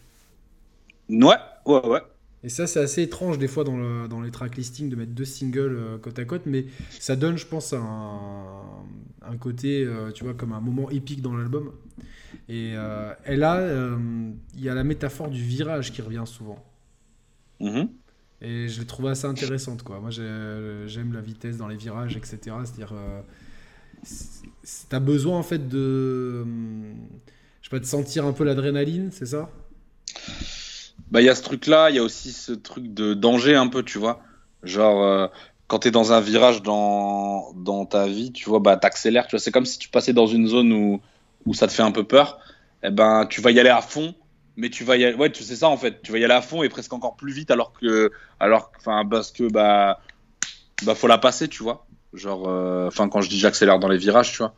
Ouais, ouais, ouais. Et ça, c'est assez étrange des fois dans, le, dans les track listings de mettre deux singles euh, côte à côte, mais ça donne, je pense, un, un côté, euh, tu vois, comme un moment épique dans l'album. Et euh, Ella, euh, il y a la métaphore du virage qui revient souvent. Mhm. Et je l'ai trouvée assez intéressante, quoi. Moi, j'ai- j'aime la vitesse dans les virages, etc. C'est-à-dire, euh, c'est- c'est- t'as besoin, en fait, de... Je sais pas, de sentir un peu l'adrénaline, c'est ça? Bah, il y a ce truc-là, il y a aussi ce truc de danger un peu, tu vois. Genre, euh, quand t'es dans un virage dans, dans ta vie, tu vois, bah, t'accélères, tu vois. C'est comme si tu passais dans une zone où, où ça te fait un peu peur. Eh ben, tu vas y aller à fond, mais tu vas y aller, ouais, tu sais ça, en fait. Tu vas y aller à fond et presque encore plus vite alors que, alors, enfin, parce que, bah, bah, faut la passer, tu vois. Genre, euh, enfin, quand je dis j'accélère dans les virages, tu vois.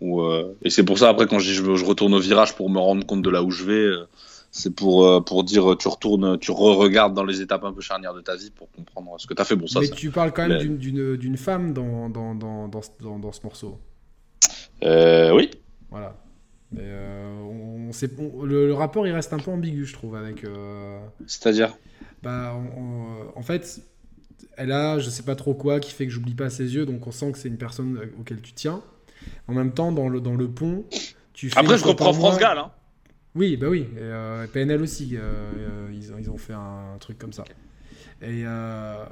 Ou, euh, et c'est pour ça, après, quand je dis je, je retourne au virage pour me rendre compte de là où je vais, euh, c'est pour, euh, pour dire tu retournes, tu re-regardes dans les étapes un peu charnières de ta vie pour comprendre ce que t'as fait. Bon, ça, Mais ça- tu parles quand même d'une- d'une femme dans, dans, dans, dans- dans ce morceau. Euh, oui. Voilà. Mais, euh, on, on sait- on- le, le rapport, il reste un peu ambigu, je trouve, avec... euh, C'est-à-dire bah, on- en fait, elle a, je sais pas trop quoi, qui fait que j'oublie pas ses yeux, donc on sent que c'est une personne auquel tu tiens. En même temps, dans le, dans le pont, tu fais. Après, je mois- France Gall. Hein. Oui, bah oui. Et, euh, PNL aussi, euh, euh, ils, ont- ils ont fait un, truc comme ça. Et euh,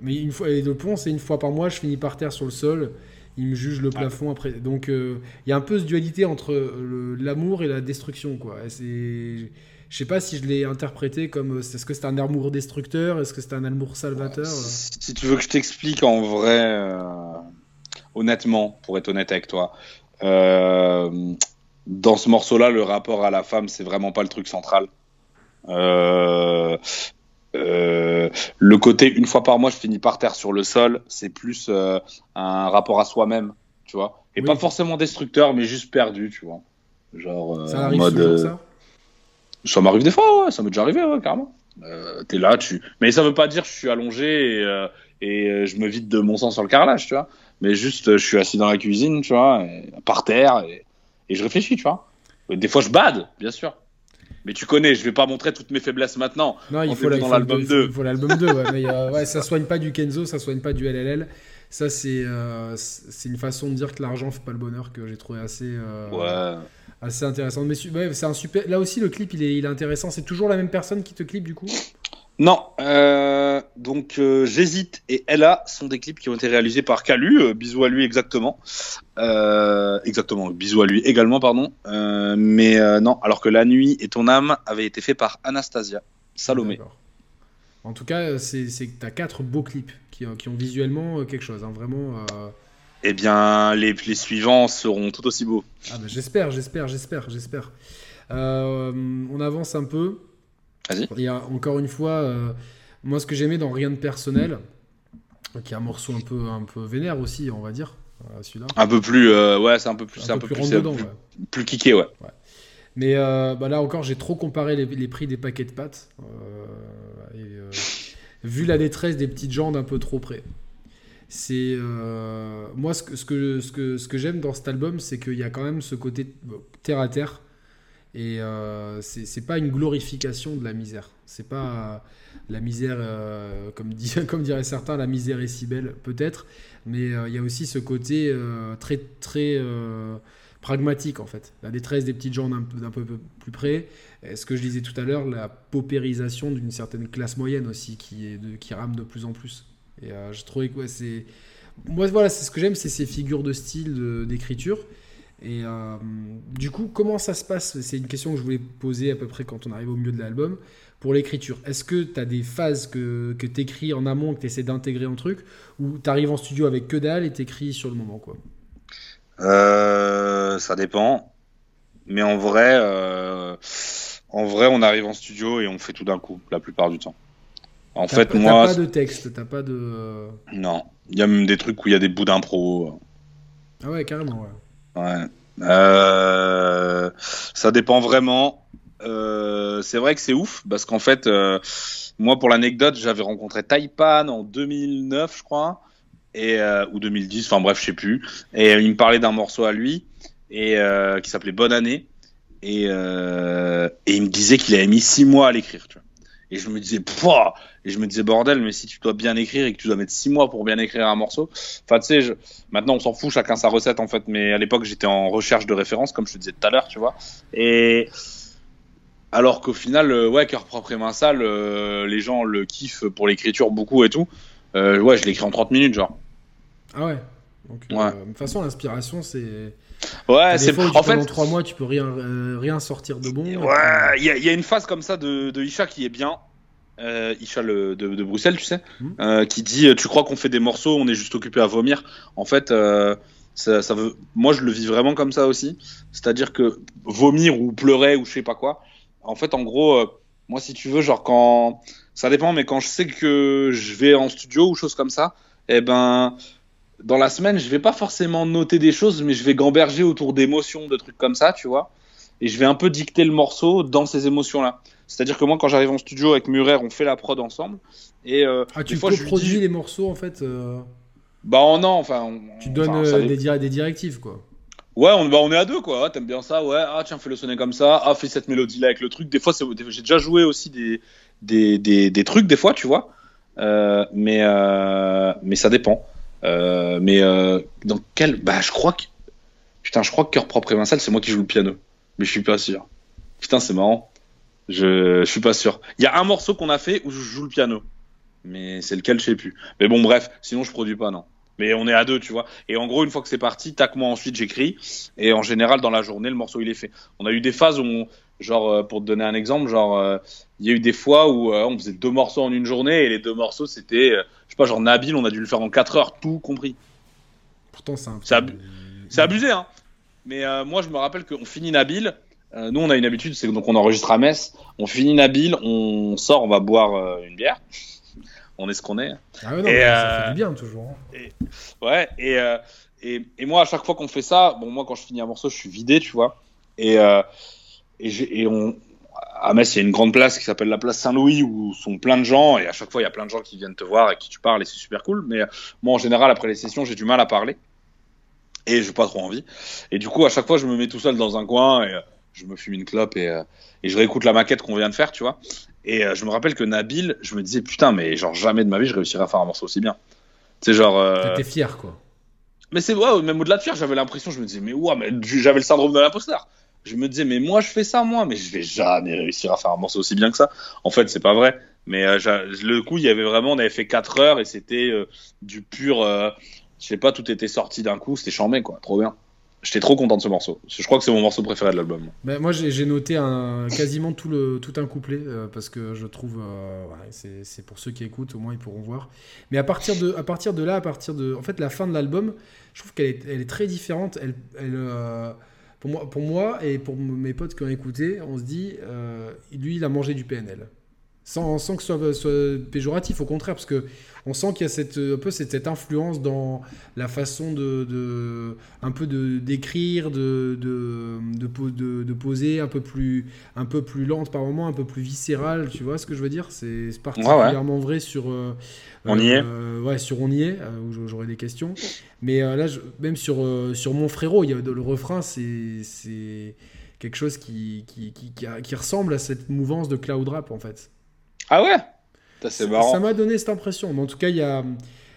mais une fois, et le pont, c'est une fois par mois, je finis par terre sur le sol. Ils me jugent le plafond après. Donc euh, il y a un peu ce dualité entre le- l'amour et la destruction, quoi. C'est, je sais pas si je l'ai interprété comme, euh, est-ce que c'est un amour destructeur, est-ce que c'est un amour salvateur? euh. Si tu veux que je t'explique en vrai, euh, honnêtement, pour être honnête avec toi, euh, dans ce morceau-là, le rapport à la femme, c'est vraiment pas le truc central. Euh, euh, le côté une fois par mois, je finis par terre sur le sol, c'est plus euh, un rapport à soi-même, tu vois. Et Oui. pas forcément destructeur, mais juste perdu, tu vois. Genre, euh, Ça arrive mode, euh, ça? ça m'arrive des fois, ouais, ça m'est déjà arrivé, ouais, carrément. Euh, T'es là, tu. Mais ça veut pas dire que je suis allongé et, euh, et je me vide de mon sang sur le carrelage, tu vois. Mais juste, je suis assis dans la cuisine, tu vois, et- par terre, et, et je réfléchis, tu vois. Des fois, je bade, bien sûr. Mais tu connais, je vais pas montrer toutes mes faiblesses maintenant. Non, il faut, la- dans l'album le- 2. Il faut l'album 2, ouais, mais euh, ouais, ça soigne pas du Kenzo, ça soigne pas du LLL. Ça, c'est euh, c'est une façon de dire que l'argent fait pas le bonheur que j'ai trouvé assez, euh, Ouais. assez intéressant. Mais ouais, c'est un super. Là aussi, le clip, il est, il est intéressant. C'est toujours la même personne qui te clip, du coup? Non, euh, donc euh, J'hésite et Ella sont des clips qui ont été réalisés par Calu, euh, bisous à lui exactement. Euh, exactement, bisous à lui également, pardon. Mais non, alors que La Nuit et ton âme avait été fait par Anastasia Salomé. En tout cas, c'est que t'as quatre beaux clips qui, qui ont visuellement quelque chose. hein, vraiment. Eh bien, les, les suivants seront tout aussi beaux. Ah bah, j'espère, j'espère, j'espère, j'espère. On avance un peu. Vas-y. Encore une fois, euh, moi ce que j'aimais dans Rien de personnel, qui est un morceau un peu, un peu vénère aussi, on va dire, euh, celui-là. Un peu plus, euh, ouais, c'est un peu plus, un, un peu peu plus plus, dedans. plus, ouais. plus kické, ouais. Mais euh, bah là encore, j'ai trop comparé les, les prix des paquets de pâtes. et, vu la détresse des petites gens d'un peu trop près. C'est moi ce que, ce que, ce que, ce que j'aime dans cet album, c'est qu'il y a quand même ce côté terre à terre. Et euh, c'est pas une glorification de la misère. C'est pas euh, la misère, euh, comme, diraient certains, la misère est si belle, peut-être. Mais euh, il y a aussi ce côté très, très pragmatique, en fait. La détresse des petites gens d'un peu, plus près. Et ce que je disais tout à l'heure, la paupérisation d'une certaine classe moyenne aussi, qui, qui rame de plus en plus. Et je trouvais que c'est. Moi, voilà, c'est ce que j'aime, c'est ces figures de style, d'écriture. Et euh, du coup, comment ça se passe? C'est une question que je voulais poser à peu près quand on arrive au milieu de l'album. Pour l'écriture, est-ce que tu as des phases que, que tu écris en amont, que tu essaies d'intégrer en truc, ou tu arrives en studio avec que dalle et t'écris sur le moment quoi? Euh, ça dépend. Mais en vrai, euh, en vrai, on arrive en studio et on fait tout d'un coup, la plupart du temps. En fait, pas- moi, T'as pas de texte, t'as pas de. non. Il y a même des trucs où il y a des bouts d'impro. Ah ouais, carrément, ouais. Ouais. Euh, ça dépend vraiment. Euh, c'est vrai que c'est ouf parce qu'en fait, euh, moi, pour l'anecdote, j'avais rencontré Taipan en 2009, je crois, et euh, ou 2010, enfin bref, je sais plus. Et il me parlait d'un morceau à lui et euh, qui s'appelait Bonne année. Et, euh, et il me disait qu'il avait mis six mois à l'écrire. Tu vois. Et je me disais, Pouah et je me disais bordel, mais si tu dois bien écrire et que tu dois mettre six mois pour bien écrire un morceau, enfin tu sais, je... maintenant on s'en fout, chacun sa recette en fait. Mais à l'époque j'étais en recherche de référence, comme je te disais tout à l'heure, tu vois. Et alors qu'au final, euh, ouais, cœur propre et main sale, euh, les gens le kiffent pour l'écriture beaucoup et tout. Euh, ouais, je l'écris en 30 minutes, genre. Ah ouais. Donc, Ouais. de toute façon, l'inspiration, c'est. Ouais, c'est en fait. trois mois, tu peux rien, euh, rien sortir de bon. Ouais, il y, a- il y a une phase comme ça de, de Isha qui est bien. Euh, Isha le, de, de Bruxelles, tu sais, Mhm. euh, qui dit Tu crois qu'on fait des morceaux, on est juste occupé à vomir. En fait, euh, ça, ça veut... moi je le vis vraiment comme ça aussi. C'est-à-dire que vomir ou pleurer ou je sais pas quoi, en fait, en gros, euh, moi si tu veux, genre quand. Ça dépend, mais quand je sais que je vais en studio ou choses comme ça, eh ben. Dans la semaine, je vais pas forcément noter des choses, mais je vais gamberger autour d'émotions, de trucs comme ça, tu vois et je vais un peu dicter le morceau dans ces émotions-là. C'est-à-dire que moi, quand j'arrive en studio avec Murer, on fait la prod ensemble. Et euh, Ah, tu fois, coproduis dis, les morceaux, en fait. euh, bah oh non, enfin, on- Tu donnes enfin, ça euh, des, dir- des directives, quoi. Ouais, on, bah, on est à deux, quoi. Ah, T'aimes bien ça, ouais. Ah, tiens, fais-le sonner comme ça. Ah, fais cette mélodie-là avec le truc. Des fois, j'ai déjà joué aussi des, des, des, des trucs, des fois, tu vois. Euh, mais, euh, mais ça dépend. Euh, mais euh, dans quel. Bah, je crois que. Putain, je crois que Cœur propre et Vincel, c'est moi qui joue le piano. Mais je suis pas sûr. Putain, c'est marrant. Je, suis pas sûr. Il y a un morceau qu'on a fait où je joue le piano. Mais c'est lequel, je sais plus. Mais bon, bref, sinon je produis pas, non. Mais on est à deux, tu vois. Et en gros, une fois que c'est parti, tac, moi ensuite j'écris. Et en général, dans la journée, le morceau il est fait. On a eu des phases où, genre, euh, pour te donner un exemple, genre, il y a eu des fois où on faisait deux morceaux en une journée et les deux morceaux c'était, je sais pas, genre Nabil, on a dû le faire en quatre heures, tout compris. Pourtant, c'est un C'est abu- C'est abusé, hein. Mais euh, moi, je me rappelle qu'on finit Nabil. Euh, nous, on a une habitude, c'est donc on enregistre à Metz. On finit Nabil, on sort, on va boire euh, une bière. on est ce qu'on est. Ah ouais, non, Et, mais ça fait du bien toujours. hein. Ouais, et, et, et moi, à chaque fois qu'on fait ça, bon, moi, quand je finis un morceau, je suis vidé, tu vois. Et, et, et on, à Metz, il y a une grande place qui s'appelle la place Saint-Louis où sont plein de gens, et à chaque fois, il y a plein de gens qui viennent te voir et qui tu parles, et c'est super cool. Mais euh, moi, en général, après les sessions, j'ai du mal à parler. Et j'ai pas trop envie. Et du coup, à chaque fois, je me mets tout seul dans un coin, et euh, je me fume une clope, et, euh, et je réécoute la maquette qu'on vient de faire, tu vois. Et je me rappelle que Nabil, je me disais, putain, mais genre, jamais de ma vie, je réussirais à faire un morceau aussi bien. Tu sais, genre. euh, T'étais fier, quoi. mais c'est ouais, même au-delà de fier, j'avais l'impression, je me disais, mais ouais, mais j'avais le syndrome de l'imposteur. Je me disais, mais moi, je fais ça, moi, mais je vais jamais réussir à faire un morceau aussi bien que ça. En fait, c'est pas vrai. Mais euh, le coup, il y avait vraiment, on avait fait 4 heures et c'était euh, du pur, euh, je sais pas, tout était sorti d'un coup, c'était chambé, quoi, trop bien. J'étais trop content de ce morceau. Je crois que c'est mon morceau préféré de l'album. Moi, j'ai noté quasiment tout, un couplet parce que je trouve, c'est pour ceux qui écoutent, au moins ils pourront voir. Mais à partir de, là, à partir de, en fait, la fin de l'album, je trouve qu'elle est, très différente. Elle, pour moi, pour moi et pour mes potes qui ont écouté, on se dit, euh, lui, il a mangé du PNL. Sans, sans que ce soit, soit péjoratif, au contraire, parce que on sent qu'il y a cette, un peu cette, cette influence dans la façon de, de un peu de d'écrire, de de, de, po- de- de poser un peu plus un peu plus lente par moment, un peu plus viscérale, tu vois ce que je veux dire? C'est c'est particulièrement vrai sur euh, On y est. euh, ouais, sur on y est euh, où j'aurais des questions. Mais euh, là, je- même sur euh, sur mon frérot, il y a le refrain, c'est c'est quelque chose qui qui, qui, qui a- qui ressemble à cette mouvance de cloud rap en fait. Ah ouais? Ça, c'est marrant. Ça m'a donné cette impression. Mais en tout cas, il y a.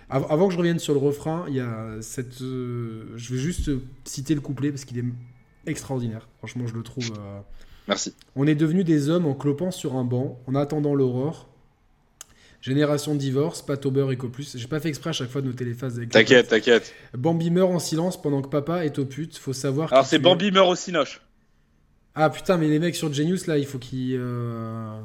av- Avant que je revienne sur le refrain, il y a cette. euh, Je vais juste citer le couplet parce qu'il est extraordinaire. Franchement, je le trouve. euh, Merci. On est devenus des hommes en clopant sur un banc, en attendant l'aurore. Génération divorce, pas au beurre et qu'au plus. J'ai pas fait exprès à chaque fois de noter les phases avec. T'inquiète, t'inquiète. Bambi meurt en silence pendant que papa est au pute. Faut savoir. Alors, c'est. Bambi meurt au Cinoche. Ah putain, mais les mecs sur Genius là, il faut qu'ils. euh,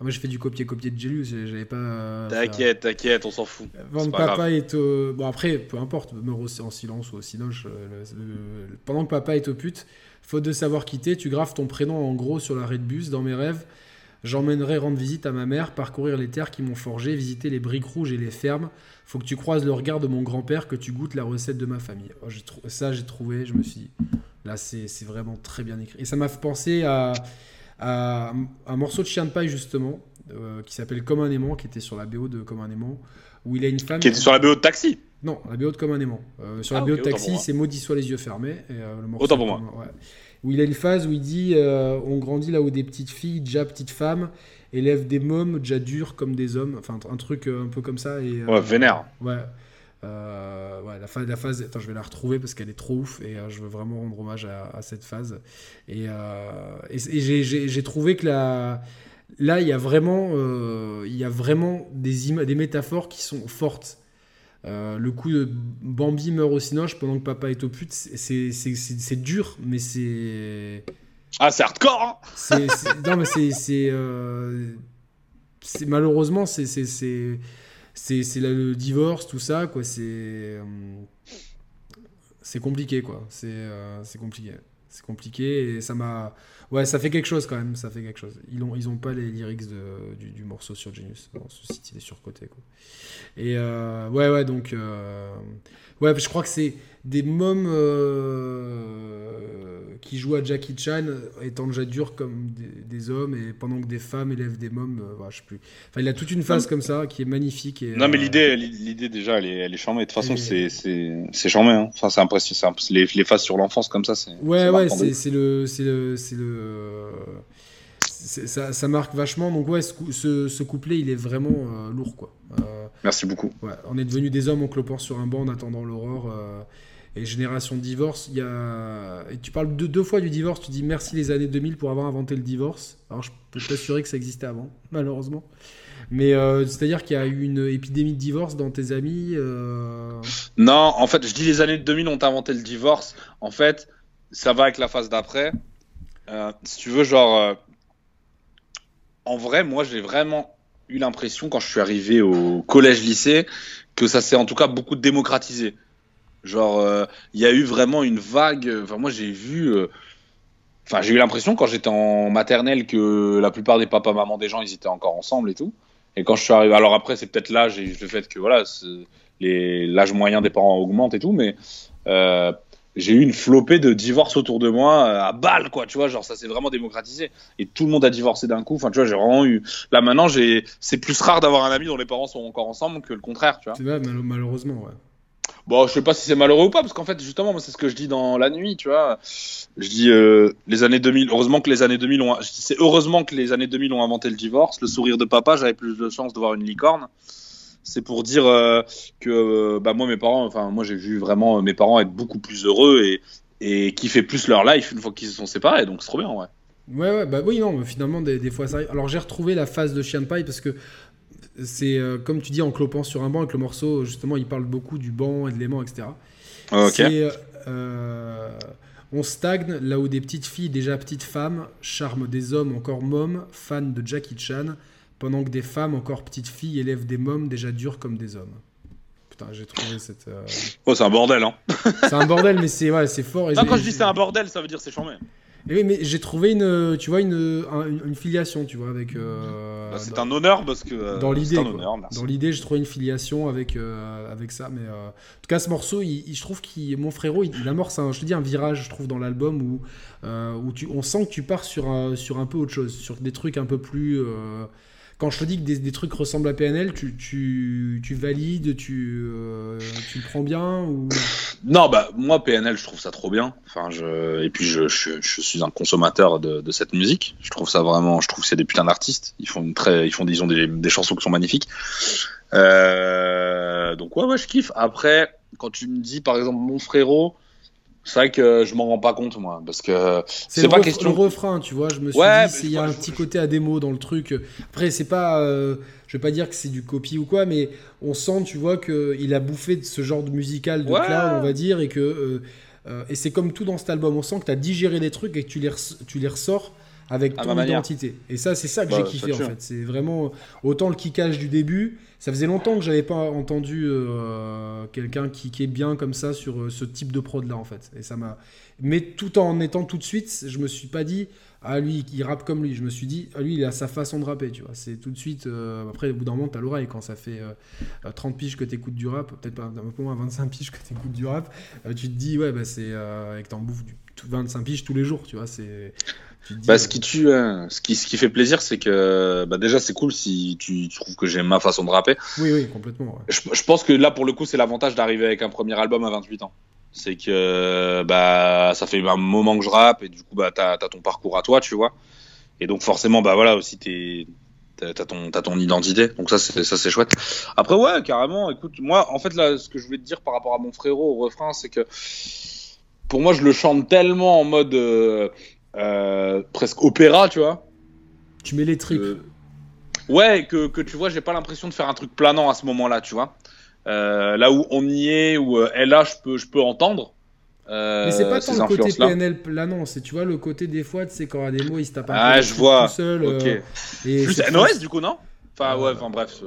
ah, moi j'ai fait du copier-copier de Genius, j'avais pas. euh, faire- T'inquiète, t'inquiète, on s'en fout. Van Papa est au... Bon après, peu importe, meurt en silence ou au cinoche. euh, le- Pendant que papa est au pute, faute de savoir quitter, tu graves ton prénom en gros sur l'arrêt de bus. Dans mes rêves, j'emmènerai rendre visite à ma mère, parcourir les terres qui m'ont forgé, visiter les briques rouges et les fermes. Faut que tu croises le regard de mon grand-père, que tu goûtes la recette de ma famille. Oh, Ça, j'ai trouvé, je me suis dit, là, c'est vraiment très bien écrit. Et ça m'a fait penser à, à un morceau de Chien de paille, justement, euh, qui s'appelle Comme un aimant, qui était sur la BO de Comme un aimant, où il a une femme. Qui était sur la BO de Taxi? Non, la BO de Comme un aimant. Euh, sur Ah, la BO ok, de Taxi, c'est Maudit soit les yeux fermés. Et, euh, le morceau Autant pour moi. Ouais. Où il a une phase où il dit euh, On grandit là où des petites filles, déjà petites femmes, élèvent des mômes, déjà durs comme des hommes. Enfin, un truc euh, un peu comme ça. Et, euh, Ouais, vénère. Ouais. Euh, ouais, la phase, la phase, attends, je vais la retrouver parce qu'elle est trop ouf et euh, je veux vraiment rendre hommage à, à cette phase. Et, euh, et, et j'ai- trouvé que la, là, il y a vraiment, il y a vraiment des, des métaphores qui sont fortes. Euh, le coup de Bambi meurt au cinoche pendant que papa est au pute, c'est- dur, mais c'est. Ah, c'est hardcore, hein Non, mais c'est. euh, Malheureusement, c'est. le divorce, tout ça, quoi. C'est. euh, C'est compliqué, quoi. C'est euh, c'est compliqué. C'est compliqué et ça m'a. Ouais, ça fait quelque chose quand même. Ça fait quelque chose. Ils ont, ils ont pas les lyrics de, du, morceau sur Genius. Bon, ce site, il est surcoté, quoi. Et euh, ouais, ouais, donc. euh, Ouais, je crois que c'est des mômes euh, qui jouent à Jackie Chan étant déjà durs comme des, des hommes et pendant que des femmes élèvent des mômes, euh, je sais plus. Enfin, il a toute une phase comme ça qui est magnifique. Et, Non, mais euh, l'idée, l'idée déjà, elle est, elle est charmée. De toute façon, Et- c'est, charmé. Hein. Enfin, c'est impressionnant. Les, les phases sur l'enfance comme ça, c'est. Ouais, c'est ouais, c'est le, c'est le, c'est le. ça, ça, marque vachement. Donc ouais, ce, ce, couplet, il est vraiment euh, lourd, quoi. Euh, Merci beaucoup. Ouais, on est devenu des hommes en clopant sur un banc en attendant l'aurore. Euh, et génération divorce, il y a... Tu parles de, deux fois du divorce, tu dis merci les années 2000 pour avoir inventé le divorce. Alors je peux t'assurer que ça existait avant, malheureusement. Mais c'est-à-dire qu'il y a eu une épidémie de divorce dans tes amis Non, en fait, je dis les années 2000 ont inventé le divorce. En fait, ça va avec la phase d'après. si tu veux, genre, en vrai, moi, j'ai vraiment eu l'impression, quand je suis arrivé au collège-lycée, que ça s'est en tout cas beaucoup démocratisé. Genre, euh, il y a eu vraiment une vague. Enfin, moi, j'ai vu. Euh, enfin, j'ai eu l'impression quand j'étais en maternelle que la plupart des papas, mamans des gens, ils étaient encore ensemble et tout. Et quand je suis arrivé. Alors après, c'est peut-être l'âge et le fait que, voilà, l'âge moyen des parents augmente et tout, mais. Euh, j'ai eu une flopée de divorces autour de moi euh, à balle quoi tu vois genre ça s'est vraiment démocratisé et tout le monde a divorcé d'un coup enfin tu vois j'ai vraiment eu là maintenant c'est plus rare d'avoir un ami dont les parents sont encore ensemble que le contraire tu vois c'est vrai malheureusement ouais Bon, je sais pas si c'est malheureux ou pas, parce qu'en fait, justement, c'est ce que je dis dans la nuit, tu vois. Je dis euh, les années 2000. Heureusement que les années 2000 ont. C'est heureusement que les années 2000 ont inventé le divorce. Le sourire de papa, j'avais plus de chance de voir une licorne c'est pour dire euh, que euh, bah, moi mes parents enfin moi j'ai vu vraiment mes parents être beaucoup plus heureux et et kiffer plus leur life une fois qu'ils se sont séparés donc c'est trop bien ouais ouais ouais bah oui non finalement des, fois ça arrive alors j'ai retrouvé la phase de chien de paille parce que c'est euh, comme tu dis en clopant sur un banc avec le morceau justement il parle beaucoup du banc et de l'aimant etc ok on stagne là où des petites filles déjà petites femmes charme des hommes encore mômes fans de Jackie Chan pendant que des femmes, encore petites filles, élèvent des mômes déjà durs comme des hommes. Putain, j'ai trouvé cette. Euh, oh, c'est un bordel, hein. c'est un bordel, mais c'est ouais, c'est fort. Et non, quand je dis c'est un bordel, ça veut dire c'est chambé. Et oui, mais j'ai trouvé une, tu vois, une, une, filiation, tu vois, avec. Euh, bah, c'est un honneur parce que. Euh, dans l'idée, dans l'idée, j'ai trouvé une filiation avec avec ça, mais en tout cas, ce morceau, il, je trouve qu'il, mon frérot, il, il amorce un, je te dis, un virage, je trouve, dans l'album où où tu, on sent que tu pars sur un, sur un peu autre chose, sur des trucs un peu plus quand je te dis que des, trucs ressemblent à PNL, tu, valides, tu, euh, tu le prends bien. Non, bah moi PNL, je trouve ça trop bien. Et puis je, suis un consommateur de, cette musique. Je trouve ça vraiment, je trouve que c'est des putains d'artistes. Ils font très, ils font des, des chansons qui sont magnifiques. Euh, donc ouais, ouais, je kiffe. Après, quand tu me dis par exemple mon frérot, c'est vrai que je m'en rends pas compte moi parce que c'est pas question le refrain tu vois je me suis dit il y a un petit côté à démo dans le truc après c'est pas euh, je vais pas dire que c'est du copie ou quoi mais on sent tu vois que il a bouffé de ce genre de musical de cloud on va dire et que euh, euh, et c'est comme tout dans cet album on sent que tu as digéré des trucs et que tu les tu les ressors avec ton identité. Et ça, c'est ça que j'ai bah, kiffé en fait. C'est vraiment autant le kickage du début. Ça faisait longtemps que j'avais pas entendu euh, quelqu'un kicker bien comme ça sur euh, ce type de prod là en fait. Et ça m'a. Mais tout en étant tout de suite, je me suis pas dit ah lui il rappe comme lui. Je me suis dit ah lui il a sa façon de rapper. Tu vois. C'est tout de suite. Euh, après au bout d'un moment t'as l'oreille quand ça fait 30 piges que t'écoutes du rap, peut-être pas un peu moins 25 piges que t'écoutes du rap. tu te dis ouais bah c'est avec t'en bouffes du 25 piges tous les jours. Tu vois c'est bah, ce qui tue, hein, ce, qui, ce qui fait plaisir, c'est que bah, déjà c'est cool si tu, trouves que j'aime ma façon de rapper. Oui, oui, complètement. Je, je, pense que là, pour le coup, c'est l'avantage d'arriver avec un premier album à 28 ans. C'est que bah, ça fait un moment que je rappe et du coup, bah, t'as as ton parcours à toi, tu vois. Et donc, forcément, bah voilà, aussi, t'es. T'as ton, as ton identité, donc ça c'est ça c'est chouette. Après ouais carrément. Écoute, moi en fait là ce que je voulais te dire par rapport à mon frérot au refrain, c'est que pour moi je le chante tellement en mode euh, euh, presque opéra, tu vois. Tu mets les tripes. ouais, que, que, tu vois, j'ai pas l'impression de faire un truc planant à ce moment-là, tu vois. Euh, là où on y est, où euh, là, je peux, je peux entendre. mais c'est pas tant le côté PNL planant, c'est tu vois le côté des fois, tu sais, quand il y a des mots, il se tape un ah, je vois. tout seul. et Plus NOS du coup, non? Enfin, ouais, enfin bref.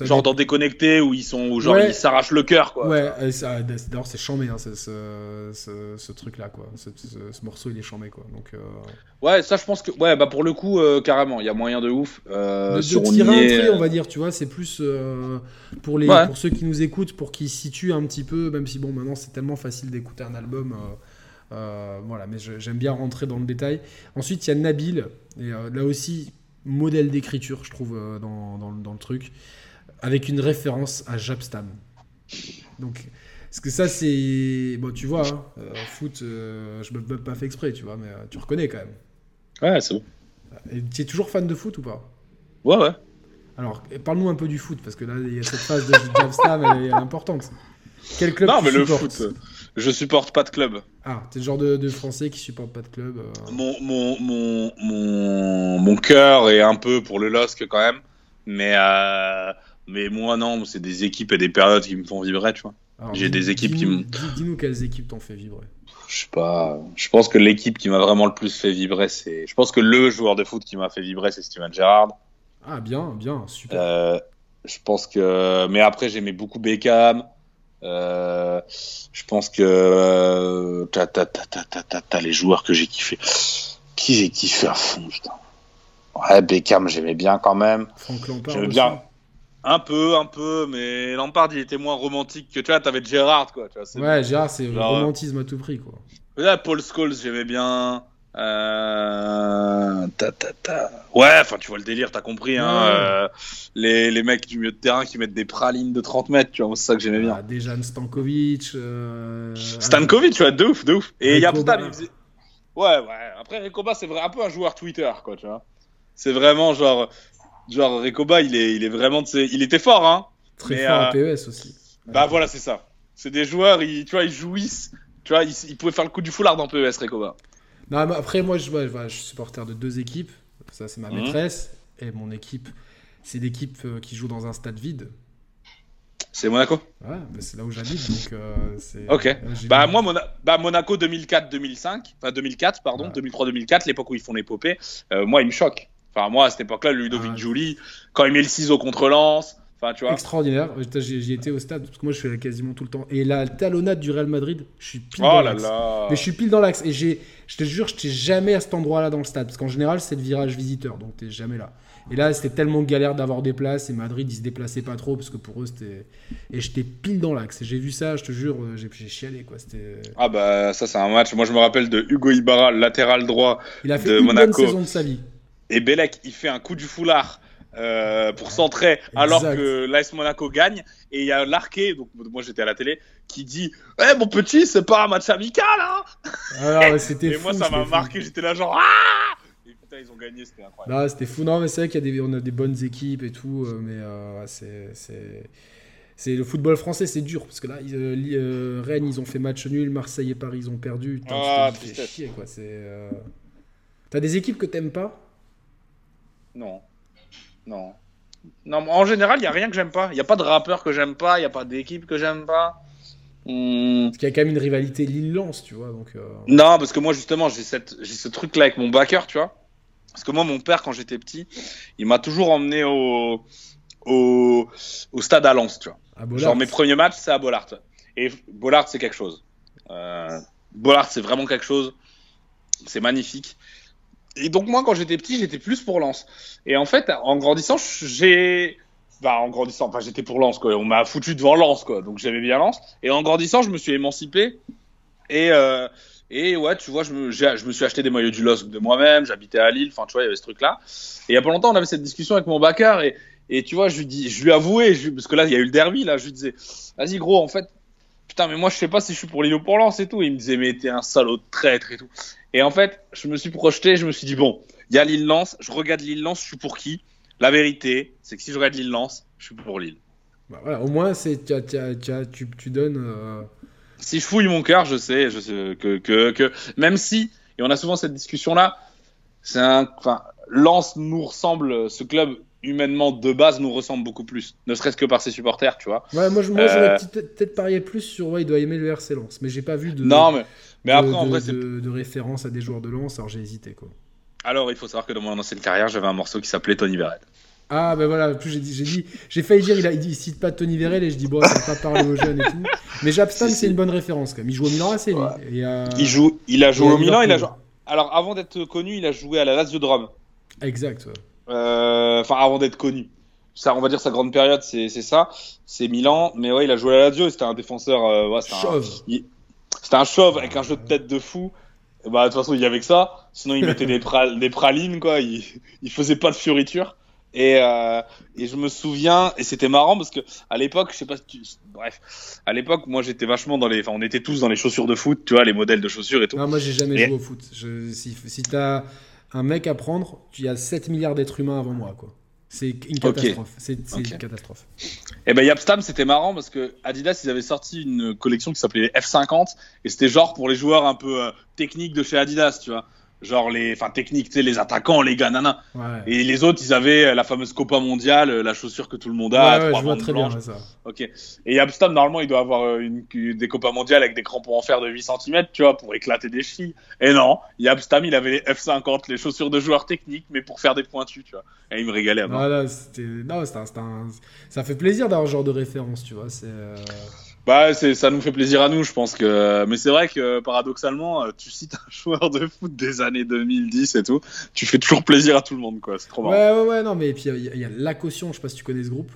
genre dans Déconnecté où ils sont, où genre ils s'arrachent le cœur, quoi. Ouais, d'ailleurs, c'est chambé, hein, ce, ce, ce truc-là, quoi. Ce, morceau, il est chambé, quoi. Donc, euh, Ouais, ça, je pense que, ouais, bah pour le coup, euh, carrément, il y a moyen de ouf. Euh, de, sur de tirer un trait, on va dire, tu vois, c'est plus euh, pour, les, pour ceux qui nous écoutent, pour qu'ils situent un petit peu, même si, bon, maintenant, c'est tellement facile d'écouter un album. voilà, mais j'aime bien rentrer dans le détail. Ensuite, il y a Nabil, et là aussi modèle d'écriture, je trouve, euh, dans, dans, dans, le truc, avec une référence à Japstam. Donc, parce que ça, c'est. Bon, tu vois, hein, euh, foot, euh, je me pas fait exprès, tu vois, mais tu reconnais quand même. Ouais, c'est bon. Et tu es toujours fan de foot ou pas? Ouais, ouais. Alors, parle-nous un peu du foot, parce que là, il y a cette phase de Jabstam, elle est importante. Quel club Non, tu mais le foot, je supporte pas de club. Ah, t'es le genre de, de Français qui supporte pas de club. euh. Mon, mon, mon, mon, mon cœur est un peu pour le LOSC quand même. Mais, euh, mais moi, non, c'est des équipes et des périodes qui me font vibrer, tu vois. J'ai des équipes qui dis-nous- me- dis- Dis-nous quelles équipes t'ont fait vibrer. Je sais pas. Je pense que l'équipe qui m'a vraiment le plus fait vibrer, c'est. Je pense que le joueur de foot qui m'a fait vibrer, c'est Steven Gerrard. Ah, bien, bien, super. Euh, je pense que. Mais après, j'aimais beaucoup Beckham. Euh, je pense que. euh, T'as, les joueurs que j'ai kiffé. Qui j'ai kiffé à fond, putain. Ouais, Beckham, j'aimais bien quand même. Franck Lampard. J'aimais aussi. bien. Un peu, un peu, mais Lampard, il était moins romantique que tu vois, t'avais Gerrard, quoi. Tu vois, c'est- Ouais, Gérard, c'est le Genre, romantisme à tout prix, quoi. Là, Paul Scholes, j'aimais bien. Euh... ta, ta, ta. Ouais, enfin, tu vois le délire, t'as compris. Hein, Ouais. euh, les, les mecs du milieu de terrain qui mettent des pralines de 30 mètres, tu vois, c'est ça que j'aimais bien. Ah, Dejan Stankovic. euh, Stankovic, tu vois, de ouf, de ouf. Et il y a Recoba. putain, il faisait- Ouais, ouais. Après, Recoba, c'est un peu un joueur Twitter, quoi, tu vois. C'est vraiment genre. Genre, Recoba, il est, il est vraiment. Il était fort, hein. Très Mais, fort euh, en PES aussi. Bah voilà, c'est ça. C'est des joueurs, ils, tu vois, ils jouissent. Tu vois, ils, ils pouvaient faire le coup du foulard dans PES, Recoba. Non, mais après, moi, je, ouais, voilà, je suis supporter de deux équipes. Ça, c'est ma Mhm. maîtresse. Et mon équipe, c'est l'équipe euh, qui joue dans un stade vide. C'est Monaco? Ouais, bah, c'est là où j'habite, donc euh. Ok. euh, Bah moi Mona- bah, Monaco 2004-2005, enfin 2004 pardon, Ouais. 2003-2004, l'époque où ils font l'épopée, euh, moi il me choque. Enfin moi à cette époque-là, Ludovic Ah. Giuli, quand il met le ciseau contre Lens, enfin tu vois. Extraordinaire. J'y étais au stade parce que moi je suis là quasiment tout le temps. Et la talonnade du Real Madrid, je suis pile Oh dans l'axe. Mais je suis pile dans l'axe. Et j'ai, je te jure, je n'étais jamais à cet endroit-là dans le stade. Parce qu'en général, c'est le virage visiteur. Donc t'es jamais là. Et là, c'était tellement galère d'avoir des places. Et Madrid, ils se déplaçaient pas trop. Parce que pour eux, c'était. Et j'étais pile dans l'axe. Et j'ai vu ça, je te jure, euh, j'ai, j'ai chialé. Quoi. C'était... Ah bah ça c'est un match. Moi je me rappelle de Hugo Ibarra, latéral droit, Il a fait De une Monaco. bonne saison de sa vie. et Belek il fait un coup du foulard. Euh, pour centrer alors que l'AS Monaco gagne et il y a l'arqué donc moi j'étais à la télé qui dit eh mon petit c'est pas un match amical hein Alors, ouais, c'était et fou, moi ça m'a marqué j'étais là genre ah et putain ils ont gagné c'était incroyable Non, c'était fou. Non, mais c'est vrai qu'il y a des, on a des bonnes équipes et tout, euh, mais euh, c'est, le football français, c'est dur parce que là, ils, euh, Rennes, ils ont fait match nul, Marseille et Paris, ils ont perdu. Putain, Ah, tu chier, quoi. T'as des équipes que t'aimes pas? Non. Non. Non, en général, il n'y a rien que j'aime pas. Il n'y a pas de rappeur que j'aime pas, il n'y a pas d'équipe que j'aime pas. Hmm. Parce qu'il y a quand même une rivalité Lille-Lens, tu vois. Donc, euh, Non, parce que moi, justement, j'ai ce truc-là avec mon backer, tu vois. Parce que moi, mon père, quand j'étais petit, il m'a toujours emmené au... au, au stade à Lens, tu vois. à. Genre, mes premiers matchs, c'est à Bollard. Et Bollard, c'est quelque chose. Euh, Bollard, c'est vraiment quelque chose. C'est magnifique. Et donc, moi, quand j'étais petit, j'étais plus pour Lens. Et en fait, en grandissant, j'ai. Bah, en grandissant, enfin, j'étais pour Lens, quoi. On m'a foutu devant Lens, quoi. Donc, j'aimais bien Lens. Et en grandissant, je me suis émancipé. Et, euh, et ouais, tu vois, je me, je me suis acheté des maillots du LOSC de moi-même. J'habitais à Lille. Enfin, tu vois, il y avait ce truc-là. Et il y a pas longtemps, on avait cette discussion avec mon backer. Et, et tu vois, je lui dis, je lui avouais, parce que là, il y a eu le derby, là, je lui disais, vas-y, gros, en fait, putain, mais moi, je sais pas si je suis pour Lille ou pour Lens et tout. Il me disait, mais t'es un salaud de traître et tout. Et en fait, je me suis projeté, je me suis dit, bon, il y a Lille-Lens, je regarde Lille-Lens, je suis pour qui? La vérité, c'est que si je regarde Lille-Lens, je suis pour Lille. Bah, voilà, au moins, c'est, tu, tu donnes. euh, Si je fouille mon cœur, je sais, je sais que, que, que même si, et on a souvent cette discussion-là, c'est un, enfin, Lens nous ressemble, ce club humainement de base nous ressemble beaucoup plus, ne serait-ce que par ses supporters, tu vois. Ouais, moi, je- moi Euh, j'aurais petit- peut-être parié plus sur. Ouais, il doit aimer le RC Lens. Mais j'ai pas vu de. Non, mais, mais de- après, en de- vrai, c'est de, de référence à des joueurs de Lens, alors j'ai hésité, quoi. Alors, il faut savoir que dans mon ancienne carrière, j'avais un morceau qui s'appelait Tony Verret. Ah ben voilà, en plus j'ai dit, j'ai dit, j'ai failli dire, il, a, il, dit- il cite pas Tony Vérel et je dis bon, ça va pas parler aux jeunes et tout. Mais Jabstam, Si, c'est si. une bonne référence quand même. Il joue au Milan AC, lui. Ouais. Et, euh, Il joue, il a joué au Milan, il a joué. Alors, avant d'être connu, il a joué à la Lazio de Rome. Exact. ouais. Euh, Enfin, avant d'être connu. Ça, on va dire sa grande période, c'est ça. C'est Milan. Mais ouais, il a joué à la Lazio. C'était un défenseur. euh, ouais, c'était un- Chauve. C'était un chauve avec un jeu de tête de fou. Bah, de toute façon, il y avait que ça. Sinon, il mettait des, pral- des pralines, quoi. Il, il faisait pas de fioritures. Et, euh, et je me souviens, et c'était marrant parce que à l'époque, je sais pas si tu, bref, à l'époque, moi j'étais vachement dans les, enfin, on était tous dans les chaussures de foot, tu vois, les modèles de chaussures et tout. Non, moi j'ai jamais Et- joué au foot. Je, si si t'as un mec à prendre, il y a 7 milliards d'êtres humains avant moi, quoi. C'est une catastrophe. C'est une catastrophe. Et ben Yapstam, c'était marrant parce que Adidas, ils avaient sorti une collection qui s'appelait F50 et c'était genre pour les joueurs un peu euh, techniques de chez Adidas, tu vois. Genre les, enfin techniques, tu sais, les attaquants, les gars, nana. Ouais. Et les autres, ils avaient euh, la fameuse Copa mondiale, euh, la chaussure que tout le monde a, Ouais, ouais, trois je vois très blanches. bien ça. Ok. Et Yapstam, normalement, il doit avoir euh, une, des Copas mondiales avec des crampons en fer de 8 cm, tu vois, pour éclater des chevilles. Et non, Yapstam, il avait les F50, les chaussures de joueurs techniques, mais pour faire des pointus, tu vois. Et il me régalait à. Voilà, c'était. Non, c'était un- Ça fait plaisir d'avoir ce genre de référence, tu vois. C'est. euh, Bah, c'est, ça nous fait plaisir à nous, je pense que. Mais c'est vrai que paradoxalement, euh, tu cites un joueur de foot des années 2010 et tout, tu fais toujours plaisir à tout le monde, quoi. C'est trop marrant. Ouais, ouais, ouais, non, mais puis il y, a- il y a la caution, je sais pas si tu connais ce groupe.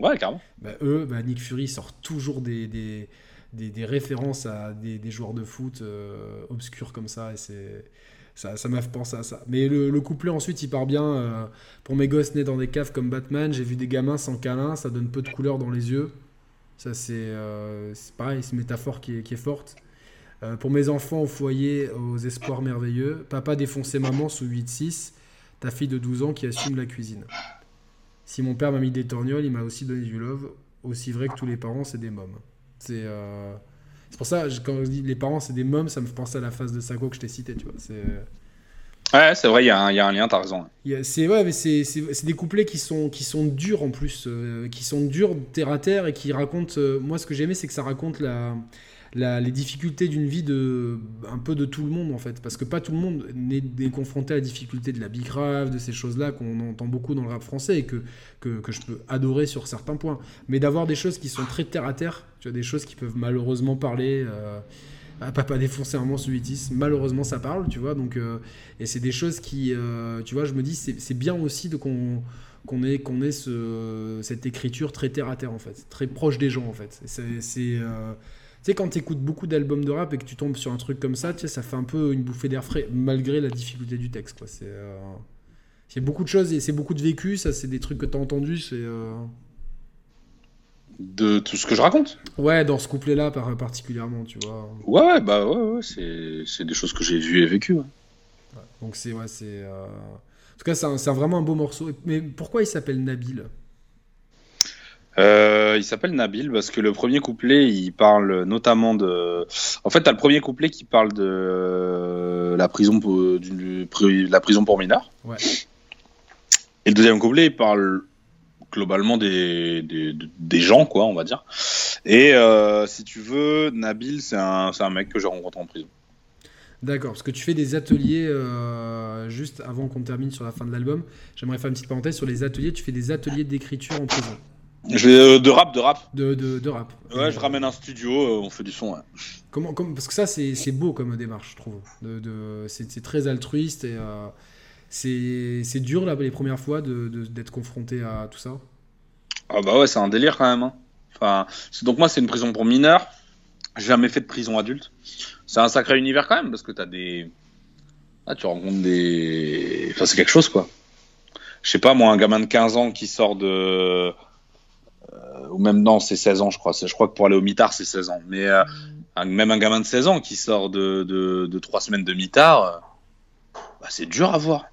Ouais, carrément. Bah, eux, bah, Nick Fury sort toujours des, des, des, des références à des, des joueurs de foot euh, obscurs comme ça, et c'est. Ça, ça m'a fait penser à ça. Mais le, le couplet ensuite, il part bien. euh, pour mes gosses nés dans des caves comme Batman, j'ai vu des gamins sans câlin, ça donne peu de couleur dans les yeux. Ça, c'est euh, c'est pareil, c'est une métaphore qui est, qui est forte. Euh, pour mes enfants au foyer, aux espoirs merveilleux, papa défonçait maman sous 8-6, ta fille de 12 ans qui assume la cuisine. Si mon père m'a mis des torgnoles, il m'a aussi donné du love. Aussi vrai que tous les parents, c'est des mômes. C'est euh, pour ça, quand je dis les parents, c'est des mômes, ça me fait penser à la phase de Sako que je t'ai cité, tu vois. C'est. Ouais, c'est vrai, il y, y a un lien, t'as raison. C'est ouais, des couplets qui sont qui sont durs en plus, euh, qui sont durs terre à terre et qui racontent. euh, moi, ce que j'aimais, c'est que ça raconte la, la- les difficultés d'une vie de un peu de tout le monde en fait, parce que pas tout le monde n'est confronté à la difficulté de la bicrave, de ces choses-là qu'on entend beaucoup dans le rap français et que, que que je peux adorer sur certains points. Mais d'avoir des choses qui sont très terre à terre, tu vois, des choses qui peuvent malheureusement parler. euh, à papa défoncer un monstre 8 malheureusement ça parle, tu vois, donc euh, et c'est des choses qui, euh, tu vois, je me dis, c'est bien aussi de qu'on qu'on ait, qu'on ait ce, cette écriture très terre à terre, en fait, très proche des gens, en fait. C'est, euh, tu sais, quand tu écoutes beaucoup d'albums de rap et que tu tombes sur un truc comme ça, tu sais, ça fait un peu une bouffée d'air frais, malgré la difficulté du texte, quoi. C'est, euh, beaucoup de choses et c'est beaucoup de vécu, ça, c'est des trucs que tu as entendus, c'est... De tout ce que je raconte. Ouais, dans ce couplet-là, par, particulièrement, tu vois. Ouais, bah ouais, ouais, c'est, c'est des choses que j'ai vues et vécues. ouais. Donc c'est, ouais, c'est... euh, En tout cas, c'est, vraiment un beau morceau. Mais pourquoi il s'appelle Nabil? Euh, il s'appelle Nabil parce que le premier couplet, il parle notamment de. En fait, t'as le premier couplet qui parle de euh, la prison pour, du- la prison pour mineurs. Ouais. Et le deuxième couplet, il parle globalement des, des, des gens, quoi, on va dire. Et euh, si tu veux, Nabil, c'est un, un mec que j'ai rencontré en prison. D'accord, parce que tu fais des ateliers, euh, juste avant qu'on termine sur la fin de l'album, j'aimerais faire une petite parenthèse sur les ateliers, tu fais des ateliers d'écriture en prison, Je euh, de rap, de rap. de, de, de rap. Ouais, je ramène un studio, on fait du son. ouais. Comment, comment- parce que ça, c'est beau comme démarche, je trouve. De, de- c'est c'est très altruiste et euh, c'est dur là, les premières fois de- de- d'être confronté à tout ça. Ah bah ouais, c'est un délire quand même. hein. Enfin, donc moi, c'est une prison pour mineurs. Jamais fait de prison adulte. C'est un sacré univers quand même parce que t'as des. Ah, tu rencontres des. Enfin, c'est quelque chose quoi. Je sais pas, moi, un gamin de 15 ans qui sort de. euh, ou même non, c'est 16 ans, je crois. Je crois que pour aller au mitard, c'est 16 ans. Mais euh, même un gamin de 16 ans qui sort de, de, de 3 semaines de mitard, euh, bah, c'est dur à voir.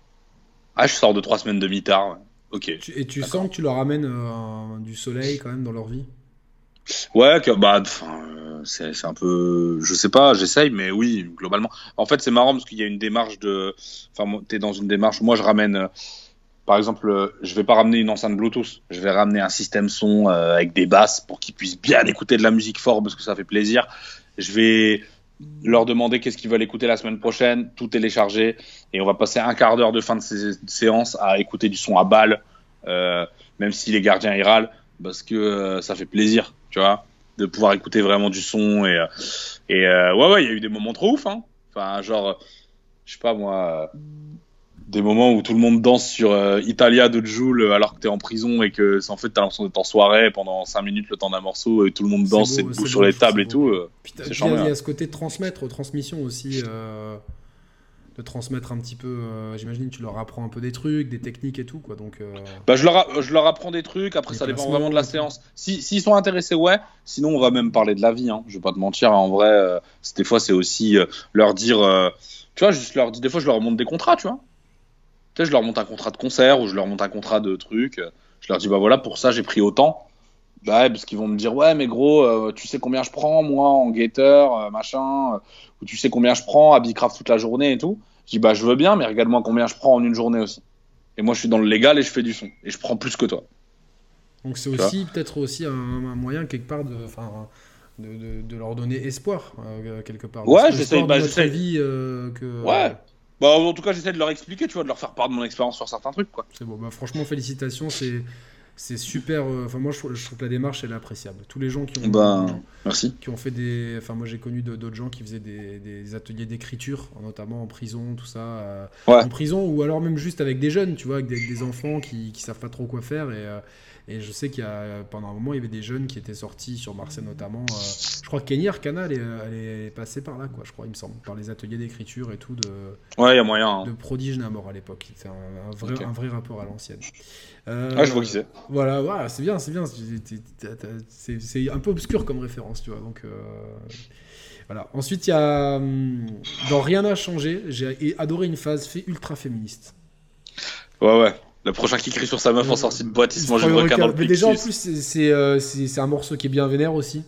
Ah, je sors de 3 semaines de mitard. Ok. Et tu sens que tu leur amènes euh, du soleil quand même dans leur vie? Ouais, que, bah, euh, c'est un peu, je sais pas, j'essaye, mais oui, globalement. En fait, c'est marrant parce qu'il y a une démarche de, enfin, t'es dans une démarche. Moi, je ramène, euh, par exemple, je vais pas ramener une enceinte Bluetooth, je vais ramener un système son avec des basses pour qu'ils puissent bien écouter de la musique fort parce que ça fait plaisir. Je vais leur demander qu'est-ce qu'ils veulent écouter la semaine prochaine, tout télécharger, et on va passer un quart d'heure de fin de sé- séance à écouter du son à balle, euh, même si les gardiens ils râlent, parce que euh, ça fait plaisir, tu vois, de pouvoir écouter vraiment du son et euh, ouais ouais, il y a eu des moments trop ouf, hein. Enfin genre, je sais pas moi, des moments où tout le monde danse sur euh, Italia de Joule alors que t'es en prison et que c'est en fait t'as l'impression d'être en soirée pendant 5 minutes le temps d'un morceau et tout le monde danse et debout sur les tables et tout. euh. C'est il y a- charmant. il y a ce côté de transmettre, transmission aussi, euh, de transmettre un petit peu. euh, J'imagine que tu leur apprends un peu des trucs, des techniques et tout, quoi. Donc, euh, Bah, je, leur a- je leur apprends des trucs, après ça dépend vraiment de la séance. Si- S'ils sont intéressés, ouais. Sinon, on va même parler de la vie. Hein. Je vais pas te mentir, en vrai, euh, des fois, c'est aussi euh, leur dire. euh, tu vois, juste leur. Des fois, je leur montre des contrats, tu vois. Sais, je leur monte un contrat de concert ou je leur monte un contrat de truc. Je leur dis, bah voilà, pour ça, j'ai pris autant. Bah, parce qu'ils vont me dire, ouais, mais gros, euh, tu sais combien je prends, moi, en guetteur, euh, machin, euh, ou tu sais combien je prends à Bicraft toute la journée et tout. Je dis, bah, je veux bien, mais regarde-moi combien je prends en une journée aussi. Et moi, je suis dans le légal et je fais du son. Et je prends plus que toi. Donc, c'est aussi peut-être aussi un, moyen, quelque part, de, de, de, de, leur donner espoir, quelque part. Ouais, j'essaie. Bah, vie que. Ouais. Bah, en tout cas, j'essaie de leur expliquer, tu vois, de leur faire part de mon expérience sur certains trucs, quoi. C'est bon, bah, franchement, félicitations, c'est c'est super. Euh, enfin, moi, je trouve, que la démarche, elle est appréciable. Tous les gens qui ont, bah, merci. qui ont fait des. Enfin, moi, j'ai connu d'autres gens qui faisaient des, ateliers d'écriture, notamment en prison, tout ça. Euh, en prison, ou alors même juste avec des jeunes, tu vois, avec des, enfants qui, qui savent pas trop quoi faire. Et, euh, et je sais qu'il y a, pendant un moment, il y avait des jeunes qui étaient sortis sur Marseille notamment. je crois que Kenny Arcana, elle est, elle est, passée par là, quoi, je crois, il me semble, par les ateliers d'écriture et tout. De, ouais, il y a moyen. Hein. De Prodige Namor à l'époque. C'était un, vrai, un vrai rapport à l'ancienne. Euh, ah, je vois qui c'est. Voilà, voilà c'est bien, c'est bien. C'est un peu obscur comme référence, tu vois. Donc, euh, voilà. Ensuite, il y a. Hum, dans Rien n'a changé, j'ai adoré une phase fait ultra féministe. Ouais, ouais. Le prochain qui crie sur sa meuf en sortie de boîte, il se mange une requin dans le Mais déjà, en plus, euh, c'est un morceau qui est bien vénère aussi.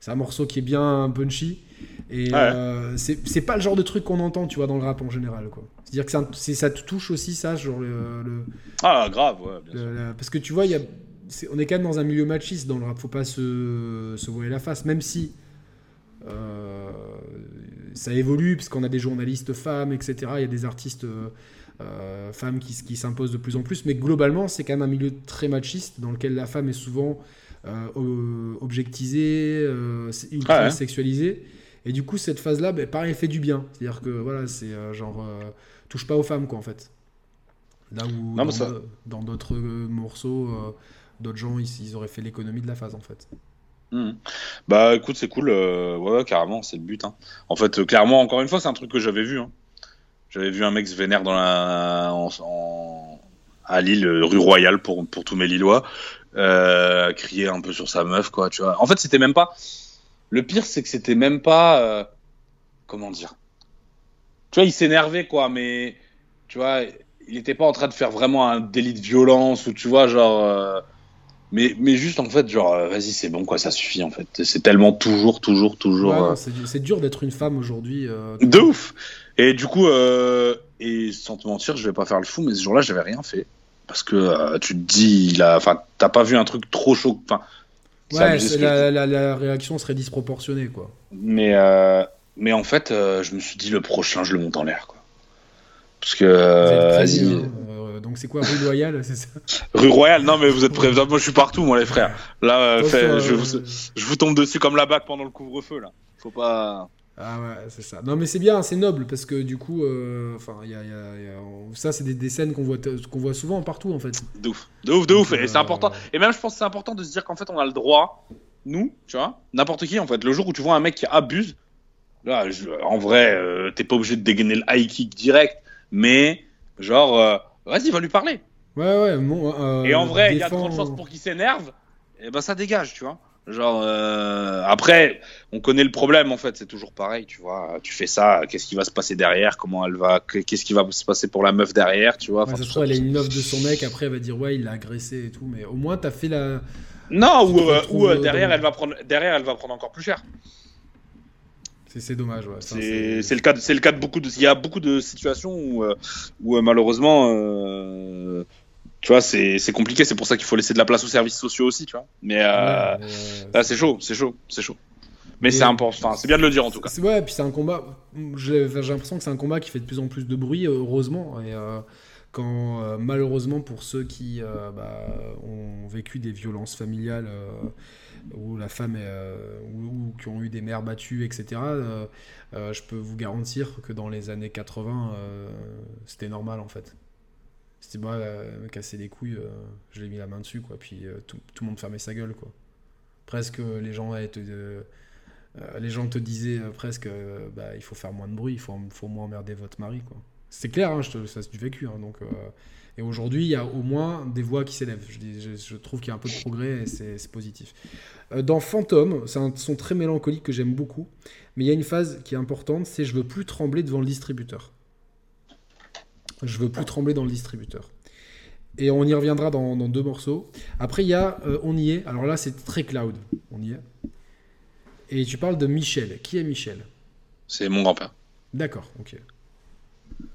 C'est un morceau qui est bien punchy. Et c'est pas le genre de truc qu'on entend, tu vois, dans le rap en général, quoi. C'est-à-dire que ça, ça te touche aussi, ça, genre le. ah, grave, ouais, bien sûr. parce que tu vois, y a, on est quand même dans un milieu machiste dans le rap, faut pas se, se voiler la face, même si. Euh, ça évolue, parce qu'on a des journalistes femmes, etc. Il y a des artistes euh, femmes qui, qui s'imposent de plus en plus, mais globalement, c'est quand même un milieu très machiste dans lequel la femme est souvent euh, objectisée, ultra sexualisée. Et du coup, cette phase-là, ben, pareil, fait du bien. C'est-à-dire que voilà, c'est genre touche pas aux femmes, quoi, en fait. Là où dans d'autres euh, morceaux, euh, d'autres gens, ils, auraient fait l'économie de la phase, en fait. Hmm. Bah écoute, c'est cool, euh, ouais, carrément, c'est le but. Hein. En fait, clairement, encore une fois, c'est un truc que j'avais vu. Hein. J'avais vu un mec se vénère dans la... à Lille, rue Royale, pour, pour tous mes Lillois, crier un peu sur sa meuf, quoi, tu vois. En fait, c'était même pas. Le pire, c'est que c'était même pas. Comment dire tu vois, il s'énervait, quoi, mais tu vois, il n'était pas en train de faire vraiment un délit de violence ou tu vois, genre. Euh, mais, mais juste en fait, genre, euh, vas-y, c'est bon, quoi, ça suffit en fait. C'est tellement toujours, toujours, toujours. Ouais, euh, c'est dur d'être une femme aujourd'hui. de ouf! Et du coup, et sans te mentir, je vais pas faire le fou, mais ce jour-là, j'avais rien fait. Parce que tu te dis, il a. Enfin, t'as pas vu un truc trop chaud. Enfin. Ouais, la, la, la, réaction serait disproportionnée, quoi. Mais. Mais en fait, euh, je me suis dit le prochain, je le monte en l'air. Quoi. Parce que. Euh, vas-y. Hein. Euh, donc c'est quoi, rue Royale, c'est ça? Rue Royale, non mais vous êtes prêts. Moi je suis partout, moi les frères. Là, je, vous, je, vous, tombe dessus comme la bague pendant le couvre-feu là. Faut pas. Ah ouais, c'est ça. Non mais c'est bien, c'est noble parce que du coup, enfin, y a, ça c'est des, scènes qu'on voit, qu'on voit souvent partout en fait. De ouf, de ouf, de ouf. Et c'est important. Et même je pense que c'est important de se dire qu'en fait on a le droit, nous, tu vois, n'importe qui en fait. Le jour où tu vois un mec qui abuse, Là, en vrai, euh, t'es pas obligé de dégainer le high kick direct, mais genre, euh, vas-y, va lui parler. Ouais, ouais. Bon, euh, et en vrai, il y a de grandes chances pour qu'il s'énerve, et ben ça dégage, tu vois. Genre, après, on connaît le problème en fait, c'est toujours pareil, tu vois. Tu fais ça, qu'est-ce qui va se passer derrière? Comment elle va Qu'est-ce qui va se passer pour la meuf derrière, tu vois? Ouais, Ça se trouve, elle a une offre de son mec, après elle va dire ouais, il l'a agressé et tout, mais au moins t'as fait la. Non, ou, derrière, elle va prendre, derrière, elle va prendre encore plus cher. C'est dommage. Ouais. C'est le cas. C'est le cas de beaucoup de. Il y a beaucoup de situations où, euh, où euh, malheureusement, euh, tu vois, c'est compliqué. C'est pour ça qu'il faut laisser de la place aux services sociaux aussi, tu vois. Mais, là, c'est chaud, c'est chaud, c'est chaud. Mais c'est important. c'est bien de le dire en tout cas. Ouais, puis c'est un combat. J'ai l'impression que c'est un combat qui fait de plus en plus de bruit, heureusement. Et quand malheureusement pour ceux qui bah, ont vécu des violences familiales où la femme est, euh, ou, qui ont eu des mères battues, etc. Euh, euh, je peux vous garantir que dans les années 80, c'était normal en fait. C'était moi, me casser les couilles, je l'ai mis la main dessus, quoi. Puis tout, tout, le monde fermait sa gueule, quoi. Presque les gens te, les gens te disaient presque, bah, il faut faire moins de bruit, il faut, faut moins emmerder votre mari, quoi. C'est clair, hein, je ça c'est du vécu, hein, donc. Et aujourd'hui, il y a au moins des voix qui s'élèvent. Je, je, trouve qu'il y a un peu de progrès et c'est positif. Euh, dans Phantom, c'est un son très mélancolique que j'aime beaucoup. Mais il y a une phase qui est importante, c'est je veux plus trembler devant le distributeur. Je veux plus trembler dans le distributeur. Et on y reviendra dans, dans deux morceaux. Après, il y a euh, On y est. Alors là, c'est très cloud. On y est. Et tu parles de Michel. Qui est Michel? C'est mon grand-père. D'accord, ok.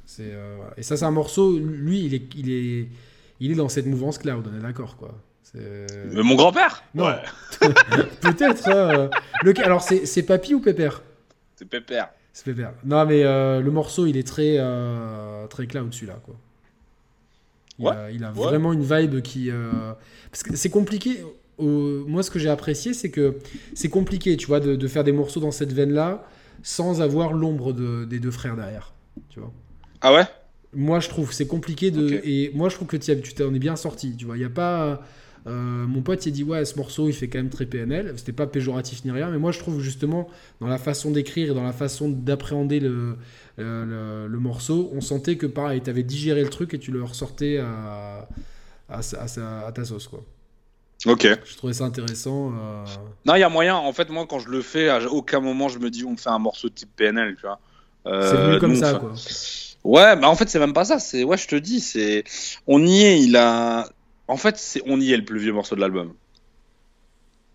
C'est, euh, voilà. Et ça, c'est un morceau. Lui, il est, il est, il est dans cette mouvance cloud. On est d'accord, quoi. C'est- Mais mon grand-père? Non. Ouais. Peut-être. euh, le... Alors, c'est, c'est Papy ou Pépère? C'est pépère. C'est Pépère. Non, mais euh, le morceau, il est très, euh, très cloud, celui-là, quoi. Il Ouais, a, il a ouais. vraiment une vibe qui. euh, Parce que c'est compliqué. Moi, ce que j'ai apprécié, c'est que c'est compliqué, tu vois, de, de faire des morceaux dans cette veine-là sans avoir l'ombre de- des deux frères derrière. Tu vois. Ah ouais? Moi, je trouve c'est compliqué de. Et moi, je trouve que tu t'en es bien sorti. Tu vois, il y a pas. Euh, mon pote, il dit ouais, ce morceau, il fait quand même très PNL. C'était pas péjoratif ni rien, mais moi, je trouve justement dans la façon d'écrire et dans la façon d'appréhender le, euh, le, le morceau, on sentait que pareil, t'avais digéré le truc et tu le ressortais à, à, ta sauce, quoi. Ok. Je trouvais ça intéressant. euh. Non, il y a moyen. En fait, moi, quand je le fais, à aucun moment je me dis on me fait un morceau type PNL, tu vois. Euh, C'est venu comme nous, ça, quoi. Ouais, bah en fait, c'est même pas ça. C'est ouais, je te dis, c'est on y est. Il a. En fait, c'est on y est le plus vieux morceau de l'album.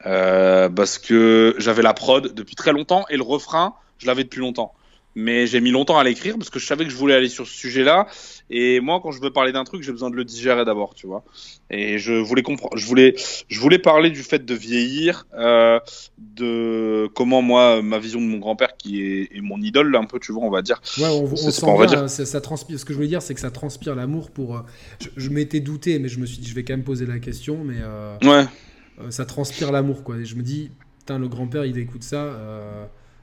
Euh, parce que j'avais la prod depuis très longtemps et le refrain, je l'avais depuis longtemps. Mais j'ai mis longtemps à l'écrire parce que je savais que je voulais aller sur ce sujet-là. Et moi, quand je veux parler d'un truc, j'ai besoin de le digérer d'abord, tu vois. Et je voulais comprendre, je voulais, je voulais parler du fait de vieillir, euh, de comment moi, ma vision de mon grand-père, qui est, est mon idole, un peu, tu vois, on va dire. Ouais, on, on sent pas- on va bien, dire. ça, ça transpire. Ce que je voulais dire, c'est que ça transpire l'amour pour. euh, je je m'étais douté, mais je me suis dit, je vais quand même poser la question, mais euh, Ouais. ça transpire l'amour, quoi. Et je me dis, putain, le grand-père, il écoute ça,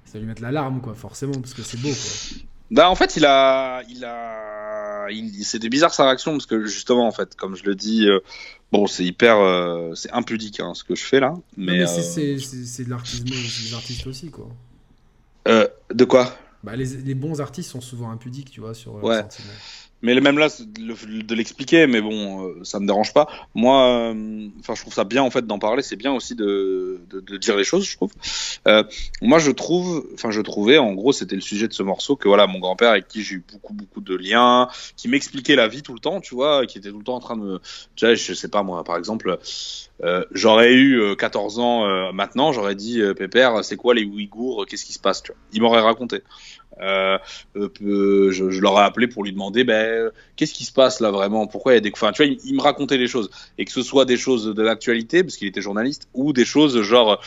ça va lui mettre la larme, quoi, forcément, parce que c'est beau, quoi. Bah en fait il a il a il c'était bizarre sa réaction parce que justement en fait comme je le dis euh, bon c'est hyper euh, c'est impudique hein, ce que je fais là mais, mais c'est- euh, de l'artisme, des artistes aussi, quoi. euh, de quoi? Bah, les, les bons artistes sont souvent impudiques, tu vois, sur Ouais. Mais même là de le- de l'expliquer mais bon euh, ça me dérange pas. Moi euh, enfin je trouve ça bien en fait d'en parler. C'est bien aussi de, de, de dire les choses je trouve. Euh, moi je trouve enfin je trouvais en gros c'était le sujet de ce morceau que voilà mon grand-père avec qui j'ai eu beaucoup beaucoup de liens qui m'expliquait la vie tout le temps tu vois qui était tout le temps en train de me tu vois, je sais pas moi par exemple euh, j'aurais eu euh, 14 ans euh, maintenant j'aurais dit pépère c'est quoi les Ouïghours? Qu'est-ce qui se passe? Tu vois. Il m'aurait raconté euh, euh, peu- je, je l'aurais appelé pour lui demander ben qu'est-ce qui se passe là vraiment? Pourquoi il y a des. Enfin, tu vois, il, me racontait les choses. Et que ce soit des choses de l'actualité, parce qu'il était journaliste, ou des choses genre,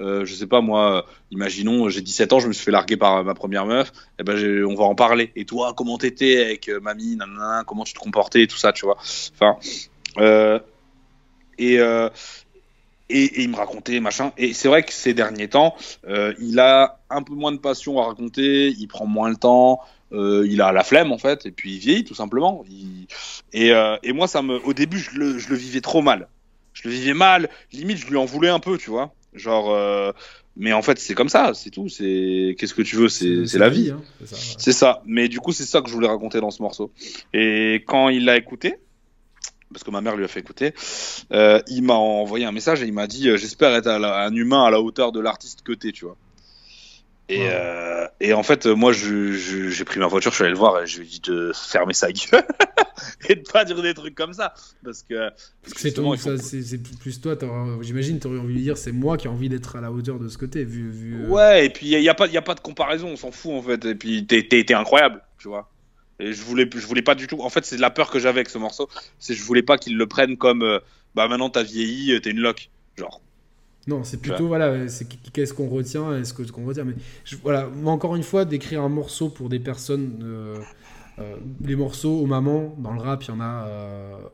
euh, je sais pas moi, imaginons, j'ai 17 ans, je me suis fait larguer par ma première meuf, et ben j'ai- on va en parler. Et toi, comment t'étais avec euh, mamie, nanana, comment tu te comportais, tout ça, tu vois? Enfin. Euh, et. Et, et il me racontait machin. Et c'est vrai que ces derniers temps, euh, il a un peu moins de passion à raconter, il prend moins le temps, euh, il a la flemme en fait, et puis il vieillit tout simplement. Il- Et, euh, et moi, ça me, au début, je le, je le vivais trop mal. Je le vivais mal, limite, je lui en voulais un peu, tu vois. Genre, euh, mais en fait, c'est comme ça, c'est tout. C'est qu'est-ce que tu veux, c'est la vie. hein, c'est ça, ouais. C'est ça. Mais du coup, c'est ça que je voulais raconter dans ce morceau. Et quand il l'a écouté, parce que ma mère lui a fait écouter, euh, il m'a envoyé un message et il m'a dit euh, J'espère être la- un humain à la hauteur de l'artiste que t'es, tu vois. Et, Ouais. euh, et en fait, moi, j'ai pris ma voiture, je suis allé le voir et je lui ai dit de fermer sa gueule et de pas dire des trucs comme ça. Parce que, c'est faut- plus toi, j'imagine, t'aurais envie de dire, c'est moi qui ai envie d'être à la hauteur de ce côté, vu. vu Ouais, et puis il n'y a, pas- y a pas de comparaison, on s'en fout en fait. Et puis t'es incroyable, tu vois. Et je voulais, je voulais pas du tout. En fait, c'est de la peur que j'avais avec ce morceau. C'est je voulais pas qu'ils le prennent comme euh, bah maintenant t'as vieilli, euh, t'es une loque. Genre. Non, c'est plutôt, voilà, c'est qu'est-ce qu'on retient, est-ce que ce qu'on retient. Mais je- voilà, moi, encore une fois, d'écrire un morceau pour des personnes. euh, euh, les morceaux aux mamans, dans le rap, il y en a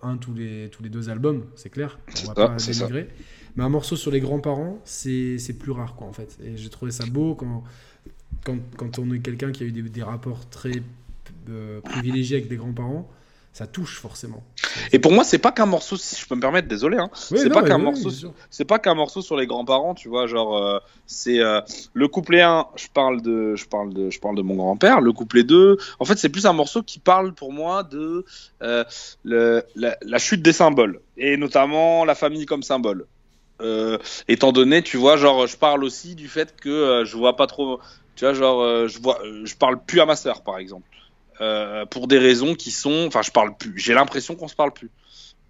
un tous les, tous les deux albums, c'est clair. C'est On va ça, pas c'est ça. dénigrer. Mais un morceau sur les grands-parents, c'est c'est plus rare, quoi, en fait. Et j'ai trouvé ça beau quand, quand, quand on est quelqu'un qui a eu des, des rapports très euh, privilégiés avec des grands-parents, ça touche forcément. Et pour moi, c'est pas qu'un morceau, si je peux me permettre, désolé. Hein, Oui, c'est pas qu'un oui, morceau c'est pas qu'un morceau sur les grands-parents, tu vois, genre euh, c'est euh, le couplet 1, je parle de je parle de je parle de mon grand-père, le couplet 2, en fait, c'est plus un morceau qui parle pour moi de euh, le, la, la chute des symboles et notamment la famille comme symbole. Étant donné, tu vois, genre je parle aussi du fait que je vois pas trop tu vois, genre je vois je parle plus à ma sœur par exemple. Euh, pour des raisons qui sont. Enfin, je parle plus. J'ai l'impression qu'on se parle plus.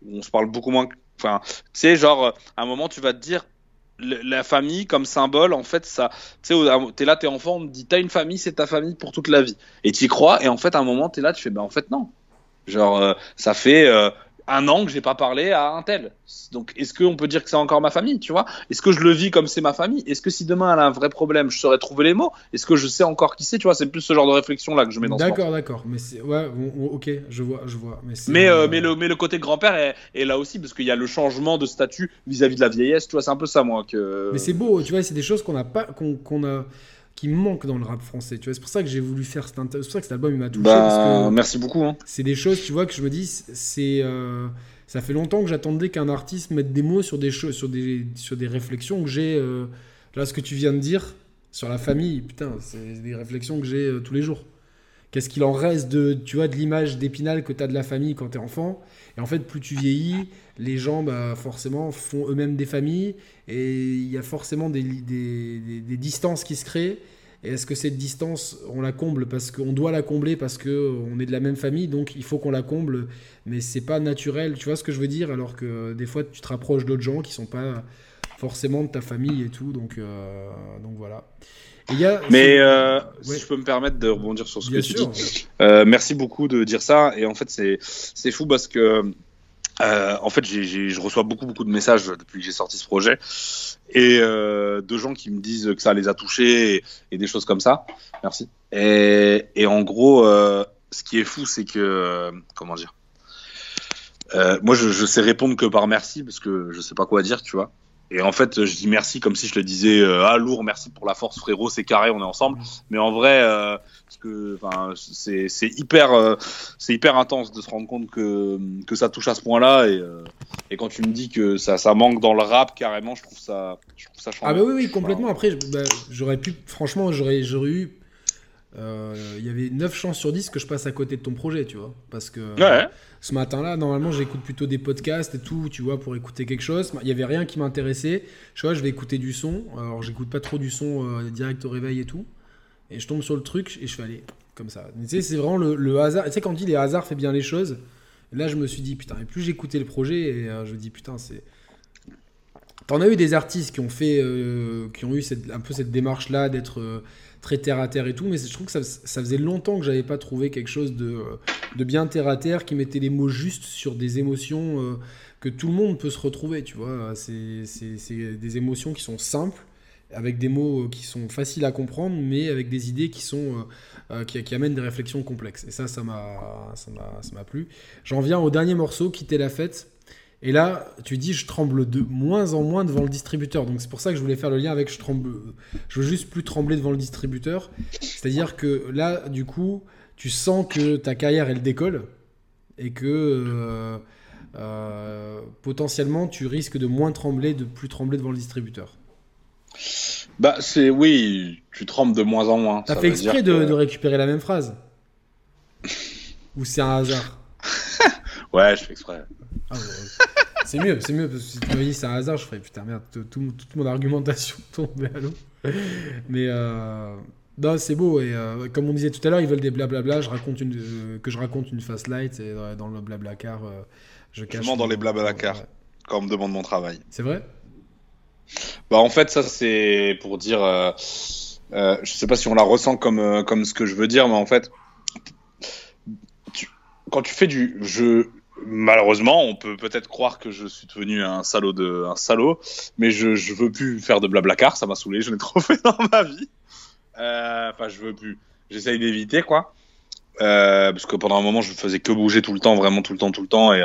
On se parle beaucoup moins. Enfin, tu sais, genre, à un moment, tu vas te dire. La famille comme symbole, en fait, ça, tu sais, t'es là, t'es enfant, on te dit, t'as une famille, c'est ta famille pour toute la vie. Et tu y crois, et en fait, à un moment, t'es là, tu fais, ben, en fait, non. Genre, euh, ça fait euh, un an que j'ai pas parlé à un tel. Donc, est-ce qu'on peut dire que c'est encore ma famille, tu vois? Est-ce que je le vis comme c'est ma famille? Est-ce que si demain elle a un vrai problème, je saurais trouver les mots? Est-ce que je sais encore qui c'est? Tu vois, c'est plus ce genre de réflexion là que je mets dans. D'accord, d'accord. Mais c'est ouais, ok, je vois, je vois. Mais mais, euh, mais le mais le côté grand-père est, est, là aussi parce qu'il y a le changement de statut vis-à-vis de la vieillesse. Tu vois, c'est un peu ça moi que. Mais c'est beau, tu vois, c'est des choses qu'on n'a pas, qu'on a qui manque dans le rap français. Tu vois, c'est pour ça que j'ai voulu faire cet, c'est pour ça que cet album il m'a touché. Bah, merci beaucoup. Hein. C'est des choses, tu vois, que je me dis, c'est euh, ça fait longtemps que j'attendais qu'un artiste mette des mots sur des choses, sur des, sur des réflexions que j'ai. Euh, là, ce que tu viens de dire sur la famille, putain, c'est des réflexions que j'ai euh, tous les jours. Qu'est-ce qu'il en reste de, tu vois, de l'image d'épinal que tu as de la famille quand tu es enfant? Et en fait, plus tu vieillis, les gens, bah, forcément, font eux-mêmes des familles et il y a forcément des, des, des distances qui se créent. Et est-ce que cette distance, on la comble parce qu'on doit la combler parce qu'on est de la même famille, donc il faut qu'on la comble, mais c'est pas naturel, tu vois ce que je veux dire? Alors que des fois, tu te rapproches d'autres gens qui sont pas forcément de ta famille et tout, donc, euh, donc voilà. Mais euh, si je peux me permettre de rebondir sur ce que tu dis, euh, merci beaucoup de dire ça. Et en fait, c'est fou parce que euh, en fait, je reçois beaucoup, beaucoup de messages depuis que j'ai sorti ce projet et de gens qui me disent que ça les a touchés et, des choses comme ça. Merci. Et, et en gros, ce qui est fou, c'est que comment dire euh, Moi, je, je sais répondre que par merci parce que je sais pas quoi dire, tu vois. Et en fait, je dis merci comme si je le disais euh, ah lourd, merci pour la force frérot, c'est carré, on est ensemble. Mais en vrai, euh, que c'est c'est hyper euh, c'est hyper intense de se rendre compte que que ça touche à ce point-là et, euh, et quand tu me dis que ça ça manque dans le rap carrément, je trouve ça je trouve ça Ah bah oui oui complètement. Après, bah, j'aurais pu franchement j'aurais j'aurais eu euh, il y avait 9 chances sur 10 que je passe à côté de ton projet, tu vois. Parce que ce matin-là, normalement, j'écoute plutôt des podcasts et tout, tu vois, pour écouter quelque chose. Il n'y avait rien qui m'intéressait. Je vois, je vais écouter du son. Alors, j'écoute pas trop du son euh, direct au réveil et tout. Et je tombe sur le truc et je fais aller comme ça. Tu sais, c'est vraiment le, hasard. Tu sais, quand on dit les hasards fait bien les choses, là, je me suis dit, putain, et plus j'écoutais le projet, et euh, je me dis, putain, c'est. T'en as eu des artistes qui ont fait, qui ont eu cette, un peu cette démarche-là d'être très terre à terre et tout, mais je trouve que ça, ça faisait longtemps que j'avais pas trouvé quelque chose de, euh, de, bien terre à terre qui mettait les mots justes sur des émotions euh, que tout le monde peut se retrouver, tu vois. C'est des émotions qui sont simples, avec des mots euh, qui sont faciles à comprendre, mais avec des idées qui sont qui, qui, amènent des réflexions complexes. Et ça, ça m'a ça m'a plu. J'en viens au dernier morceau, Quitter la fête. Et là, tu dis, je tremble de moins en moins devant le distributeur. Donc c'est pour ça que je voulais faire le lien avec je tremble. Je veux juste plus trembler devant le distributeur. C'est-à-dire que là, du coup, tu sens que ta carrière elle décolle et que euh, euh, potentiellement tu risques de moins trembler, de plus trembler devant le distributeur. Bah c'est oui, tu trembles de moins en moins. T'as fait exprès de, de récupérer la même phrase Ou c'est un hasard? Ouais, je fais exprès. Ah, c'est mieux, c'est mieux, parce que si tu m'avais dit c'est un hasard, je ferais putain merde, toute mon argumentation tombait à l'eau. Mais euh, non, c'est beau, et euh, comme on disait tout à l'heure, ils veulent des blablabla, je raconte une, euh, que je raconte une fast light, et dans le blablacar, je cache. dans les blablacar, quand on me demande mon travail. C'est vrai? Bah en fait, ça c'est pour dire. je sais pas si on la ressent comme, comme ce que je veux dire, mais en fait, quand tu fais du jeu malheureusement, on peut peut-être croire que je suis devenu un salaud de un salaud, mais je je veux plus faire de blablacar, ça m'a saoulé, je l'ai trop fait dans ma vie. Euh, enfin, je veux plus. J'essaye d'éviter quoi, euh, parce que pendant un moment, je faisais que bouger tout le temps, vraiment tout le temps, tout le temps, et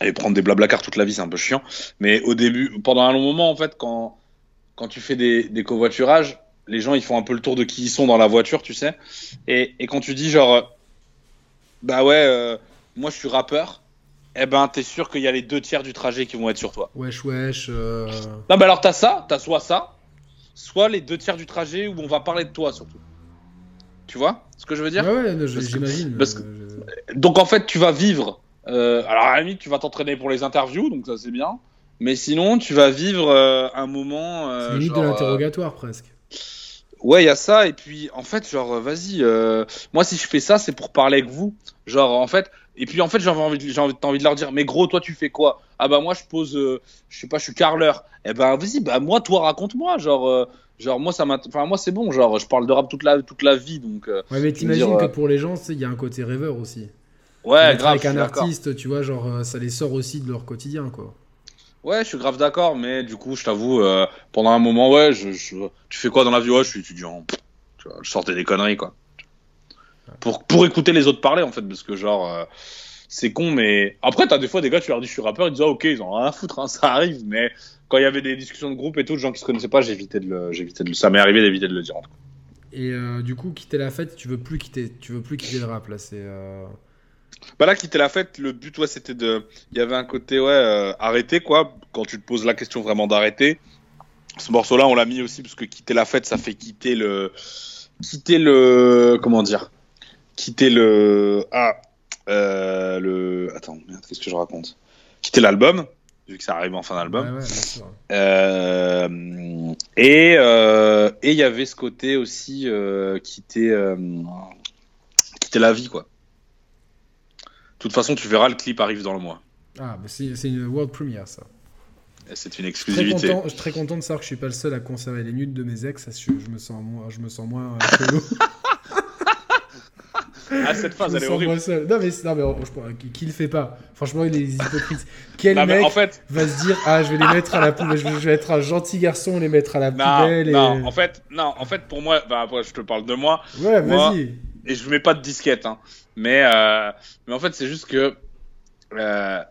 et prendre des blablacar toute la vie, c'est un peu chiant. Mais au début, pendant un long moment, en fait, quand quand tu fais des des covoiturages, les gens ils font un peu le tour de qui ils sont dans la voiture, tu sais, et et quand tu dis genre bah ouais. Euh, moi je suis rappeur, eh ben t'es sûr qu'il y a les deux tiers du trajet qui vont être sur toi. Wesh wesh. Euh... Non mais alors t'as ça, t'as soit ça, soit les deux tiers du trajet où on va parler de toi surtout. Tu vois ce que je veux dire? Ouais, ouais j'imagine. Euh, donc en fait tu vas vivre. Euh, alors à la limite tu vas t'entraîner pour les interviews, donc ça c'est bien. Mais sinon tu vas vivre euh, un moment. c'est limite de l'interrogatoire presque. Ouais, il y a ça. Et puis, en fait, genre, euh, vas-y. euh, moi, si je fais ça, c'est pour parler avec vous. Genre, en fait. Et puis, en fait, j'ai envie, de- j'ai envie, t'as envie de leur dire, mais gros, toi, tu fais quoi? Ah bah moi, je pose, euh, je sais pas, je suis carreleur. Eh ben, vas-y, bah moi, toi, raconte-moi. Genre, euh, genre, moi, ça enfin, moi, c'est bon. Genre, je parle de rap toute la, toute la vie, donc. euh, Ouais, mais t'imagines dire, que pour les gens, il y a un côté rêveur aussi. ouais, grave. avec un artiste, tu vois, genre, ça les sort aussi de leur quotidien, quoi. Ouais, je suis grave d'accord, mais du coup, je t'avoue, pendant un moment, ouais, je, je- tu fais quoi dans la vie? Ouais, je suis étudiant. Tu vois, je sortais des conneries, quoi. Pour, pour écouter les autres parler, en fait, parce que genre, euh, c'est con, mais après, t'as des fois des gars, tu leur dis je suis rappeur, ils disent ah, ok, ils ont rien à foutre, hein, ça arrive, mais quand il y avait des discussions de groupe et tout, de gens qui se connaissaient pas, j'évitais de le, j'évitais de le, ça m'est arrivé d'éviter de le dire. en tout cas. Et euh, du coup, quitter la fête, tu veux plus quitter, tu veux plus quitter le rap, là, c'est... euh, Bah là, quitter la fête, le but, ouais, c'était de. Il y avait un côté, ouais, euh, arrêter, quoi. Quand tu te poses la question vraiment d'arrêter. Ce morceau-là, on l'a mis aussi parce que quitter la fête, ça fait quitter le. Quitter le. Comment dire Quitter le. Ah. euh, le. Attends, merde, qu'est-ce que je raconte? Quitter l'album, vu que ça arrive en fin d'album. Ouais. Euh, et euh, et il y avait ce côté aussi quitter quitter la vie quoi. De toute façon, tu verras le clip arrive dans le mois. Ah, bah c'est une world premiere, ça. C'est une exclusivité. content, je suis très content de savoir que je suis pas le seul à conserver les nudes de mes ex, ça, je, je me sens moins, je me sens moins. Ah cette phase elle est horrible. seul. Non mais, non, mais je- qui, le fait pas Franchement, il est hypocrite. Quel Non, mec en fait, va se dire ah je vais les mettre à la poubelle, je vais, je vais être un gentil garçon, les mettre à la non, poubelle et... non, en fait, non, en fait pour moi, bah après je te parle de moi Ouais, vas-y. et je mets pas de disquette, hein. Mais euh, mais en fait c'est juste que euh,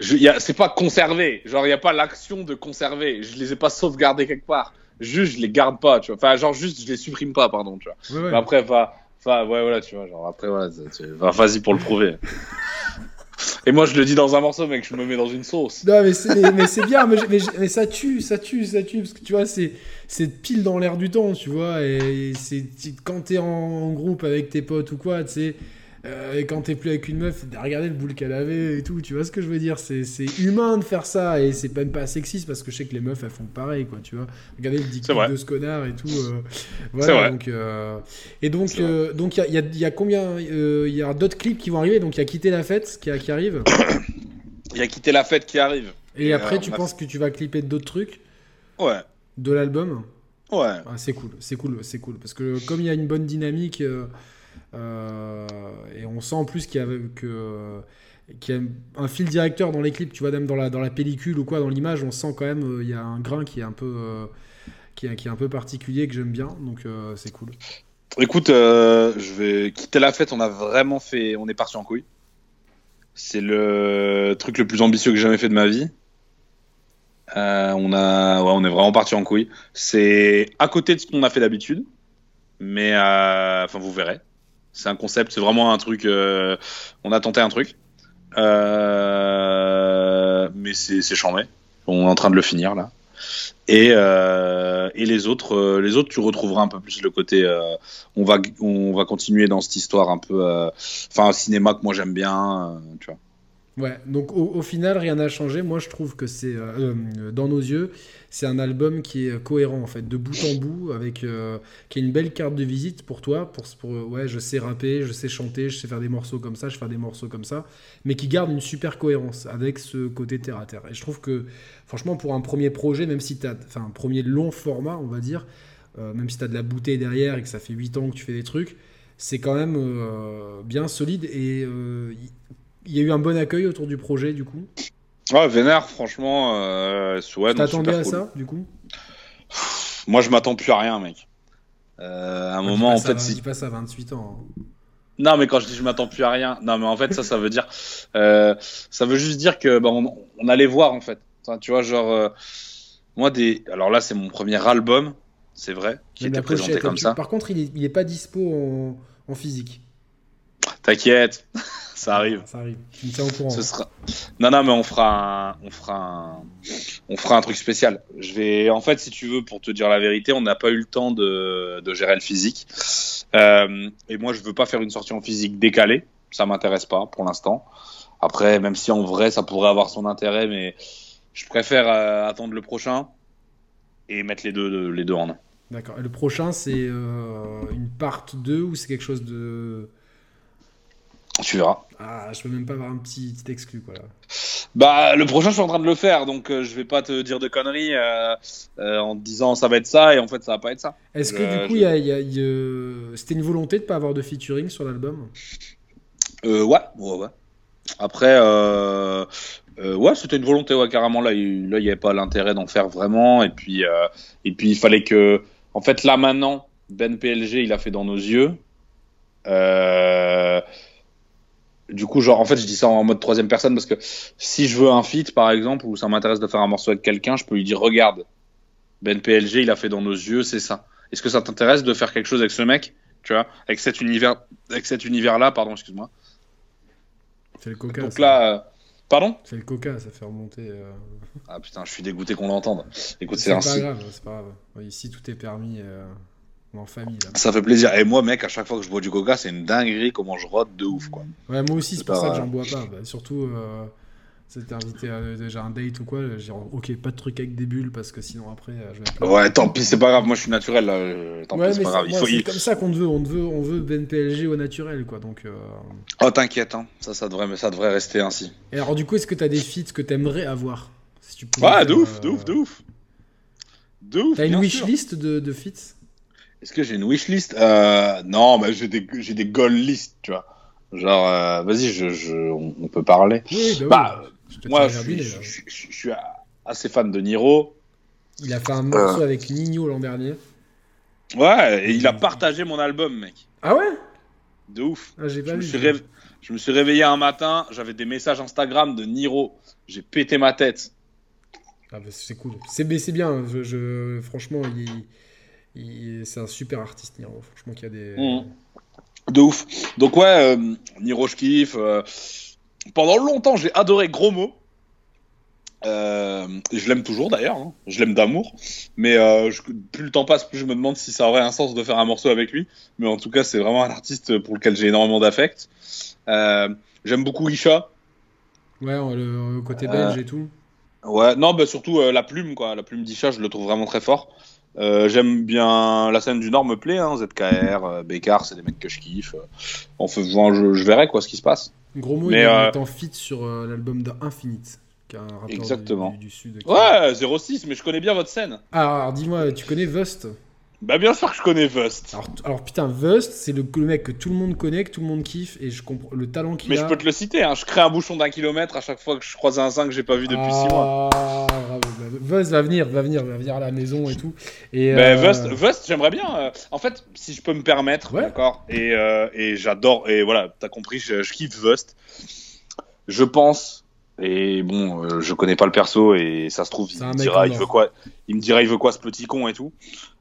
c'est pas conservé. Genre il y a pas l'action de conserver. Je les ai pas sauvegardés quelque part. Juste je les garde pas, tu vois. Enfin genre juste je les supprime pas, pardon, tu vois. Mais après, va, va, ouais, voilà, tu vois, genre après, voilà, vas-y pour le prouver. Et moi, je le dis dans un morceau, mec, je me mets dans une sauce. Non mais c'est mais, c'est bien, mais, mais, ça tue, ça tue, ça tue, parce que tu vois, c'est c'est pile dans l'air du temps, tu vois, et c'est quand t'es en, en groupe avec tes potes ou quoi, tu sais, euh, et quand t'es plus avec une meuf, regardez le boule qu'elle avait et tout, tu vois ce que je veux dire, c'est c'est humain de faire ça, et c'est même pas sexiste, parce que je sais que les meufs, elles font pareil, quoi, tu vois, regardez le dick de ce connard et tout, euh, voilà, donc, euh, et donc, euh, donc il y y a- il y a combien, il y a d'autres clips qui vont arriver, donc il y a Quitter la fête qui, qui arrive, Il y a quitté la fête qui arrive. et Et, après tu penses que tu vas clipper d'autres trucs? Ouais, de l'album? ouais. Ah, c'est cool, c'est cool, c'est cool. Parce que comme il y a une bonne dynamique, et on sent en plus qu'il y a, euh, un fil directeur dans les clips, tu vois, même dans la, pellicule ou quoi, dans l'image, on sent quand même euh, il y a un grain qui est un peu, euh, qui est, un peu particulier, que j'aime bien, donc euh, c'est cool. Écoute, euh, je vais quitter la fête. On a vraiment fait. On est parti en couille. C'est le truc le plus ambitieux que j'ai jamais fait de ma vie. Euh, on a, ouais, on est vraiment parti en couille. C'est à côté de ce qu'on a fait d'habitude, mais euh, enfin vous verrez. C'est un concept, c'est vraiment un truc. euh, on a tenté un truc, euh, mais c'est chambé. On est en train de le finir là. Et, euh, et les autres, euh, les autres, tu retrouveras un peu plus le côté. euh, on va, on va continuer dans cette histoire un peu, euh, enfin un cinéma que moi j'aime bien, tu vois. Ouais, donc au, final, rien n'a changé. Moi, je trouve que c'est, euh, euh, dans nos yeux, c'est un album qui est cohérent, en fait, de bout en bout, avec, euh, qui est une belle carte de visite pour toi. Pour, ouais, je sais rapper, je sais chanter, je sais faire des morceaux comme ça, je fais des morceaux comme ça, mais qui garde une super cohérence avec ce côté terre à terre. Et je trouve que, franchement, pour un premier projet, même si tu as, enfin, un premier long format, on va dire, même si tu as de la bouteille derrière et que ça fait 8 ans que tu fais des trucs, c'est quand même bien solide et il y a eu un bon accueil autour du projet, du coup. Ouais, Vénère, franchement, euh, ouais, T'attendais à cool. ça, du coup Moi, je m'attends plus à rien, mec. Euh, à un moment, en fait, si... si... dis pas ça à 28 ans. hein. non, mais quand je dis je m'attends plus à rien, non, mais en fait, ça, ça veut dire, euh, ça veut juste dire que, bah, on, on allait voir, en fait. Enfin, tu vois, genre, euh, moi, des, alors là, c'est mon premier album, c'est vrai, qui était pochette, présenté comme tu- ça. Par contre, il est, il est pas dispo en, en physique. T'inquiète, ça arrive. Ça arrive. Tu me tiens au courant. Ce sera. Non, non, mais on fera un, on fera un, on fera un truc spécial. Je vais, en fait, si tu veux, pour te dire la vérité, on n'a pas eu le temps de, de gérer le physique. Euh, et moi, je veux pas faire une sortie en physique décalée. Ça m'intéresse pas pour l'instant. Après, même si en vrai, ça pourrait avoir son intérêt, mais je préfère euh, attendre le prochain et mettre les deux, les deux en un. D'accord. Et le prochain, c'est euh, une part 2 ou c'est quelque chose de. Tu verras. Ah, je peux même pas avoir un petit, petit exclu, quoi. Là. Bah, le prochain, je suis en train de le faire, donc euh, je vais pas te dire de conneries euh, euh, en te disant ça va être ça et en fait ça va pas être ça. Est-ce que Je- du coup, je- il y a- il y a- il y a- c'était une volonté de pas avoir de featuring sur l'album? Euh, ouais, ouais, ouais. Après, euh, euh, ouais, c'était une volonté, ouais, carrément. Là, il là, il y avait pas l'intérêt d'en faire vraiment. Et puis, euh, et puis, il fallait que, en fait, là maintenant, Ben PLG, il a fait dans nos yeux. Euh, du coup, genre, en fait, je dis ça en mode troisième personne parce que si je veux un feat, par exemple, ou ça m'intéresse de faire un morceau avec quelqu'un, je peux lui dire, regarde, Ben PLG, il a fait dans nos yeux, c'est ça. Est-ce que ça t'intéresse de faire quelque chose avec ce mec, tu vois, avec cet univers, avec cet univers-là, pardon, excuse-moi. C'est le coca. Donc là, euh, pardon? C'est le coca, ça fait remonter. euh, Ah putain, je suis dégoûté qu'on l'entende. Écoute, c'est C'est pas grave, c'est pas grave. Ici, tout est permis. euh, en famille, là. Ça fait plaisir. Et moi, mec, à chaque fois que je bois du coca, c'est une dinguerie comment je rote de ouf, quoi. Ouais, moi aussi, c'est pour pas ça que j'en bois pas. Bah, surtout, euh, si t'es invité à déjà un date ou quoi, je dis ok, pas de truc avec des bulles parce que sinon après, euh, je vais. Ouais, tant pis, c'est pas grave. Moi, je suis naturel, là. euh, Tant Ouais, pis, c'est pas grave. Il ouais, faut... c'est comme ça qu'on te veut. On te veut, on veut Ben PLG au naturel, quoi. Donc, euh, Oh, t'inquiète, hein. Ça, ça devrait, ça devrait rester ainsi. Et alors, du coup, est-ce que t'as des feats que t'aimerais avoir si tu Ouais, de ouf, de ouf, de ouf. De ouf. T'as une bien wish sûr. list de, de feats? Est-ce que j'ai une wishlist euh, Non, mais j'ai des, j'ai des goal list, tu vois. Genre, euh, vas-y, je, je, on, on peut parler. Oui, bah, Bah. Je Moi, je suis, Herbinet, là. je, je- je suis assez fan de Niro. Il a fait un Euh. morceau avec Nino l'an dernier. Ouais, et il a partagé mon album, mec. Ah ouais? De ouf. Ah, j'ai Je pas me, vu. suis réve- je me suis réveillé un matin, j'avais des messages Instagram de Niro. J'ai pété ma tête. Ah, bah, c'est cool. C'est bien. Je, je- franchement, il, il- c'est un super artiste, Niro. Franchement, qu'il y a des. Mhm. De ouf. Donc ouais, euh, Niro, je kiffe. euh, pendant longtemps, j'ai adoré Gros Mots. Euh, je l'aime toujours d'ailleurs, hein. je l'aime d'amour. Mais je- plus le temps passe, plus je me demande si ça aurait un sens de faire un morceau avec lui. Mais en tout cas, c'est vraiment un artiste pour lequel j'ai énormément d'affect. J'aime beaucoup Isha. Ouais, le, côté belge et tout. Ouais, non, bah surtout euh, la plume, quoi. La plume d'Isha, je le trouve vraiment très fort. Euh, J'aime bien la scène du Nord, me plaît. Hein, ZKR, euh, Bécard, c'est des mecs que je kiffe. En faisant, je, je verrai quoi ce qui se passe. Gros mot, mais, il euh, est en feat sur euh, l'album d'Infinite, qui est un rappeur du- Exactement. Du, du sud. qui- Ouais, 06, mais je connais bien votre scène. Ah, alors dis-moi, tu connais Vust? Bah bien sûr que je connais Vust. alors, putain, Vust, c'est le, le mec que tout le monde connaît, que tout le monde kiffe, et je comprends le talent qu'il Mais a. je peux te le citer, hein. je crée un bouchon d'un kilomètre à chaque fois que je croise un zin que j'ai pas vu depuis 6 mois. Ah, bravo, bravo. Vust va venir, va venir, va venir à la maison et tout. Et, Mais euh, Vust, Vust, j'aimerais bien. euh, en fait, si je peux me permettre, Ouais. d'accord, et, euh, et j'adore, et voilà, t'as compris, je, je kiffe Vust. Je pense, et bon, euh, je connais pas le perso, et ça se trouve, il me dira, il veut quoi, il me dira, il veut quoi ce petit con et tout.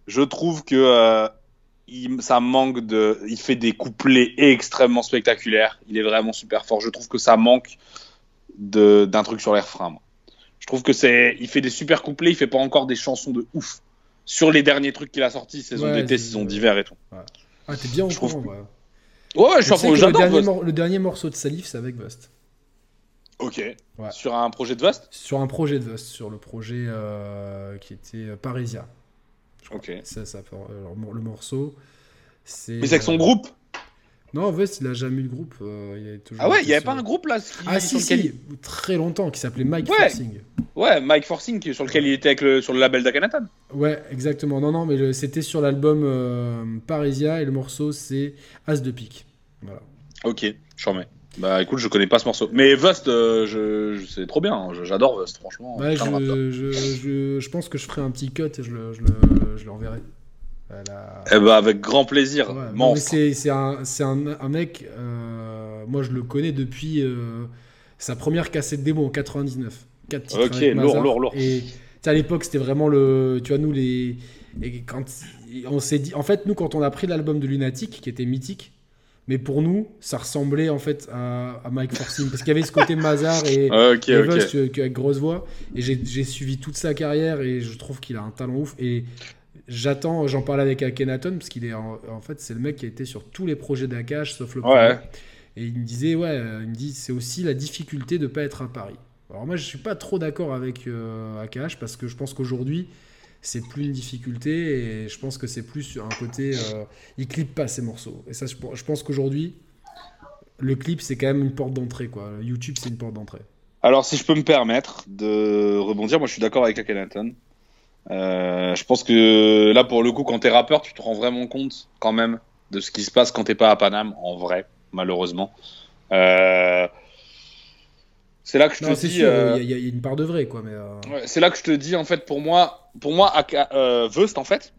Je trouve que euh, il, ça manque de, il fait des couplets extrêmement spectaculaires. Il est vraiment super fort. Je trouve que ça manque d'un truc sur les refrains. moi. Je trouve que c'est, il fait des super couplets, il fait pas encore des chansons de ouf. Sur les derniers trucs qu'il a sortis, saison Ouais, d'été, saison d'hiver et tout. Ah, t'es bien au je courant, ouais. Ouais, ouais, je suis le, dernier mor- le dernier morceau de Salif, c'est avec Vust. Ok. Sur un projet de Vust? Sur un projet de Vust, sur le projet euh, qui était euh, Parisia. Ok. C'est ça, alors, le morceau. C'est, Mais c'est avec son euh, groupe Non, Vust, il a jamais eu de groupe. euh, il a toujours Ah ouais, il y avait sur- pas un groupe là Ah si, lequel si, très longtemps, qui s'appelait Mike Ouais. Forcing. Ouais, Mike Forcing, sur lequel il était avec le... sur le label d'Akhenaton. Ouais, exactement. Non, non, mais le- c'était sur l'album euh, Parisia et le morceau c'est As de pique. Voilà. Ok, je remets. Bah écoute, je connais pas ce morceau. Mais Vust, euh, je... je- c'est trop bien, hein. J'adore Vust, franchement. Ouais, de rappeur. je, je, je, pense que je ferai un petit cut et je le, je le. À la- Eh bah avec grand plaisir, Ouais, c'est un, un, un mec, euh, moi je le connais depuis euh, sa première cassette démo en 99. Quatre titres Ok, avec lourd, lourd, lourd. Et à l'époque c'était vraiment le. Tu vois, nous les. Et quand on s'est dit. En fait, nous quand on a pris l'album de Lunatic, qui était mythique, mais pour nous, ça ressemblait en fait à, à Mike Forcing. Parce qu'il y avait ce côté Mazar et. Ok, et ok. Vust, euh, avec grosse voix. Et j'ai suivi toute sa carrière et je trouve qu'il a un talent ouf. Et j'attends, j'en parlais avec Akhenaton, parce qu'il est en, en fait, c'est le mec qui a été sur tous les projets d'Akash, sauf le Ouais. premier. Et il me disait, ouais, euh, il me dit, c'est aussi la difficulté de pas être à Paris. Alors moi, je suis pas trop d'accord avec euh, Akash parce que je pense qu'aujourd'hui, c'est plus une difficulté et je pense que c'est plus un côté. Euh, il clip pas ses morceaux. Et ça, je, pense qu'aujourd'hui, le clip, c'est quand même une porte d'entrée. quoi. YouTube, c'est une porte d'entrée. Alors, si je peux me permettre de rebondir, moi je suis d'accord avec Akhenaton. Euh, je pense que là, pour le coup, quand t'es rappeur, tu te rends vraiment compte quand même de ce qui se passe quand t'es pas à Paname, en vrai, malheureusement. Euh, c'est là que je te dis. Euh, il y, a une part de vrai, quoi. Mais ouais, c'est là que je te dis, en fait, pour moi, pour moi, euh, en fait,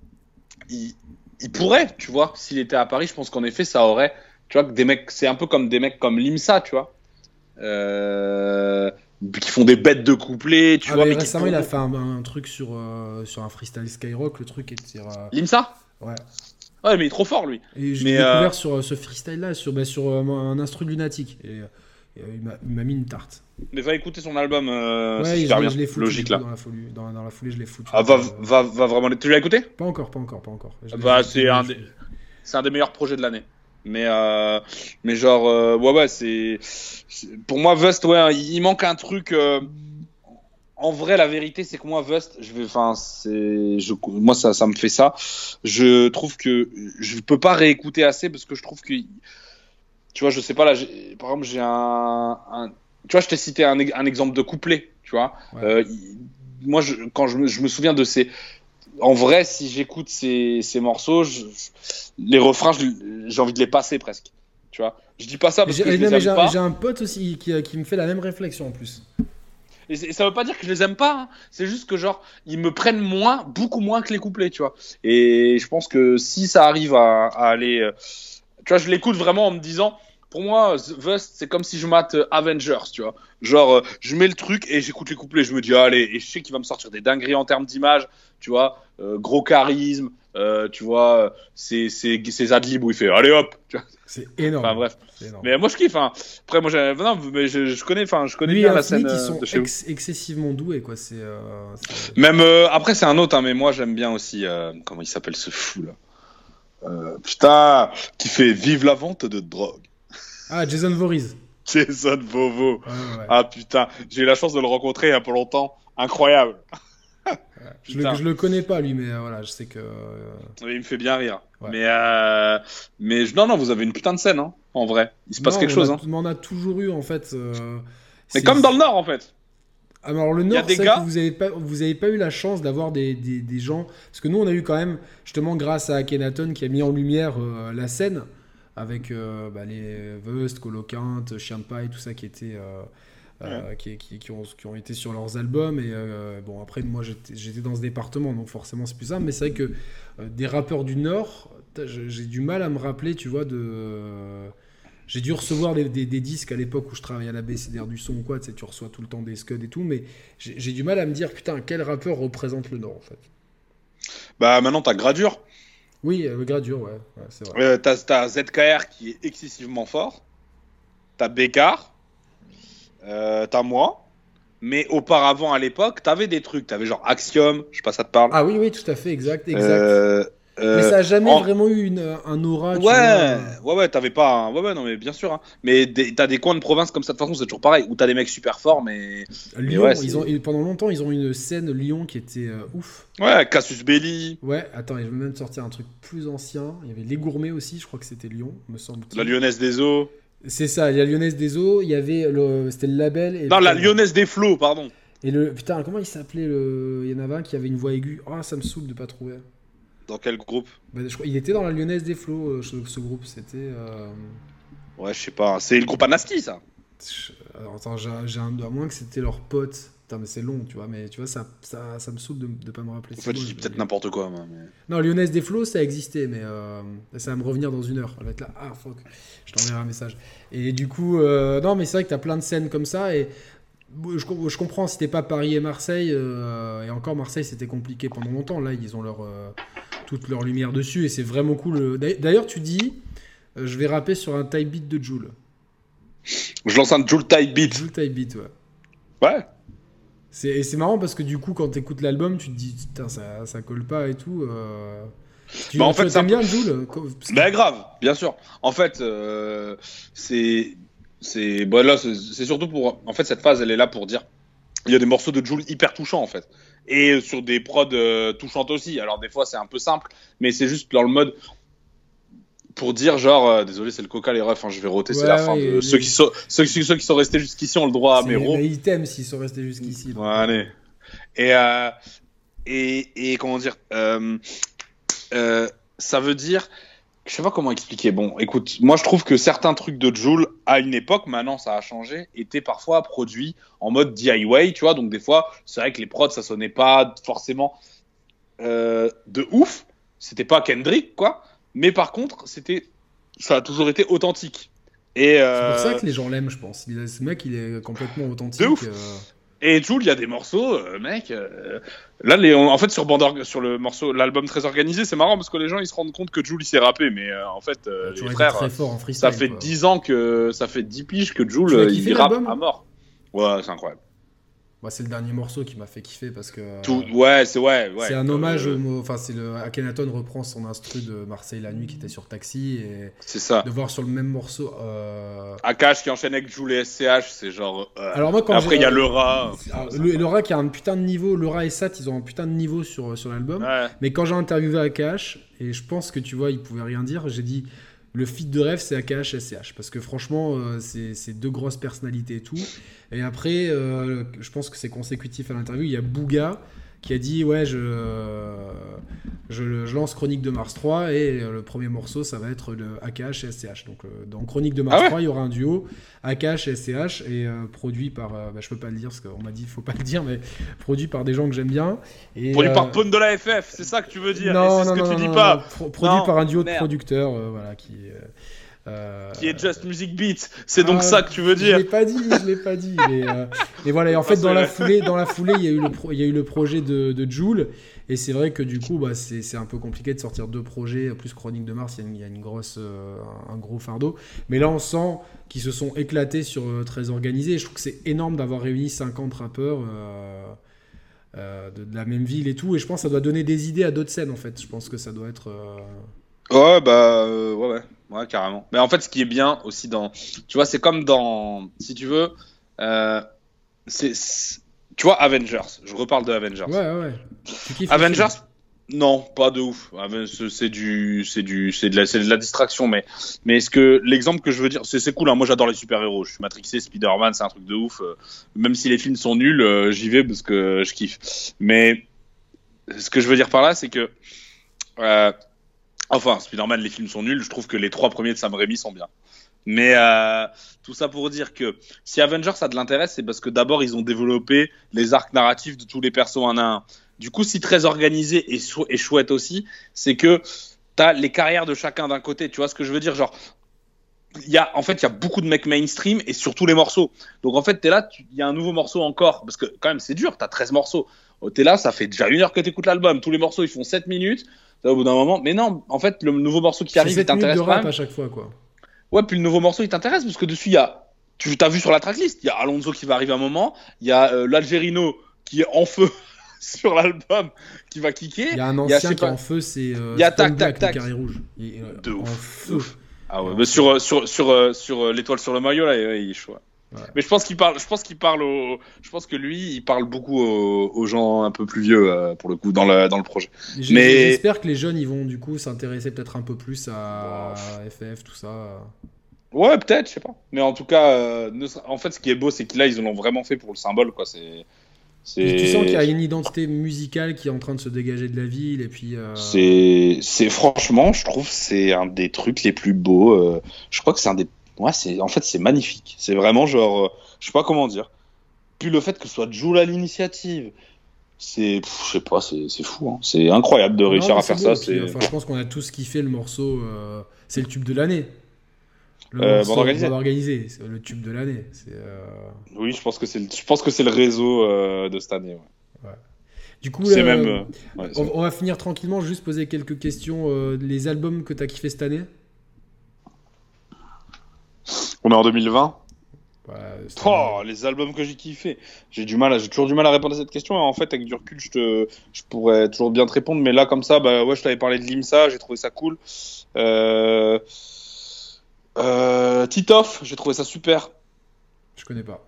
il, il, pourrait, tu vois, s'il était à Paris, je pense qu'en effet, ça aurait, tu vois, que des mecs, c'est un peu comme des mecs comme Limsa, tu vois. Euh, qui font des bêtes de couplets, tu ah, vois. Mais récemment, il a fait un, truc sur, euh, sur un freestyle Skyrock, le truc est. Euh... Limsa? Ouais. Ouais, mais il est trop fort, lui. Et j'ai découvert euh, sur euh, ce freestyle-là, sur, bah, sur un instru lunatique. Et, il m'a mis une tarte. Mais va écouter son album, ouais, c'est super bien. Je foutu, logique là. Dans la, folie, dans, dans la foulée, je l'ai foutu. Ah, va, va, va vraiment. Tu l'as écouté? Pas encore, pas encore, pas encore. Bah, c'est un, des... un des meilleurs projets de l'année. Mais, euh, mais genre, euh, ouais, ouais, c'est. Pour moi, Vust, ouais, il manque un truc. Euh, en vrai, la vérité, c'est que moi, Vust, je vais. Enfin, c'est. Je... Moi, ça, ça me fait ça. Je trouve que je peux pas réécouter assez parce que je trouve que. Tu vois, je sais pas, là, par exemple, j'ai un, un, Tu vois, je t'ai cité un, un, exemple de couplet, tu vois. Euh, moi, je, quand je me, je me souviens de ces en vrai, si j'écoute ces, ces morceaux, je, les refrains, j'ai envie de les passer presque. Tu vois Je dis pas ça parce que je les aime pas. J'ai un pote aussi qui, qui, me fait la même réflexion en plus. Et, ça veut pas dire que je les aime pas. Hein. C'est juste que genre ils me prennent moins, beaucoup moins que les couplets, tu vois. Et je pense que si ça arrive à, à aller, euh, tu vois, je l'écoute vraiment en me disant pour moi, Vust, c'est comme si je mate euh, Avengers, tu vois. Genre, euh, je mets le truc et j'écoute les couplets, je me dis, allez, et je sais qu'il va me sortir des dingueries en termes d'image, tu vois, euh, gros charisme, tu vois, c'est c'est adlib où il fait, allez hop, C'est énorme. Enfin bref. Mais moi je kiffe. Hein. Après moi non, mais je, connais, enfin je connais bien la scène. Ils sont excessivement doués quoi. C'est. Même après c'est un autre, hein, mais moi j'aime bien aussi comment il s'appelle ce fou là. Putain, qui fait vive la vente de drogue. Ah, Jason Voorhees. Jason Vovo. Ah putain, j'ai eu la chance de le rencontrer il y a pas longtemps. Incroyable. je, le, le connais pas lui, mais euh, voilà, je sais que. Euh, il me fait bien rire. Mais, euh... mais non, non, vous avez une putain de scène, hein, en vrai. Il se passe quelque chose. A, hein. On a toujours eu en fait. Euh, mais comme dans le Nord en fait. Alors le Nord, c'est que vous avez pas, vous avez pas eu la chance d'avoir des, des, des, gens, parce que nous on a eu quand même, justement grâce à Kenaton qui a mis en lumière la scène, avec euh, bah, les Vust, Coloquinte, Chien de Paille, tout ça qui était. Euh, euh, qui, qui, ont, qui, ont, été sur leurs albums. Et bon, après, moi, j'étais dans ce département, donc forcément, c'est plus simple. Mais c'est vrai que des rappeurs du Nord, j'ai du mal à me rappeler, tu vois, de. J'ai dû recevoir des, des, disques à l'époque où je travaillais à la BCDR du son ou quoi, tu sais, tu reçois tout le temps des scuds et tout, mais j'ai du mal à me dire, putain, quel rappeur représente le Nord, en fait. Bah, maintenant, t'as Gradure. Oui, le Gradure, ouais, c'est vrai. Euh, t'as, ZKR qui est excessivement fort. T'as Bécard. Euh, t'as moi. Mais auparavant, à l'époque, t'avais des trucs. T'avais genre Axiom, je sais pas, ça te parle. Ah oui, oui, tout à fait, exact, exact. Euh, mais ça a jamais vraiment eu une, un aura. Ouais, ouais, ouais, t'avais pas. Ouais, ouais, non, mais bien sûr. Hein. Mais t'as des coins de province comme ça, de toute façon, c'est toujours pareil. Où t'as des mecs super forts, mais. Lyon, ils ont, pendant longtemps, ils ont une scène Lyon qui était euh, ouf. Ouais, Cassius Belli. Ouais, attends, je vais même sortir un truc plus ancien. Il y avait Les Gourmets aussi, je crois que c'était Lyon, me semble. La Lyonnaise des Eaux. C'est ça, il y a Lyonnaise des Eaux, il y avait le, c'était le label. Et non, la Lyonnaise des Flots, pardon. Et le putain, comment il s'appelait le Il y en avait un qui avait une voix aiguë. Oh, ça me saoule de pas trouver. Dans quel groupe bah, je Il était dans la Lyonnaise des Flots, euh, ce, groupe. C'était. Euh, ouais, je sais pas. C'est le groupe Anasti, ça. Alors, attends, j'ai un. À moins que c'était leur pote. Putain, mais c'est long, tu vois. Mais tu vois, ça, ça, ça me saoule de, de pas me rappeler. En fait, je dis peut-être n'importe quoi, moi. Mais... Non, Lyonnaise des Flots, ça existait, mais euh, ça va me revenir dans une heure. Elle va être là. Ah, fuck. Je t'enverrai un message. Et du coup, non, mais c'est vrai que t'as plein de scènes comme ça. Et je, je, comprends, c'était pas Paris et Marseille, et encore Marseille c'était compliqué pendant longtemps. Là, ils ont leur, toute leur lumière dessus et c'est vraiment cool. D'ailleurs, tu dis, euh, je vais rapper sur un type beat de Joule. Je lance un Joule type beat. Joule type beat, ouais. Ouais. C'est marrant parce que du coup, quand tu écoutes l'album, tu te dis, putain, ça, ça colle pas et tout. Euh... Tu, bah en fait, bien Joule Bah grave, bien sûr. En fait, euh, c'est c'est bon là, c'est surtout pour. En fait, cette phase, elle est là pour dire il y a des morceaux de Jules hyper touchants en fait. Et sur des prods euh, touchantes aussi. Alors des fois c'est un peu simple, mais c'est juste dans le mode pour dire genre euh, désolé c'est le coca les refs hein, je vais roter c'est Ouais, la fin de les- ceux qui sont ceux, qui- ceux qui sont restés jusqu'ici ont le droit à mes ros les items s'ils sont restés jusqu'ici. Ouais, allez. Et, euh, et, et comment dire euh, euh, Ça veut dire. Je sais pas comment expliquer. Bon, écoute, moi je trouve que certains trucs de Joule, à une époque, maintenant ça a changé, étaient parfois produits en mode DIY, tu vois. Donc des fois, c'est vrai que les prods, ça sonnait pas forcément euh, de ouf. C'était pas Kendrick, quoi. Mais par contre, c'était, ça a toujours été authentique. Et, C'est euh, pour ça que les gens l'aiment, je pense. Ce mec, il est complètement authentique. De ouf. Et Joule, il y a des morceaux, euh, mec. euh, là, les, en fait, sur, Bandor- sur le morceau, l'album très organisé, c'est marrant parce que les gens ils se rendent compte que Joule il s'est rappé, mais euh, en fait, toujours les frères, ça fait quoi. 10 ans que ça fait 10 piges que kiffé, il rappe à mort. Ouais, c'est incroyable. Bah, c'est le dernier morceau qui m'a fait kiffer parce que. euh, Tout, ouais, c'est ouais, ouais. c'est un hommage euh, au mot. Enfin, c'est le. Akhenaton reprend son instru de Marseille la nuit qui était sur Taxi et C'est ça. de voir sur le même morceau. euh, Akash qui enchaîne avec Joule et SCH, c'est genre. euh, Alors moi, quand Après, il y a le rat. Alors, le, rat qui a un putain de niveau, le rat et Sat, ils ont un putain de niveau sur, sur l'album. Ouais. Mais quand j'ai interviewé Akash, et je pense que tu vois, il pouvait rien dire, j'ai dit le feat de rêve, c'est AKH SCH. Parce que franchement, euh, c'est c'est deux grosses personnalités et tout. Et après, euh, je pense que c'est consécutif à l'interview. Il y a Bouga qui a dit Ouais, je, je, je lance Chronique de Mars 3 et euh, le premier morceau, ça va être le AKH et SCH. Donc, euh, dans Chronique de Mars Ah ouais 3, il y aura un duo AKH et SCH et euh, produit par. euh, bah, je peux pas le dire parce qu'on m'a dit il faut pas le dire, mais produit par des gens que j'aime bien. Et, Produit euh, par Pone de la FF, c'est ça que tu veux dire. et non, c'est non, ce que non, tu non, dis non, pas. non, pro- produit Non, par un duo de producteurs, euh, voilà, qui. Euh, Qui est Just Music Beat. C'est donc ah, ça que tu veux Je dire. l'ai pas dit, je l'ai pas dit. Mais, euh, mais voilà, et en Ah, fait, dans la foulée, dans la foulée, il y a eu le, pro- il y a eu le projet de, de Joule, et c'est vrai que du coup, bah, c'est un peu compliqué de sortir deux projets. Plus, Chronique de Mars, il y a une, il y a une grosse, euh, un, gros fardeau. Mais là, on sent qu'ils se sont éclatés sur euh, très organisé. Et je trouve que c'est énorme d'avoir réuni 50 rappeurs. de, de la même ville et tout, et je pense que ça doit donner des idées à d'autres scènes en fait. Je pense que ça doit être. Ouais, bah, euh, ouais, ouais, ouais, carrément. Mais en fait, ce qui est bien aussi dans. Tu vois, c'est comme dans. Si tu veux. euh, c'est. Tu vois, Avengers. Je reparle de Avengers. Ouais, ouais. Tu kiffes Avengers. Non, pas de ouf. C'est- du, c'est du, c'est de la, c'est de la distraction. Mais, mais est-ce que l'exemple que je veux dire, c'est c'est cool. Hein, moi, j'adore les super héros. Je suis matrixé. Spider-Man, c'est un truc de ouf. Euh, Même si les films sont nuls, euh, j'y vais parce que je kiffe. Mais ce que je veux dire par là, c'est que, euh, enfin, Spider-Man, les films sont nuls. Je trouve que les trois premiers de Sam Raimi sont bien. Mais euh, tout ça pour dire que si Avengers ça de l'intérêt, c'est parce que d'abord ils ont développé les arcs narratifs de tous les persos un à un. Du coup, si très organisé et, chou- et chouette aussi, c'est que t'as les carrières de chacun d'un côté. Tu vois ce que je veux dire? Genre, y a, en fait, il y a beaucoup de mecs mainstream et sur tous les morceaux. Donc en fait, t'es là, tu- il y a un nouveau morceau encore. Parce que quand même, c'est dur, t'as 13 morceaux. Oh, T'es là, ça fait déjà une heure que t'écoutes l'album. Tous les morceaux, ils font 7 minutes. Au bout d'un moment, mais non, en fait, le nouveau morceau qui arrive, il 7 minutes t'intéresse quand rap même. à chaque fois, quoi. Ouais, puis le nouveau morceau, il t'intéresse parce que dessus, il y a. Tu t'as vu sur la tracklist, il y a Alonso qui va arriver un moment, il y a euh, l'Algérino qui est en feu sur l'album, qui va kicker. Il y a un y a, ancien qui est en feu, c'est euh, Il y a tac, tac, tac. carré rouge. Il euh, De en ouf, feu. Ah ouais, mais sur, euh, sur, sur, sur l'étoile sur le maillot, là, il est chaud. Ouais. Mais je pense qu'il parle, je pense qu'il parle au, je pense que lui, il parle beaucoup aux, aux gens un peu plus vieux, euh, pour le coup, dans le, dans le projet. Mais- J'espère que les jeunes, ils vont du coup s'intéresser peut-être un peu plus à FF, tout ça. Ouais, peut-être, je sais pas. Mais en tout cas, euh, ne en fait, ce qui est beau, c'est que là, ils l'ont vraiment fait pour le symbole, quoi. C'est, tu sens qu'il y a une identité musicale qui est en train de se dégager de la ville, et puis. euh, c'est franchement, je trouve, c'est un des trucs les plus beaux. euh, je crois que c'est un des, ouais, c'est, en fait, c'est magnifique. C'est vraiment genre, euh, je sais pas comment dire. Puis le fait que ce soit Joule à l'initiative, c'est, je sais pas, c'est, fou. hein. C'est incroyable de réussir à faire beau, ça. puis, C'est, enfin, je pense qu'on a tous kiffé le morceau. euh, C'est le tube de l'année. Le Euh, Bande organisée. Organisée, c'est le tube de l'année. Euh, oui, je pense que c'est, le- je pense que c'est le réseau de cette année. ouais. Du coup, même. ouais, on, on va finir tranquillement, juste poser quelques questions. les albums que t'as kiffé cette année On est en 2020. Ouais, Oh, les albums que j'ai kiffé. J'ai du mal, à- j'ai toujours du mal à répondre à cette question. En fait, avec du recul, je te, je pourrais toujours bien te répondre, mais là, comme ça, bah ouais, je t'avais parlé de Limsa, j'ai trouvé ça cool. Euh... Euh... Titoff, j'ai trouvé ça super. Je connais pas.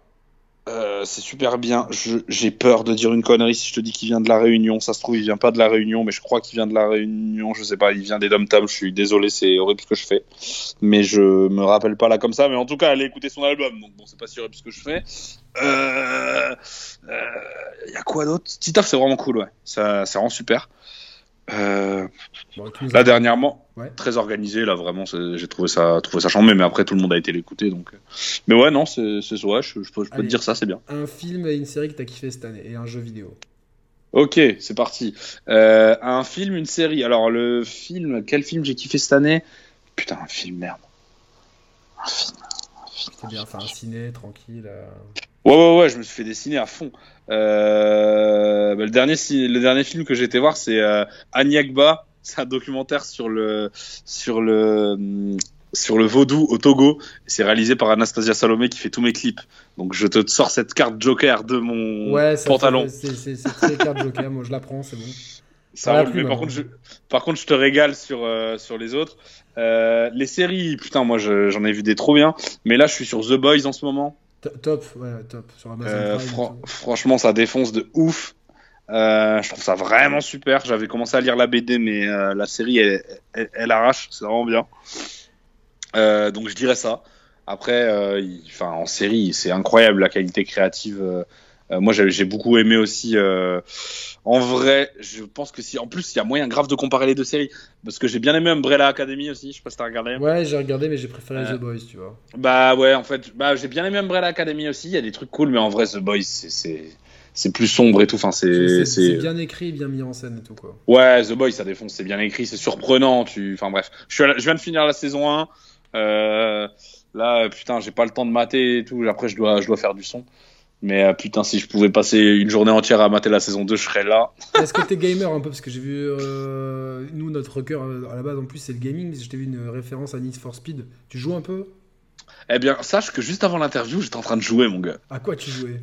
Euh, c'est super bien. J'ai peur de dire une connerie si je te dis qu'il vient de la Réunion. Ça se trouve, il vient pas de la Réunion, mais je crois qu'il vient de la Réunion. Je sais pas, il vient des dom Je suis désolé, c'est horrible ce que je fais. Mais je me rappelle pas là comme ça. Mais en tout cas, allez écouter son album. Donc bon, c'est pas si horrible ce que je fais. Euh... euh, y a quoi d'autre? Titoff, c'est vraiment cool, ouais. Ça, c'est super. Euh, Bon, Là dernièrement, Ouais. très organisé. Là vraiment, j'ai trouvé ça, trouvé ça chambé. Mais après, tout le monde a été l'écouter, donc. euh. Mais ouais, non, c'est, ouais, je, je peux, je peux Allez. te dire ça, c'est bien. Un film et une série que t'as kiffé cette année et un jeu vidéo. Ok, c'est parti. Euh, un film, une série. Alors le film, quel film j'ai kiffé cette année? Putain, un film, merde. Un film. C'était bien, enfin un ciné tranquille. euh. Ouais, ouais, ouais, je me suis fait dessiner à fond. Euh, bah, le, dernier, le dernier film que j'ai été voir, c'est euh, Anyagba. C'est un documentaire sur le, sur le, hum, sur le vaudou au Togo. C'est réalisé par Anastasia Salomé qui fait tous mes clips. Donc je te sors cette carte Joker de mon Ouais, ça pantalon. c'est- très carte Joker. Moi, je la prends, c'est bon. Ça roule, mais par mal. contre, je, par contre, je te régale sur, euh, sur les autres. Euh, les séries, putain, moi je- j'en ai vu des trop bien. Mais là, je suis sur The Boys en ce moment. To- Top, ouais, top. Sur Amazon Euh, Prime fran- franchement, ça défonce de ouf. Euh, je trouve ça vraiment super. J'avais commencé à lire la BD, mais euh, la série, elle, elle- elle arrache. C'est vraiment bien. Donc, je dirais ça. Après, il- en série, c'est incroyable la qualité créative. Euh, moi, j'ai beaucoup aimé aussi. euh, en vrai, je pense que si, en plus, il y a moyen grave de comparer les deux séries, parce que j'ai bien aimé Umbrella Academy aussi. Je sais pas si t'as regardé. Ouais, j'ai regardé, mais j'ai préféré The Boys, tu vois. Bah ouais, en fait, bah, j'ai bien aimé Umbrella Academy aussi. Il y a des trucs cool, mais en vrai, The Boys, c'est- c'est plus sombre et tout. Enfin, c'est bien écrit, bien mis en scène et tout, quoi. ouais, The Boys, ça défonce. C'est bien écrit, c'est surprenant. Tu, enfin bref, je, suis à la- je viens de finir la saison 1. Euh, là, putain, j'ai pas le temps de mater et tout. Après, je dois, je dois faire du son. Mais euh, putain, si je pouvais passer une journée entière à mater la saison 2, je serais là. Est-ce que t'es gamer un peu? Parce que j'ai vu, euh, nous, notre cœur à la base, en plus, c'est le gaming. Je t'ai vu une référence à Need for Speed. Tu joues un peu? Eh bien, sache que juste avant l'interview, j'étais en train de jouer, mon gars. À quoi tu jouais?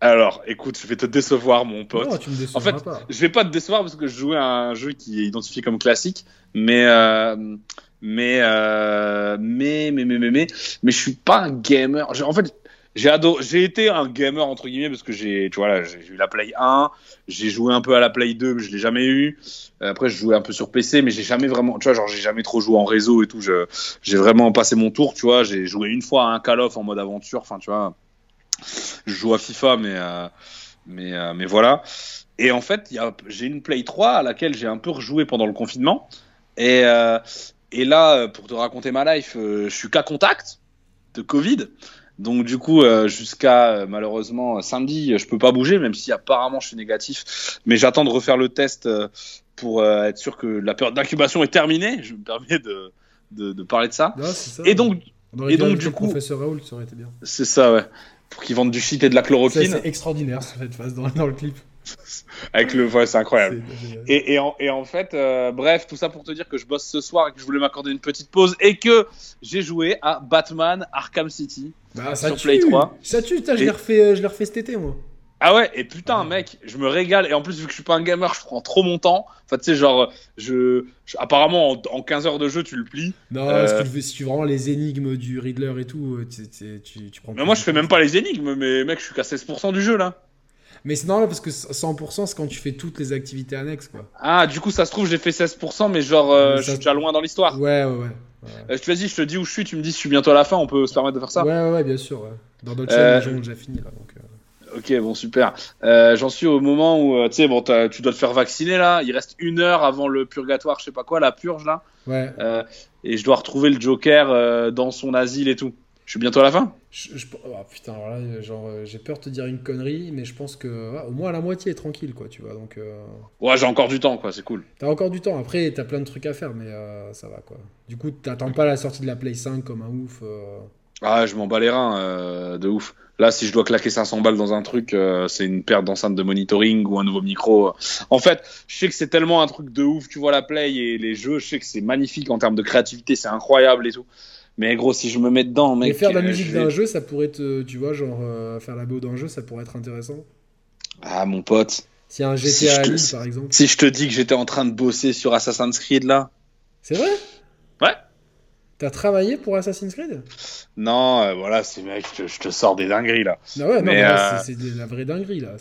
Alors, écoute, je vais te décevoir, mon pote. Non, tu me décevras En fait, pas. Je vais pas te décevoir parce que je jouais à un jeu qui est identifié comme classique, mais euh, mais, euh, mais mais mais mais mais mais je suis pas un gamer. J'ai- En fait, j'ai adoré, j'ai été un gamer entre guillemets parce que j'ai tu vois là, j'ai eu la Play 1, j'ai joué un peu à la Play 2, mais je l'ai jamais eu. Euh, Après, je jouais un peu sur PC, mais j'ai jamais vraiment, tu vois, genre j'ai jamais trop joué en réseau et tout. J'ai vraiment passé mon tour, tu vois. J'ai joué une fois à un Call of en mode aventure, enfin tu vois. Je joue à FIFA, mais euh, mais euh, mais voilà. Et en fait, j'ai une Play 3 à laquelle j'ai un peu rejoué pendant le confinement. Et, euh, et là, euh, pour te raconter ma life, euh, je suis cas contact de Covid. Donc du coup, euh, jusqu'à euh, malheureusement samedi, euh, je peux pas bouger, même si apparemment je suis négatif. Mais j'attends de refaire le test pour être sûr que la période d'incubation est terminée. Je me permets de, de, de parler de ça. Non, c'est ça. Et donc, et donc, du coup- professeur Raoul, ça aurait été bien. c'est ça, ouais. Pour qu'ils vendent du shit et de la chloroquine. C'est extraordinaire, cette phase dans, dans le clip. Avec le, ouais, c'est incroyable. Et, et, en, et en fait, euh, bref, tout ça pour te dire que je bosse ce soir et que je voulais m'accorder une petite pause et que j'ai joué à Batman Arkham City. Bah, ça sur tue. Play 3. Ça tue, putain, je l'ai refait, euh, je l'ai refait cet été, moi. Ah ouais, et putain, mec, je me régale. Et en plus, vu que je suis pas un gamer, je prends trop mon temps. Enfin, tu sais, genre, je, je- apparemment, en, en 15 heures de jeu, tu le plies. Non, Euh, si, tu veux, si tu vraiment les énigmes du Riddler et tout, euh, tu, tu prends. Mais moi, je fais même pas les énigmes, mais mec, je suis qu'à 16% du jeu là. Mais c'est normal parce que 100% c'est quand tu fais toutes les activités annexes, quoi. Ah, du coup, ça se trouve, j'ai fait 16%, mais genre, euh, Mais je suis déjà loin dans l'histoire. Ouais, ouais, ouais. Ouais, Euh, tu vas-y, je te dis où je suis, tu me dis je suis bientôt à la fin, on peut se permettre de faire ça. ouais, ouais, ouais, bien sûr. Ouais. Dans d'autres Euh, chaînes, les gens ont déjà fini, là. Donc, euh. Ok, bon, super. Euh, J'en suis au moment où, euh, tu sais, bon, tu dois te faire vacciner là. Il reste une heure avant le purgatoire, je sais pas quoi, la purge là. Ouais. Euh, et je dois retrouver le Joker dans son asile et tout. Je suis bientôt à la fin Je, je- oh, putain, alors là, euh, genre, euh, j'ai peur de te dire une connerie, mais je pense que ouais, au moins à la moitié est tranquille, quoi, tu vois. Donc, euh, Ouais, j'ai encore du temps, quoi, c'est cool. t'as encore du temps. Après, t'as plein de trucs à faire, mais euh, ça va, quoi. Du coup, t'attends pas la sortie de la Play 5 comme un ouf. euh. Ah, je m'en bats les reins, de ouf. Là, si je dois claquer 500 balles dans un truc, euh, c'est une paire d'enceintes de monitoring ou un nouveau micro. En fait, je sais que c'est tellement un truc de ouf, tu vois la play et les jeux, je sais que c'est magnifique en termes de créativité, c'est incroyable et tout. Mais gros, si je me mets dedans, mec. Mais faire de la euh, musique je vais- d'un jeu, ça pourrait te, tu vois, genre euh, faire la BO d'un jeu, ça pourrait être intéressant. Ah, mon pote. A un Si GTA je te- Live, par exemple. Si je te dis que j'étais en train de bosser sur Assassin's Creed là. C'est vrai? T'as travaillé pour Assassin's Creed? Non, euh, voilà, c'est mec, je, je, te sors des dingueries là. Ah ouais, non, mais, euh... c'est la vraie dinguerie là.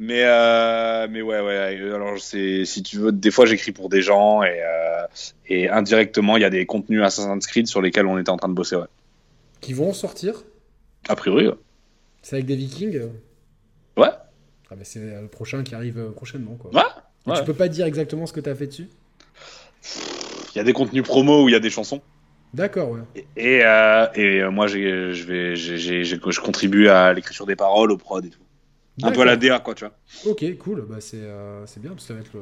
Mais euh, mais ouais, ouais. Alors si tu veux, des fois j'écris pour des gens et et indirectement il y a des contenus Assassin's Creed sur lesquels on était en train de bosser, ouais. Qui vont sortir? A priori. Ouais. C'est avec des Vikings? Ouais. Ah mais c'est le prochain qui arrive prochainement quoi. Ouais. ouais. Tu peux pas dire exactement ce que t'as fait dessus? Il y a des contenus promo où il y a des chansons. D'accord, ouais. Et, et, euh, et moi, je vais, je contribue à l'écriture des paroles, au prod et tout. Un peu à la DA, quoi, tu vois. Ok, cool. Bah, c'est euh, bien, parce que ça va être le,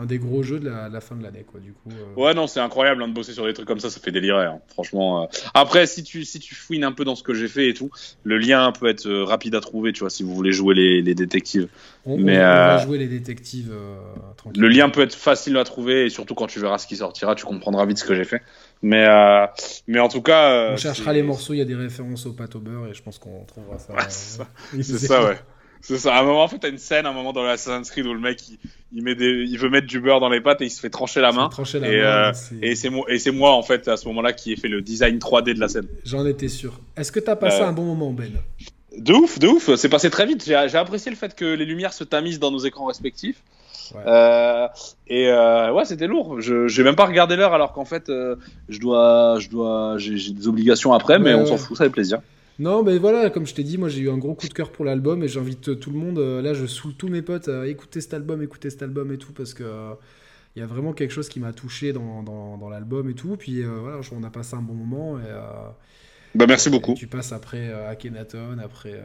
un des gros jeux de la, la fin de l'année, quoi, du coup. Euh... Ouais, non, c'est incroyable hein, de bosser sur des trucs comme ça, ça fait délirer, hein, franchement. Euh... Après, si tu, si tu fouines un peu dans ce que j'ai fait et tout, le lien peut être euh, rapide à trouver, tu vois, si vous voulez jouer les, les détectives. On, Mais, on, va jouer les détectives Le lien peut être facile à trouver, et surtout quand tu verras ce qui sortira, tu comprendras vite ce que j'ai fait. Mais, euh, mais en tout cas. Euh, on cherchera les morceaux, il y a des références au pâte au beurre et je pense qu'on trouvera ça. Ouais, c'est ça, ouais. C'est ça. À un moment, en fait, t'as une scène, à un moment dans l'Assassin's Creed où le mec, il, il, met des, il veut mettre du beurre dans les pâtes et il se fait trancher la main. Trancher la et, main, euh, et c'est moi, et c'est moi, en fait, à ce moment-là, qui ai fait le design 3D de la scène. J'en étais sûr. Est-ce que t'as passé un bon moment, Ben De ouf, de ouf. C'est passé très vite. J'ai apprécié le fait que les lumières se tamisent dans nos écrans respectifs. Ouais. Euh, et euh, ouais, c'était lourd. Je j'ai même pas regardé l'heure alors qu'en fait, euh, je dois, je dois, j'ai des obligations après, mais on s'en fout, ça fait plaisir. Non, mais voilà, comme je t'ai dit, moi j'ai eu un gros coup de cœur pour l'album et j'invite tout le monde. Là, je saoule tous mes potes à écouter cet album, écouter cet album et tout parce que il y a vraiment quelque chose qui m'a touché dans, dans, dans l'album et tout. Puis voilà, on a passé un bon moment et. bah merci beaucoup. Tu passes après Akhenaton, après.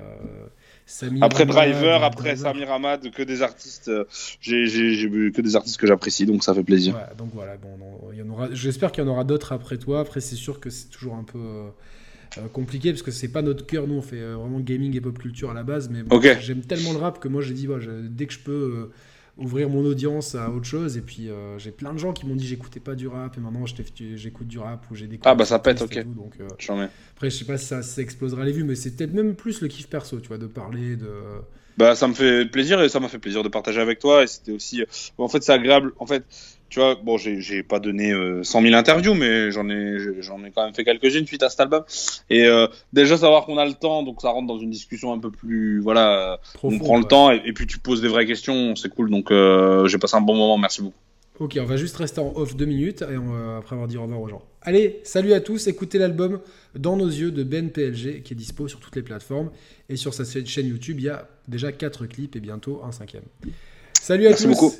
Samir après Driver, après Driver. Samir Hamad, que des artistes, euh, j'ai vu que des artistes que j'apprécie, donc ça fait plaisir. Ouais, donc voilà, bon, non, il y en aura. J'espère qu'il y en aura d'autres après toi. Après, c'est sûr que c'est toujours un peu euh, compliqué parce que c'est pas notre cœur. Nous, on fait euh, vraiment gaming et pop culture à la base, mais bon, okay. j'aime tellement le rap que moi, j'ai dit, bah, je, dès que je peux euh, ouvrir mon audience à autre chose. Et puis, euh, j'ai plein de gens qui m'ont dit, j'écoutais pas du rap, et maintenant, j'écoute du rap ou j'ai des. Ah bah ça pète, ok. Tout, donc, euh. Après, je sais pas si ça, ça, explosera les vues, mais c'est peut-être même plus le kiff perso, tu vois, de parler, de. Bah, ça me fait plaisir et ça m'a fait plaisir de partager avec toi. Et c'était aussi. En fait, c'est agréable. En fait, tu vois, bon, j'ai pas donné euh, 100 000 interviews, mais j'en ai, j'en ai quand même fait quelques-unes suite à cet album. Et euh, déjà, savoir qu'on a le temps, donc ça rentre dans une discussion un peu plus. Voilà, Profond, on prend ouais. le temps et, et, puis tu poses des vraies questions, c'est cool. Donc, euh, j'ai passé un bon moment, merci beaucoup. Ok, on va juste rester en off deux minutes et on va, après avoir dit au revoir aux gens. Allez, salut à tous, écoutez l'album Dans nos yeux de Ben PLG qui est dispo sur toutes les plateformes et sur sa chaîne YouTube, il y a déjà 4 clips et bientôt un cinquième. Salut à Merci tous. beaucoup.